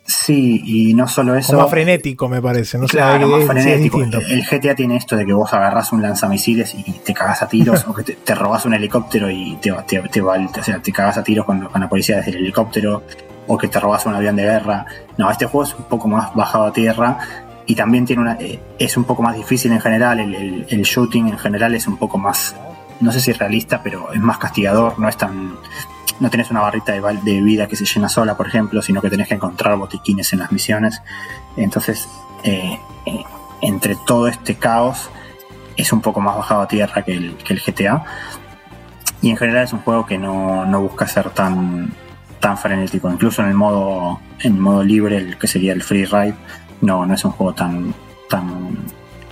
[SPEAKER 2] Sí, y no solo eso.
[SPEAKER 4] Como frenético, me parece. No
[SPEAKER 2] claro, más frenético. el GTA tiene esto de que vos agarras un lanzamisiles y te cagas a tiros, <laughs> o que te, robas un helicóptero y te, te, te, o sea, te cagas a tiros con, la policía desde el helicóptero, o que te robas un avión de guerra. No, este juego es un poco más bajado a tierra y también tiene una, eh, es un poco más difícil en general. El, el shooting en general es un poco más, no sé si realista, pero es más castigador, no es tan no tenés una barrita de, vida que se llena sola, por ejemplo, sino que tenés que encontrar botiquines en las misiones. Entonces, eh, eh, entre todo este caos, es un poco más bajado a tierra que el, GTA. Y en general es un juego que no, busca ser tan, tan frenético. Incluso en el modo, en modo libre, el que sería el free ride, no, no es un juego tan, tan,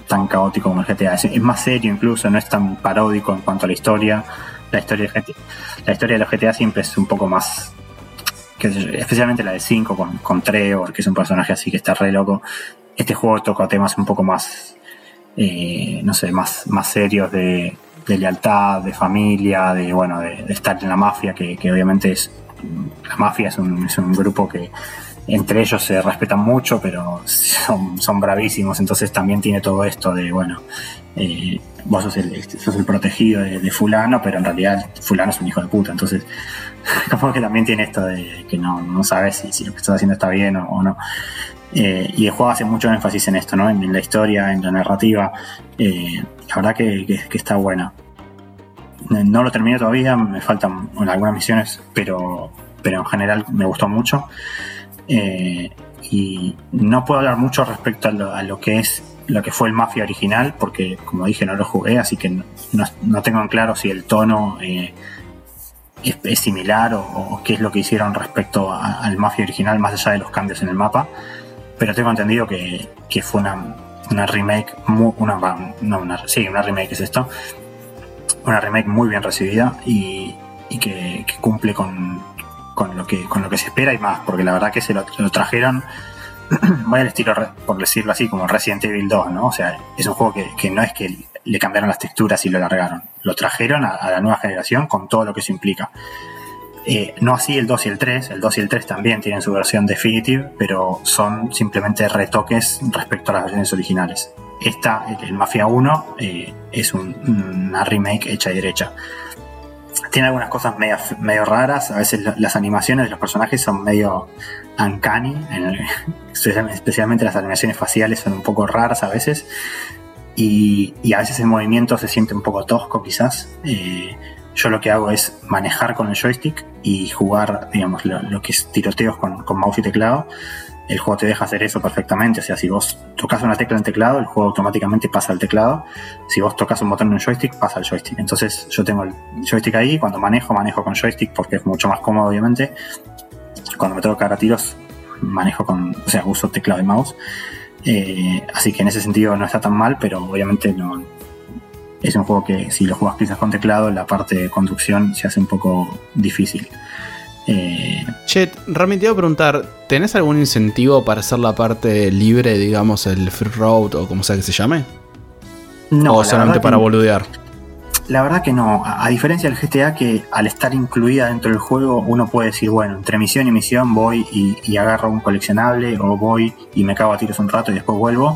[SPEAKER 2] tan caótico como el GTA. es más serio incluso, no es tan paródico en cuanto a la historia la historia de GTA, la historia de los GTA siempre es un poco más especialmente la de 5 con, con Trevor, que es un personaje así que está re loco. Este juego toca temas un poco más, eh, no sé, más, más serios de, lealtad, de familia, de bueno, de, estar en la mafia, que, obviamente es la mafia es un, es un, grupo que entre ellos se respetan mucho, pero son, son bravísimos, entonces también tiene todo esto de bueno, eh, vos sos el, protegido de, fulano, pero en realidad fulano es un hijo de puta, entonces <laughs> como que también tiene esto de que no, no sabes si, lo que estás haciendo está bien o, no. Eh, y el juego hace mucho énfasis en esto, ¿no? En, la historia, en la narrativa. Eh, la verdad que, está buena. No lo terminé todavía, me faltan algunas misiones, pero, pero en general me gustó mucho. y no puedo hablar mucho respecto a lo que es lo que fue el Mafia original, porque como dije no lo jugué, así que no, tengo en claro si el tono eh, es, similar o, qué es lo que hicieron respecto al Mafia original, más allá de los cambios en el mapa. Pero tengo entendido que, fue una, una remake, una, no, una, sí, una remake es esto, una remake muy bien recibida y, que, cumple con, con, lo que, con lo que se espera y más, porque la verdad que se lo trajeron <clears throat> muy al estilo, por decirlo así, como Resident Evil 2, ¿no? O sea, es un juego que, no es que le cambiaron las texturas y lo largaron, lo trajeron a, la nueva generación con todo lo que eso implica. Eh, no así el 2 y el 3, el 2 y el 3 también tienen su versión definitive, pero son simplemente retoques respecto a las versiones originales. Esta, el, Mafia 1, eh, es una remake hecha y derecha. Tiene algunas cosas medio raras, a veces las animaciones de los personajes son medio uncanny, especialmente las animaciones faciales son un poco raras a veces y, a veces el movimiento se siente un poco tosco quizás. Eh, yo lo que hago es manejar con el joystick y jugar, digamos, lo, que es tiroteos con, mouse y teclado. El juego te deja hacer eso perfectamente. O sea, si vos tocas una tecla en teclado, el juego automáticamente pasa al teclado. Si vos tocas un botón en un joystick, pasa al joystick. Entonces yo tengo el joystick ahí. Cuando manejo, manejo con joystick porque es mucho más cómodo, obviamente cuando me tengo que cagar a tiros, manejo con, o sea, uso teclado y mouse. Eh, así que en ese sentido no está tan mal, pero obviamente no. Es un juego que si lo juegas quizás con teclado, la parte de conducción se hace un poco difícil.
[SPEAKER 1] Eh, che, realmente te iba a preguntar, ¿tenés algún incentivo para hacer la parte libre, digamos, el free road o como sea que se llame? No. ¿O solamente para boludear?
[SPEAKER 2] La verdad que no, a, diferencia del GTA que al estar incluida dentro del juego uno puede decir, bueno, entre misión y misión voy y, agarro un coleccionable o voy y me cago a tiros un rato y después vuelvo.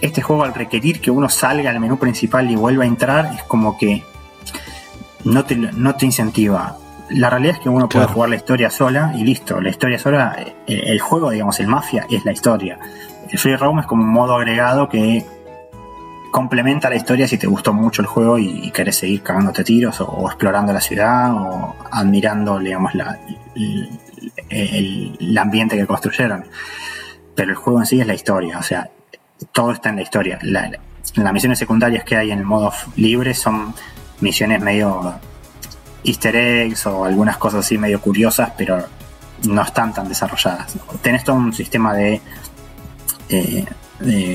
[SPEAKER 2] Este juego al requerir que uno salga al menú principal y vuelva a entrar es como que no te, no te incentiva. la realidad es que uno puede jugar la historia sola y listo. La historia sola, el, el, juego, digamos, el Mafia es la historia. El Free Roam es como un modo agregado que complementa la historia si te gustó mucho el juego y, querés seguir cagándote tiros o, explorando la ciudad o admirando, digamos, la, el, ambiente que construyeron. Pero el juego en sí es la historia, o sea, todo está en la historia. las misiones secundarias que hay en el modo libre son misiones medio easter eggs o algunas cosas así medio curiosas, pero no están tan desarrolladas. Tenés todo un sistema de eh,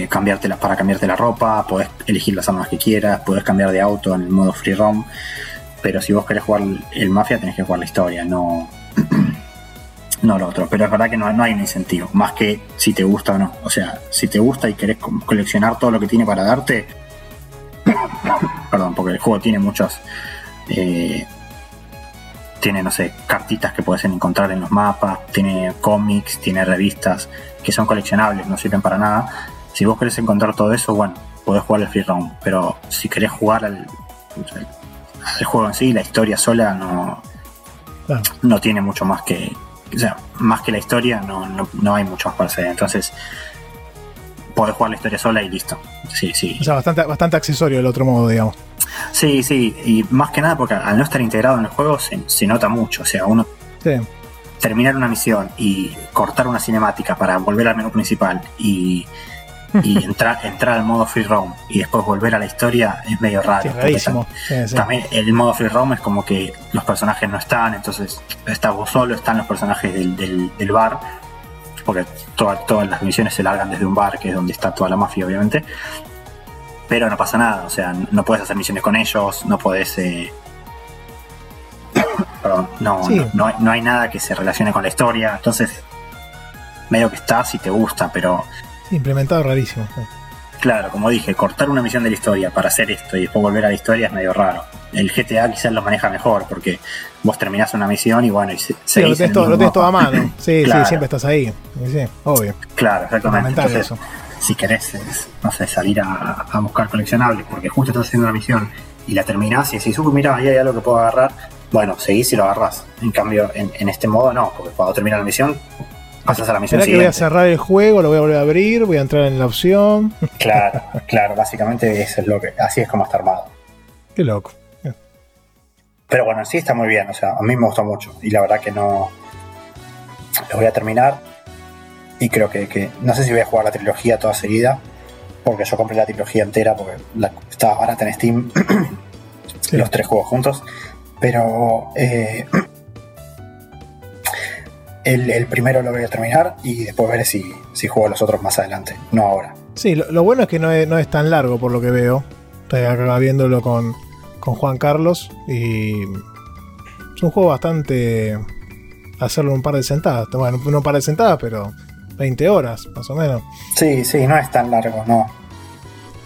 [SPEAKER 2] cambiarte para cambiarte la ropa, podés elegir las armas que quieras, podés cambiar de auto en el modo free roam, pero si vos querés jugar el Mafia tenés que jugar la historia, no, <clears throat> no lo otro. Pero es verdad que no, no, hay un incentivo, más que si te gusta o no. O sea, si te gusta y querés coleccionar todo lo que tiene para darte, <coughs> perdón, porque el juego tiene muchos... Eh, tiene, no sé, cartitas que puedes encontrar en los mapas, tiene cómics, tiene revistas que son coleccionables, no sirven para nada. Si vos querés encontrar todo eso, bueno, podés jugar el free roam, pero si querés jugar al, juego en sí, la historia sola no, no tiene mucho más que, o sea, más que la historia, no, no, hay mucho más para hacer. Entonces, podés jugar la historia sola y listo. Sí, sí.
[SPEAKER 4] O sea, bastante, bastante accesorio el otro modo, digamos.
[SPEAKER 2] Sí, sí, y más que nada porque al no estar integrado en el juego se, nota mucho. O sea, uno terminar una misión y cortar una cinemática para volver al menú principal y, <laughs> entrar, entrar al modo free roam y después volver a la historia es medio raro. También el modo free roam es como que los personajes no están, entonces estás vos solo, están los personajes del, del, bar, porque todas, todas las misiones se largan desde un bar, que es donde está toda la mafia, obviamente pero no pasa nada, o sea, no puedes hacer misiones con ellos, no puedes... Eh... <coughs> Perdón, no, no, no, hay nada que se relacione con la historia, entonces medio que está si te gusta, pero...
[SPEAKER 4] Implementado rarísimo.
[SPEAKER 2] Claro, como dije, cortar una misión de la historia para hacer esto y después volver a la historia es medio raro. El GTA quizás lo maneja mejor porque vos terminás una misión y bueno, y se,
[SPEAKER 4] sí, lo tenés, todo, a mano. <laughs> Sí, sí, siempre estás ahí. Sí, obvio.
[SPEAKER 2] Claro, exactamente. Entonces, si querés, no sé, salir a, buscar coleccionables, porque justo estás haciendo una misión y la terminás y decís, uy, mira, ahí hay algo que puedo agarrar, bueno, seguís y lo agarrás. En cambio, en, este modo no, porque cuando termina la misión, pasas a la misión siguiente.
[SPEAKER 4] que voy a cerrar el juego, lo voy a volver a abrir, voy a entrar en la opción.
[SPEAKER 2] Claro, <laughs> claro, básicamente eso es lo que, así es como está armado.
[SPEAKER 4] Qué loco.
[SPEAKER 2] Pero bueno, sí está muy bien, o sea, a mí me gustó mucho y la verdad que no... Lo voy a terminar y creo que, no sé si voy a jugar la trilogía toda seguida, porque yo compré la trilogía entera porque estaba barata en Steam, <clears throat> los tres juegos juntos. Pero eh, <clears throat> el, primero lo voy a terminar y después veré si, si juego los otros más adelante, no ahora.
[SPEAKER 4] Sí, lo, bueno es que no es, tan largo por lo que veo. Estoy acá viéndolo con, con Juan Carlos y es un juego bastante hacerlo un par de sentadas. Bueno, no un par de sentadas, pero 20 horas, más o menos.
[SPEAKER 2] Sí, sí, no es tan largo, no.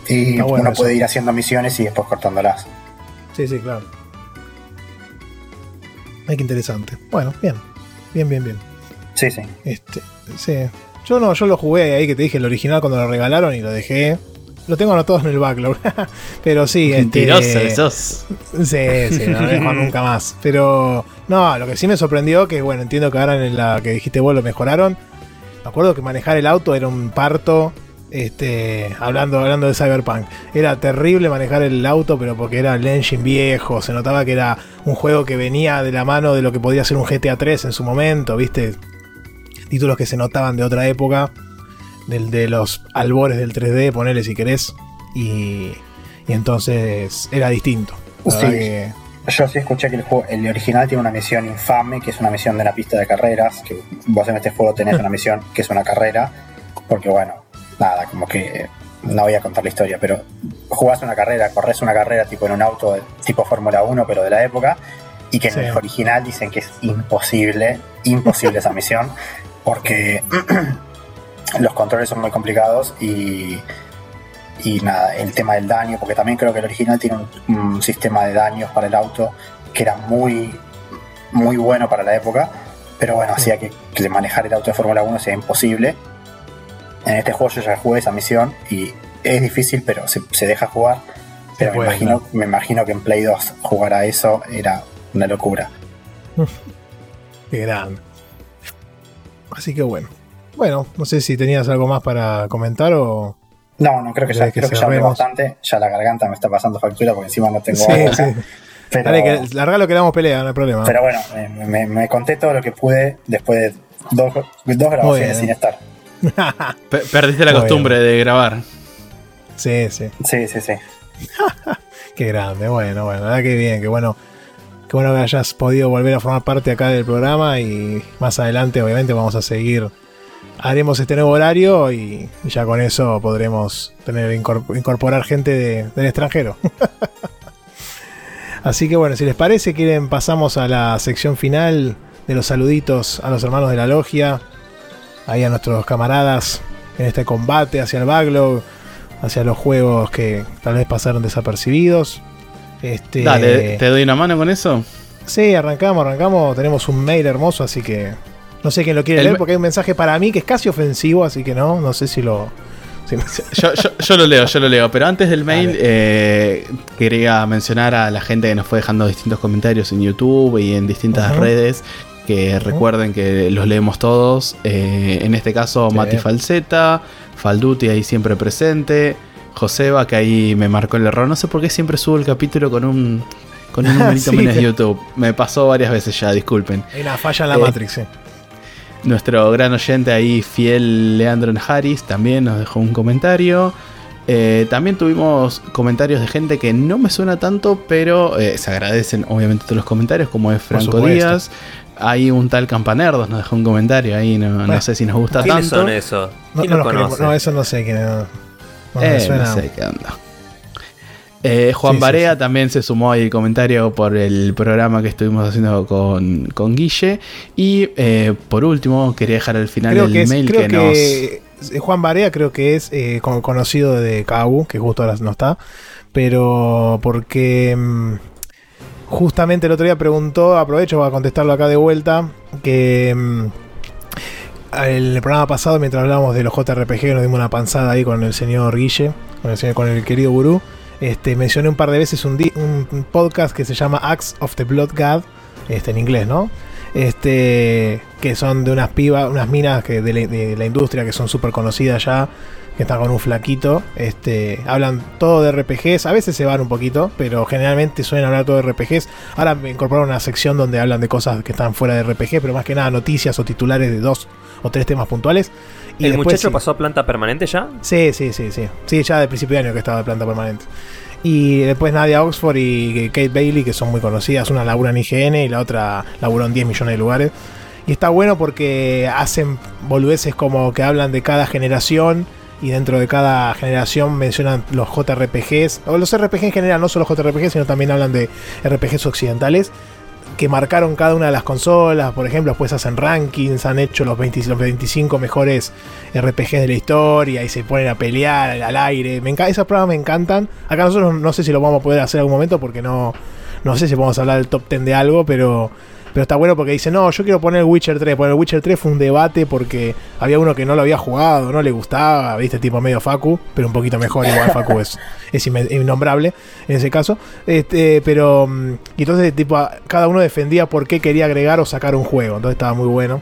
[SPEAKER 2] Y uno puede ir haciendo misiones y después cortándolas.
[SPEAKER 4] Sí, sí, claro. Ay, qué interesante. Bueno, bien. Bien, bien, bien.
[SPEAKER 2] Sí, sí.
[SPEAKER 4] Este, sí. Yo no, yo lo jugué ahí que te dije el original cuando lo regalaron y lo dejé. Lo tengo anotado en el backlog. <laughs> Pero sí,
[SPEAKER 1] este, Mentiroso este,
[SPEAKER 4] Sí, sí, no lo nunca más. Pero no, lo que sí me sorprendió, que bueno, entiendo que ahora en la que dijiste vos lo mejoraron me acuerdo que manejar el auto era un parto. Este, hablando, hablando de Cyberpunk, era terrible manejar el auto, pero porque era el engine viejo, se notaba que era un juego que venía de la mano de lo que podía ser un GTA 3 en su momento, ¿viste? Títulos que se notaban de otra época, del, de los albores del 3D, ponele si querés, y, y entonces era distinto.
[SPEAKER 2] Yo sí escuché que el, juego, el original tiene una misión infame, que es una misión de la pista de carreras, que vos en este juego tenés una misión que es una carrera, porque bueno, nada, como que no voy a contar la historia, pero jugás una carrera, corres una carrera tipo en un auto tipo Fórmula 1, pero de la época, y que en el original dicen que es imposible, imposible esa misión, porque <clears throat> los controles son muy complicados y y nada, el tema del daño, porque también creo que el original tiene un, sistema de daños para el auto que era muy, muy bueno para la época, pero bueno, hacía que, manejar el auto de Fórmula 1 sea imposible. En este juego yo ya jugué esa misión y es difícil, pero se, deja jugar. Pero me, imagino, me imagino que en Play 2 jugar a eso era una locura. <laughs>
[SPEAKER 4] Qué grande. Así que bueno. Bueno, no sé si tenías algo más para comentar o.
[SPEAKER 6] No, no creo que ya, creo que ya hablé bastante. Ya la garganta me está pasando factura porque encima no tengo sí, agua. Sí. <laughs>
[SPEAKER 4] Pero, Dale, que largalo que damos pelea, no hay problema.
[SPEAKER 6] Pero bueno, me, me, conté todo lo que pude después de dos, dos grabaciones sin estar. <laughs>
[SPEAKER 1] Perdiste la costumbre de grabar.
[SPEAKER 4] Sí, sí.
[SPEAKER 6] Sí, sí, sí. <laughs>
[SPEAKER 4] qué grande, bueno, bueno, nada que bien, qué bueno. Qué bueno que hayas podido volver a formar parte acá del programa y más adelante obviamente vamos a seguir haremos este nuevo horario y ya con eso podremos tener incorporar gente del extranjero. <laughs> Así que bueno, si les parece, quieren pasamos a la sección final de los saluditos a los hermanos de la logia, ahí a nuestros camaradas en este combate hacia el backlog, hacia los juegos que tal vez pasaron desapercibidos. Este,
[SPEAKER 1] Dale, ¿te doy una mano con eso?
[SPEAKER 4] Sí, arrancamos, arrancamos. Tenemos un mail hermoso, así que no sé quién lo quiere leer porque hay un mensaje para mí que es casi ofensivo, así que no, no sé si lo. <laughs>
[SPEAKER 1] yo, lo leo, yo lo leo. Pero antes del mail, eh, quería mencionar a la gente que nos fue dejando distintos comentarios en YouTube y en distintas redes. Que recuerden que los leemos todos. Eh, en este caso, Mati Falseta, Falduti ahí siempre presente. Joseba, que ahí me marcó el error. No sé por qué siempre subo el capítulo con un con un <laughs> numerito menos de YouTube. Me pasó varias veces ya, disculpen.
[SPEAKER 4] Hay una falla en la eh, Matrix,
[SPEAKER 1] Nuestro gran oyente ahí, fiel Leandro Harris, también nos dejó un comentario. Eh, también tuvimos comentarios de gente que no me suena tanto, pero eh, se agradecen obviamente todos los comentarios, como es Franco Díaz. Hay un tal Campanerdos, nos dejó un comentario ahí, no, sé si nos gusta tanto.
[SPEAKER 5] son eso?
[SPEAKER 4] ¿Quién no, no, eso no sé quién no,
[SPEAKER 1] no sé qué onda. Eh, Juan Barea también se sumó ahí el comentario por el programa que estuvimos haciendo con, con Guille. Y eh, por último, quería dejar al final el mail que, nos. Eh,
[SPEAKER 4] Juan Barea creo que es conocido de Cabu, que justo ahora no está. Pero porque. Mm, justamente el otro día preguntó, aprovecho para contestarlo acá de vuelta, que mm, el programa pasado, mientras hablábamos de los JRPG, nos dimos una panzada ahí con el señor Guille, con el, señor, con el querido Gurú. Este, mencioné un par de veces un, podcast que se llama Axe of the Blood God, este, en inglés, ¿no? Este, que son de unas pibas, unas minas de, la, industria que son súper conocidas ya, que están con un flaquito. Este, hablan todo de RPGs, a veces se van un poquito, pero generalmente suelen hablar todo de RPGs. Ahora me incorporaron una sección donde hablan de cosas que están fuera de RPG, pero más que nada noticias o titulares de dos o tres temas puntuales.
[SPEAKER 5] Y ¿El muchacho pasó a planta permanente ya?
[SPEAKER 4] Sí, sí, sí, sí. Sí, ya de principio de año que estaba de planta permanente. Y después Nadia Oxford y Kate Bailey, que son muy conocidas. Una labura en IGN y la otra laburó en 10 millones de lugares. Y está bueno porque hacen boludeces como que hablan de cada generación y dentro de cada generación mencionan los JRPGs, o los RPG en general, no solo JRPGs, sino también hablan de RPGs occidentales que marcaron cada una de las consolas, por ejemplo, después hacen rankings, han hecho los, 25 mejores RPGs de la historia y se ponen a pelear al, aire. Me esas pruebas me encantan. Acá nosotros no sé si lo vamos a poder hacer en algún momento porque no, no sé si podemos hablar del top 10 de algo, pero pero está bueno porque dice, no, yo quiero poner Witcher 3. Poner Witcher 3 fue un debate porque había uno que no lo había jugado, no le gustaba, viste, tipo medio Facu, pero un poquito mejor, igual <laughs> Facu es, es innombrable en ese caso. Este, pero, mm, y entonces, tipo, cada uno defendía por qué quería agregar o sacar un juego. Entonces estaba muy bueno.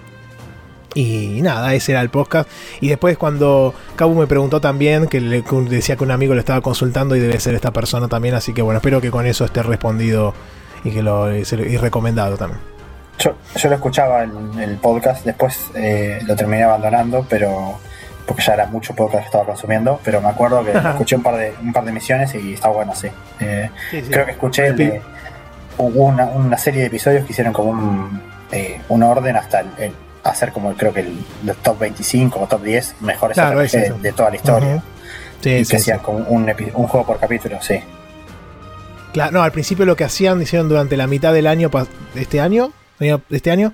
[SPEAKER 4] Y nada, ese era el podcast. Y después cuando Cabu me preguntó también, que le decía que un amigo le estaba consultando y debe ser esta persona también, así que bueno, espero que con eso esté respondido y que lo y recomendado también.
[SPEAKER 6] Yo, lo escuchaba en el podcast, después eh, lo terminé abandonando, pero porque ya era mucho podcast que estaba consumiendo, pero me acuerdo que <laughs> escuché un par de un par de emisiones y está bueno, sí. Eh, creo que escuché el de, hubo una, serie de episodios que hicieron como un, eh, un orden hasta el, hacer como creo que el, top 25 o top 10 mejores de, toda la historia. y que hacían como un, un juego por capítulo, sí.
[SPEAKER 4] Claro, no, al principio lo que hacían, hicieron durante la mitad del año este año, este año,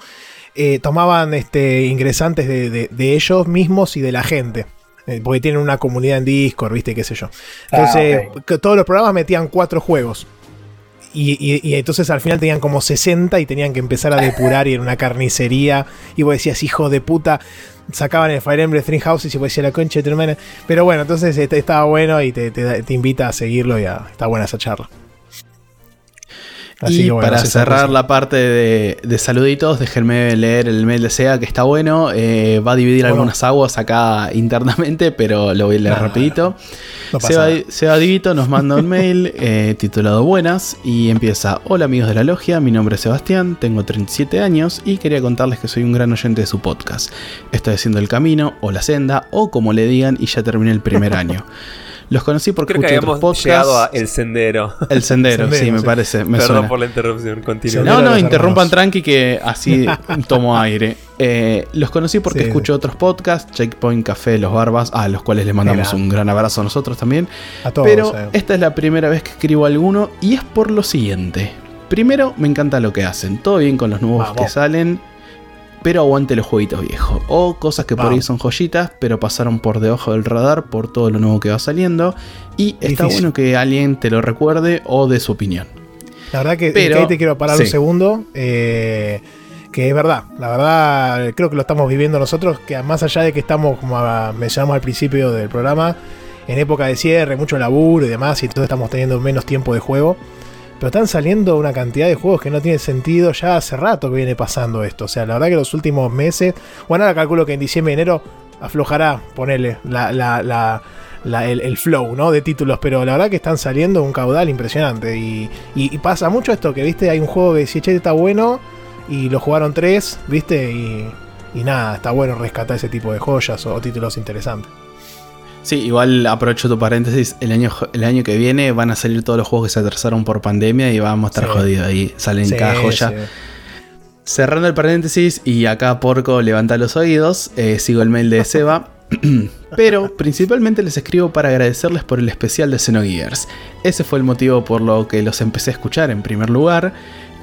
[SPEAKER 4] eh, tomaban este, ingresantes de, ellos mismos y de la gente. Eh, porque tienen una comunidad en Discord, viste, qué sé yo. Entonces, ah, todos los programas metían cuatro juegos. Y, entonces al final tenían como 60 y tenían que empezar a depurar y en una carnicería. Y vos decías, hijo de puta, sacaban el Fire Emblem Three Houses y vos decías la concha de tu hermana. Pero bueno, entonces este, estaba bueno y te, invita a seguirlo y está buena esa charla.
[SPEAKER 1] Y para cerrar la parte de, saluditos, déjenme leer el mail de SEA que está bueno. Eh, va a dividir algunas aguas acá <laughs> internamente, pero lo voy a leer rapidito. Seba, Divito nos manda un mail <laughs> eh, titulado Buenas y empieza: Hola amigos de la logia, mi nombre es Sebastián, tengo 37 años y quería contarles que soy un gran oyente de su podcast. Estoy haciendo el camino o la senda o como le digan y ya terminé el primer <laughs> año. Los conocí porque
[SPEAKER 5] Creo que habíamos llegado a El Sendero.
[SPEAKER 1] El Sendero, sí, me parece.
[SPEAKER 5] Perdón por la interrupción, continúa.
[SPEAKER 1] No, no, interrumpan tranqui que así <laughs> tomo aire. Eh, los conocí porque escucho otros podcasts, Checkpoint Café, Los Barbas, a los cuales les mandamos un gran abrazo a nosotros también. A todos, Pero eh. esta es la primera vez que escribo alguno y es por lo siguiente. Primero, me encanta lo que hacen. Todo bien con los nuevos que salen pero aguante los jueguitos viejos. O cosas que por ahí son joyitas, pero pasaron por debajo del radar por todo lo nuevo que va saliendo. Y está bueno que alguien te lo recuerde o dé su opinión.
[SPEAKER 4] La verdad que, ahí te quiero parar un segundo. Eh, que es verdad, la verdad creo que lo estamos viviendo nosotros, que más allá de que estamos, como mencionamos al principio del programa, en época de cierre, mucho laburo y demás, y entonces estamos teniendo menos tiempo de juego. Pero están saliendo una cantidad de juegos que no tiene sentido. Ya hace rato que viene pasando esto. O sea, la verdad que los últimos meses. Bueno, ahora calculo que en diciembre y enero aflojará, ponerle el, flow ¿no? de títulos. Pero la verdad que están saliendo un caudal impresionante. Y, pasa mucho esto: que viste, hay un juego que si che está bueno. Y lo jugaron tres, viste. Y, y nada, está bueno rescatar ese tipo de joyas o títulos interesantes.
[SPEAKER 1] Sí, igual aprovecho tu paréntesis. El año, el año que viene van a salir todos los juegos que se atrasaron por pandemia y vamos a estar jodidos ahí. Salen cada joya. Cerrando el paréntesis, y acá Porco levanta los oídos, eh, sigo el mail de Seba. <laughs> Pero principalmente les escribo para agradecerles por el especial de Xenogears. Ese fue el motivo por lo que los empecé a escuchar en primer lugar.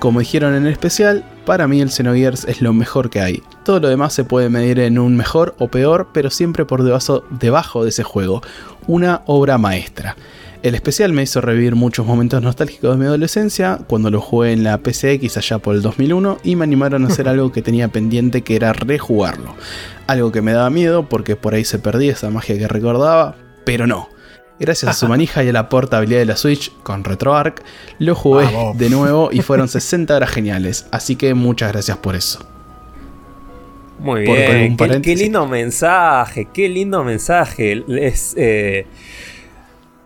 [SPEAKER 1] Como dijeron en el especial, para mí el Xenogears es lo mejor que hay. Todo lo demás se puede medir en un mejor o peor, pero siempre por debajo, debajo de ese juego. Una obra maestra. El especial me hizo revivir muchos momentos nostálgicos de mi adolescencia, cuando lo jugué en la PCX allá por el 2001 y me animaron a hacer <laughs> algo que tenía pendiente que era rejugarlo. Algo que me daba miedo porque por ahí se perdía esa magia que recordaba, pero no. Gracias a su manija y a la portabilidad de la Switch con RetroArch, lo jugué de nuevo y fueron <laughs> 60 horas geniales. Así que muchas gracias por eso.
[SPEAKER 5] Muy bien, qué, lindo mensaje, qué lindo mensaje. Eh,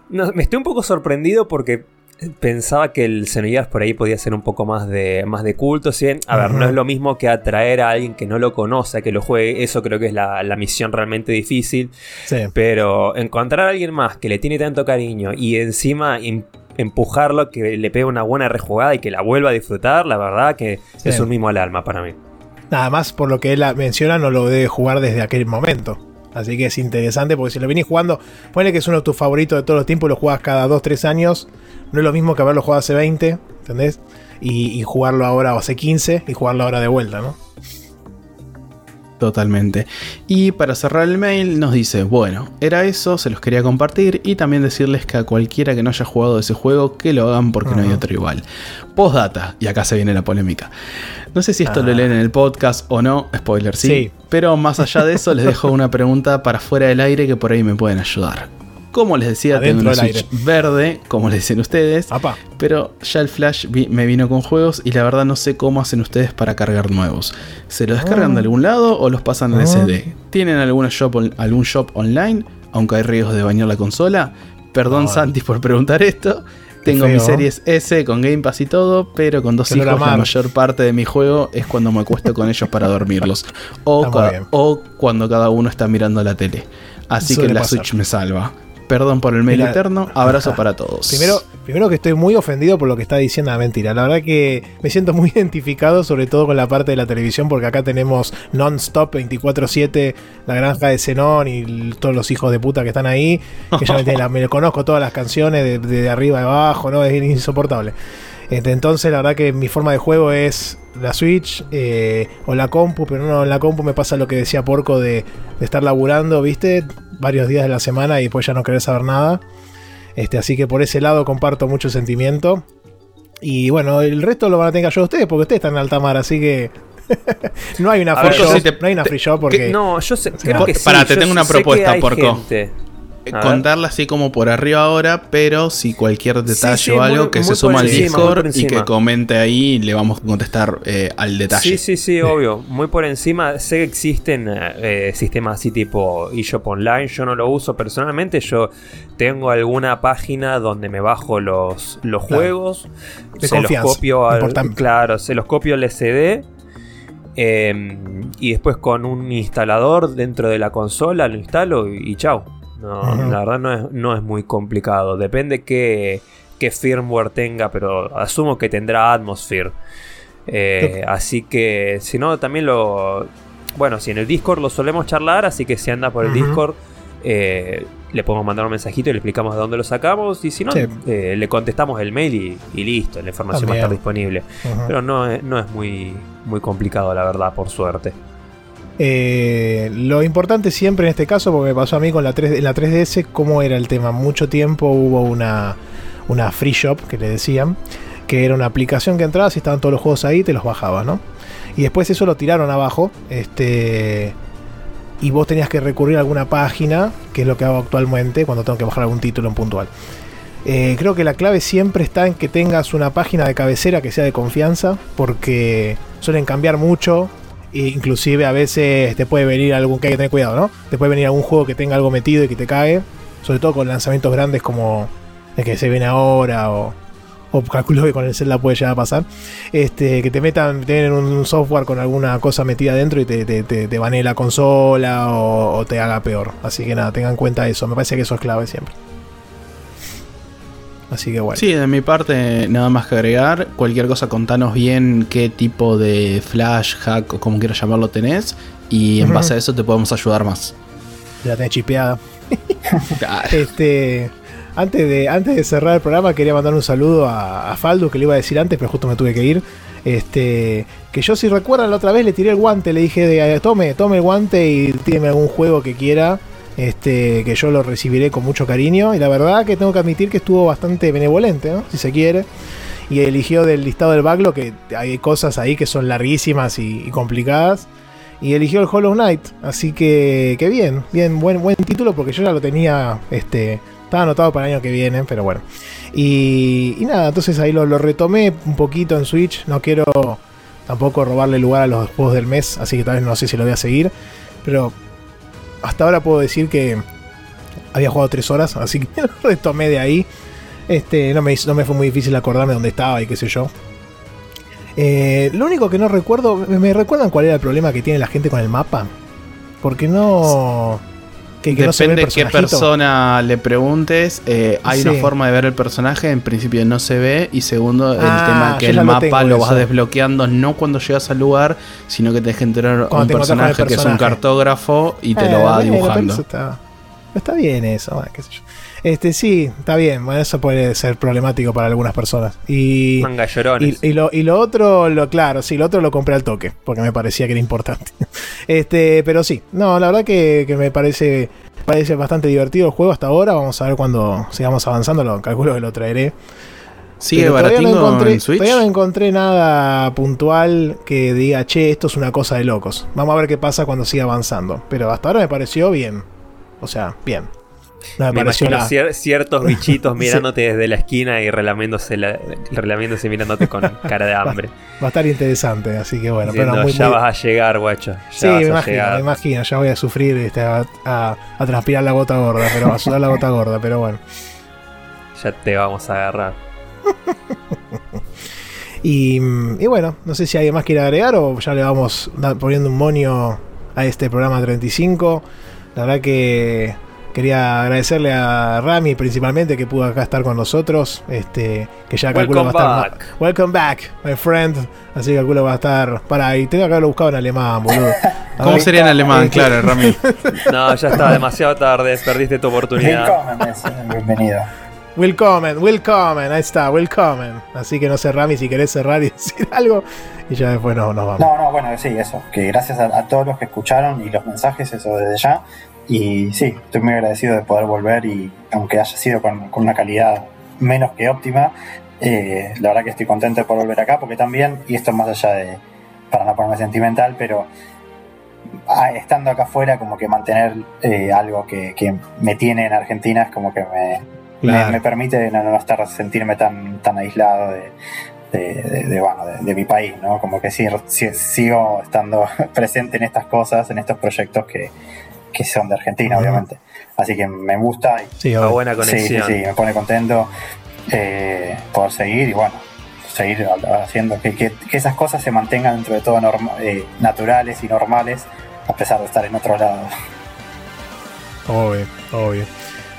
[SPEAKER 5] me estoy un poco sorprendido porque pensaba que el Xenogears por ahí podía ser un poco más de, más de culto. A ver, no es lo mismo que atraer a alguien que no lo conoce, que lo juegue. Eso creo que es la, misión realmente difícil. Pero encontrar a alguien más que le tiene tanto cariño y encima empujarlo, que le pegue una buena rejugada y que la vuelva a disfrutar, la verdad que es un mimo al alma para mí.
[SPEAKER 4] Nada más por lo que él menciona, no lo debe jugar desde aquel momento. Así que es interesante porque si lo venís jugando, ponle que es uno de tus favoritos de todos los tiempos, lo juegas cada 2-3 años. No es lo mismo que haberlo jugado hace 20, ¿entendés? Y, jugarlo ahora hace 15 y jugarlo ahora de vuelta, ¿no?
[SPEAKER 1] Totalmente. Y para cerrar el mail nos dice, bueno, era eso, se los quería compartir y también decirles que a cualquiera que no haya jugado ese juego, que lo hagan porque no hay otro igual. Postdata, y acá se viene la polémica. No sé si esto lo ah. leen en el podcast o no, spoiler sí, pero más allá de eso les dejo una pregunta para fuera del aire que por ahí me pueden ayudar. Como les decía, tengo una Switch verde, como les dicen ustedes. Pero ya el Flash me vino con juegos y la verdad no sé cómo hacen ustedes para cargar nuevos. ¿Se los descargan de ah. algún lado o los pasan al. SD? ¿Tienen alguna shop, algún shop online? Aunque hay riesgos de bañar la consola. Perdón, Santi, por preguntar esto. Tengo mis series S con Game Pass y todo, pero con dos hijos la, mayor parte de mi juego es cuando me acuesto con ellos para dormirlos. O, o cuando cada uno está mirando la tele. Así que la Switch me salva. Perdón por el mail eterno. Abrazo para todos.
[SPEAKER 4] Primero, primero que estoy muy ofendido por lo que está diciendo la mentira. La verdad que me siento muy <laughs> identificado, sobre todo con la parte de la televisión, porque acá tenemos non-stop 24-7, la granja de Zenón y todos los hijos de puta que están ahí. Que ya me, conozco todas las canciones de, arriba y abajo, ¿no? Es insoportable. Este, entonces, la verdad que mi forma de juego es la Switch eh, o la compu, pero no, en la compu me pasa lo que decía Porco de, de estar laburando, ¿viste? Varios días de la semana y después ya no querés saber nada. Este, así que por ese lado comparto mucho sentimiento. Y bueno, el resto lo van a tener que ayudar ustedes porque ustedes están en alta mar, así que <laughs> no hay una free shop. no hay una free shop porque.
[SPEAKER 5] no, yo sé, creo que
[SPEAKER 1] Para, te tengo una propuesta, Porco. Contarla así como por arriba ahora, pero si cualquier detalle o algo que se suma al Discord y que comente ahí, le vamos a contestar eh, al detalle.
[SPEAKER 5] Sí, sí, sí, obvio. Muy por encima. Sé que existen eh, sistemas así tipo eShop Online. Yo no lo uso personalmente. Yo tengo alguna página donde me bajo los, los juegos. se los copio al, Claro, se los copio al SD y después con un instalador dentro de la consola lo instalo y, chao. No, La verdad no es, muy complicado. Depende qué, qué firmware tenga, pero asumo que tendrá Atmosphere. Eh, así que si no, también lo... Bueno, si en el Discord lo solemos charlar, así que si anda por el Discord, eh, le podemos mandar un mensajito y le explicamos de dónde lo sacamos. Y si no, eh, le contestamos el mail y, listo, la información va a estar disponible. Pero no, no es muy, muy complicado, la verdad, por suerte.
[SPEAKER 4] Eh, lo importante siempre en este caso, porque me pasó a mí con la, 3, la 3DS, ¿cómo era el tema? Mucho tiempo hubo una, free shop que le decían, que era una aplicación que entrabas y estaban todos los juegos ahí te los bajabas, ¿no? Y después eso lo tiraron abajo, este y vos tenías que recurrir a alguna página, que es lo que hago actualmente cuando tengo que bajar algún título en puntual. Eh, creo que la clave siempre está en que tengas una página de cabecera que sea de confianza, porque suelen cambiar mucho. Inclusive a veces te puede venir algún que hay que tener cuidado, ¿no? Te puede venir algún juego que tenga algo metido y que te cague. Sobre todo con lanzamientos grandes como el que se viene ahora o, o calculo que con el Zelda puede llegar a pasar, este, que te metan, tienen un software con alguna cosa metida dentro y te, te, te, banee la consola o, te haga peor. Así que nada, tengan en cuenta eso. Me parece que eso es clave siempre. Así que bueno.
[SPEAKER 1] Sí, de mi parte, nada más que agregar. Cualquier cosa, contanos bien qué tipo de flash, hack o como quieras llamarlo tenés. Y en base a eso te podemos ayudar más.
[SPEAKER 4] Ya tenés chipeada. <laughs> este. Antes de, antes de cerrar el programa, quería mandar un saludo a, Faldo, que le iba a decir antes, pero justo me tuve que ir. Este, que yo, si recuerdan, la otra vez le tiré el guante, le dije, de, tome, tome el guante y tíreme algún juego que quiera. Este, que yo lo recibiré con mucho cariño. Y la verdad que tengo que admitir que estuvo bastante benevolente, si se quiere. Y eligió del listado del backlog, que hay cosas ahí que son larguísimas y, complicadas. Y eligió el Hollow Knight. Así que, que bien, bien, buen, buen título, porque yo ya lo tenía este, estaba anotado para el año que viene, pero bueno. Y, nada, entonces ahí lo, retomé un poquito en Switch. No quiero tampoco robarle lugar a los juegos del mes, así que tal vez no sé si lo voy a seguir. Pero hasta ahora puedo decir que había jugado tres horas, así que <laughs> lo retomé de ahí. Este, no me, no me fue muy difícil acordarme dónde estaba y qué sé yo. Eh, lo único que no recuerdo, ¿me recuerdan cuál era el problema que tiene la gente con el mapa? Porque no...
[SPEAKER 1] Depende qué persona le preguntes. Eh, hay una forma de ver el personaje. En principio no se ve. Y segundo, el ah, tema que el mapa lo, vas desbloqueando no cuando llegas al lugar, sino que te deja entrar un personaje, que es un cartógrafo y te lo va dibujando.
[SPEAKER 4] Está, está, bien eso, qué sé yo. Este sí, está bien. Bueno, eso puede ser problemático para algunas personas. Y,
[SPEAKER 5] Manga
[SPEAKER 4] y, lo, y lo otro, lo claro, sí, lo otro lo compré al toque, porque me parecía que era importante. <laughs> Este, pero sí, no, la verdad que, me parece, parece bastante divertido el juego hasta ahora. Vamos a ver cuando sigamos avanzando, lo calculo que lo traeré.
[SPEAKER 1] ¿Sigue baratingo no
[SPEAKER 4] encontré,
[SPEAKER 1] en Switch?
[SPEAKER 4] Todavía no encontré nada puntual que diga, che, esto es una cosa de locos. Vamos a ver qué pasa cuando siga avanzando. Pero hasta ahora me pareció bien. O sea, bien.
[SPEAKER 5] No me, imagino ciertos <laughs> bichitos mirándote desde la esquina y relamiéndose, relamiéndose mirándote con <laughs> cara de hambre.
[SPEAKER 4] Va, a estar interesante, así que bueno.
[SPEAKER 5] ya vas a llegar, guacho.
[SPEAKER 4] sí, me imagino, me imagino, ya voy a sufrir este, a, transpirar la gota gorda, pero a sudar la gota gorda, pero bueno. <laughs>
[SPEAKER 5] Ya te vamos a agarrar.
[SPEAKER 4] y, y bueno, no sé si alguien más quiere agregar o ya le vamos poniendo un monio a este programa 35. La verdad que Quería agradecerle a Rami principalmente que pudo acá estar con nosotros. Este, que ya calculo va a estar. Welcome back, my friend. Así que calculo va a estar. Para, y tengo que haberlo buscado en alemán, boludo. <laughs>
[SPEAKER 1] ¿Cómo sería en alemán? <laughs> Claro, Rami.
[SPEAKER 5] no, ya está demasiado tarde. Perdiste tu oportunidad.
[SPEAKER 6] Bienvenido.
[SPEAKER 4] Willkommen, willkommen, ahí está, willkommen. Así que no sé, Rami, si querés cerrar y <laughs> decir algo. Y ya después nos, nos vamos.
[SPEAKER 6] No, no, bueno, sí, eso. Que gracias a, a, todos los que escucharon y los mensajes, eso desde ya. Y sí, estoy muy agradecido de poder volver y aunque haya sido con, una calidad menos que óptima, eh, la verdad que estoy contento de poder volver acá porque también, y esto es más allá de, para no ponerme sentimental, pero
[SPEAKER 2] estando acá afuera, como que mantener eh, algo que, me tiene en Argentina es como que me, me, permite no, estar, sentirme tan, tan aislado de, de, bueno, de, mi país, ¿no? Como que sí, sigo estando <laughs> presente en estas cosas, en estos proyectos que, son de Argentina, obviamente. Así que me gusta. Y,
[SPEAKER 5] sí, una buena conexión.
[SPEAKER 2] Sí, sí, me pone contento eh, poder seguir y bueno, seguir haciendo que, esas cosas se mantengan dentro de todo eh, naturales y normales, a pesar de estar en otro lado.
[SPEAKER 4] Obvio, obvio.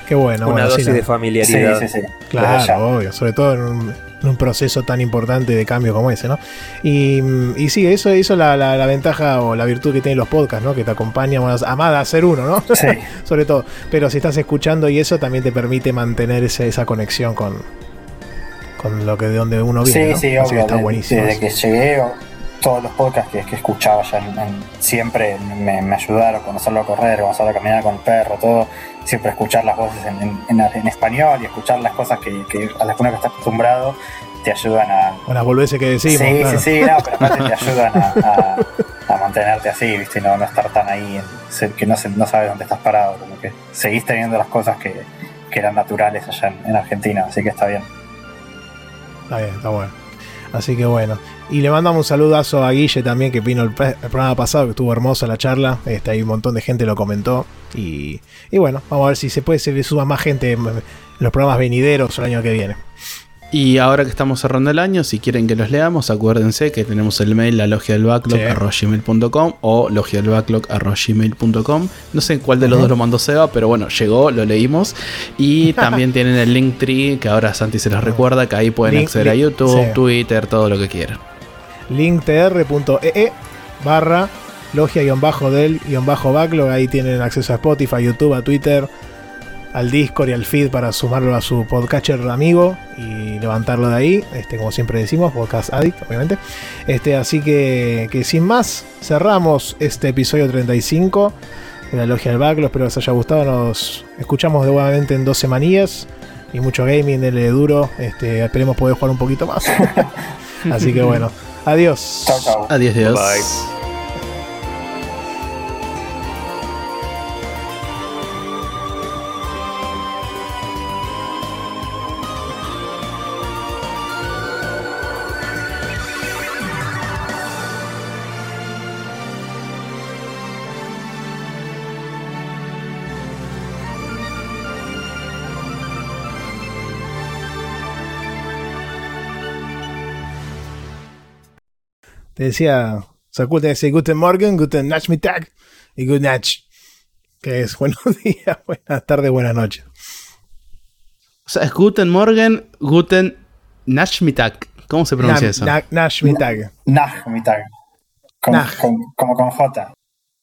[SPEAKER 4] Qué bueno.
[SPEAKER 5] Una dosis de familiaridad.
[SPEAKER 2] Sí, sí, sí.
[SPEAKER 4] Claro, obvio. Sobre todo en un, proceso tan importante de cambio como ese, ¿no? Y, y sí, eso, eso la, la, ventaja o la virtud que tienen los podcasts, ¿no? Que te acompañan, amada a ser uno, ¿no?
[SPEAKER 2] Sí. <laughs>
[SPEAKER 4] Sobre todo. Pero si estás escuchando y eso también te permite mantener esa conexión con, con lo que de donde uno viene.
[SPEAKER 2] Sí,
[SPEAKER 4] ¿no?
[SPEAKER 2] sí, obvio. Está buenísimo. Desde que llegué, todos los podcasts que, que escuchaba ya siempre me, me, ayudaron, conocerlo a correr, conocerlo a caminar con el perro, todo. Siempre escuchar las voces en, en, español y escuchar las cosas que, que a las que uno está acostumbrado te ayudan a.
[SPEAKER 4] O las volvés que decimos.
[SPEAKER 2] Sí, sí, sí, no, pero aparte te ayudan a, a, mantenerte así, ¿viste? No, no estar tan ahí, que no, no sabes dónde estás parado, como que seguís teniendo las cosas que, que eran naturales allá en Argentina, así que está bien.
[SPEAKER 4] Está bien, está bueno. Así que bueno. Y le mandamos un saludazo a Guille también, que vino el, programa pasado, que estuvo hermosa la charla. Este, hay un montón de gente lo comentó. Y, y bueno, vamos a ver si se puede, se le suba más gente en los programas venideros el año que viene.
[SPEAKER 1] Y ahora que estamos cerrando el año, si quieren que los leamos, acuérdense que tenemos el mail la logia del backlog o logia del backlog No sé cuál de los dos lo mandó Seba, pero bueno, llegó, lo leímos. Y <laughs> también tienen el link tree, que ahora Santi se los recuerda, que ahí pueden acceder a YouTube, Twitter, todo lo que quieran.
[SPEAKER 4] linktr.ee e barra logia-del-backlog. Ahí tienen acceso a Spotify, YouTube, a Twitter al Discord y al feed para sumarlo a su podcatcher amigo y levantarlo de ahí, este, como siempre decimos, Podcast Addict, obviamente. Este, así que, que sin más, cerramos este episodio 35 de la Logia del Backlog. Espero que les haya gustado. Nos escuchamos de nuevamente en dos semanillas y mucho gaming, dele duro. Este, esperemos poder jugar un poquito más. <laughs> así que bueno, adiós.
[SPEAKER 1] Adiós, adiós.
[SPEAKER 4] Te decía, se acuerda de decir Guten Morgen, Guten Nachmittag y Good Nach, que es <laughs> buenos días, buenas tardes, buenas noches.
[SPEAKER 1] O sea, es Guten Morgen, Guten Nachmittag. ¿Cómo se pronuncia eso?
[SPEAKER 4] Nachmittag.
[SPEAKER 2] Nachmittag. Como, como con J.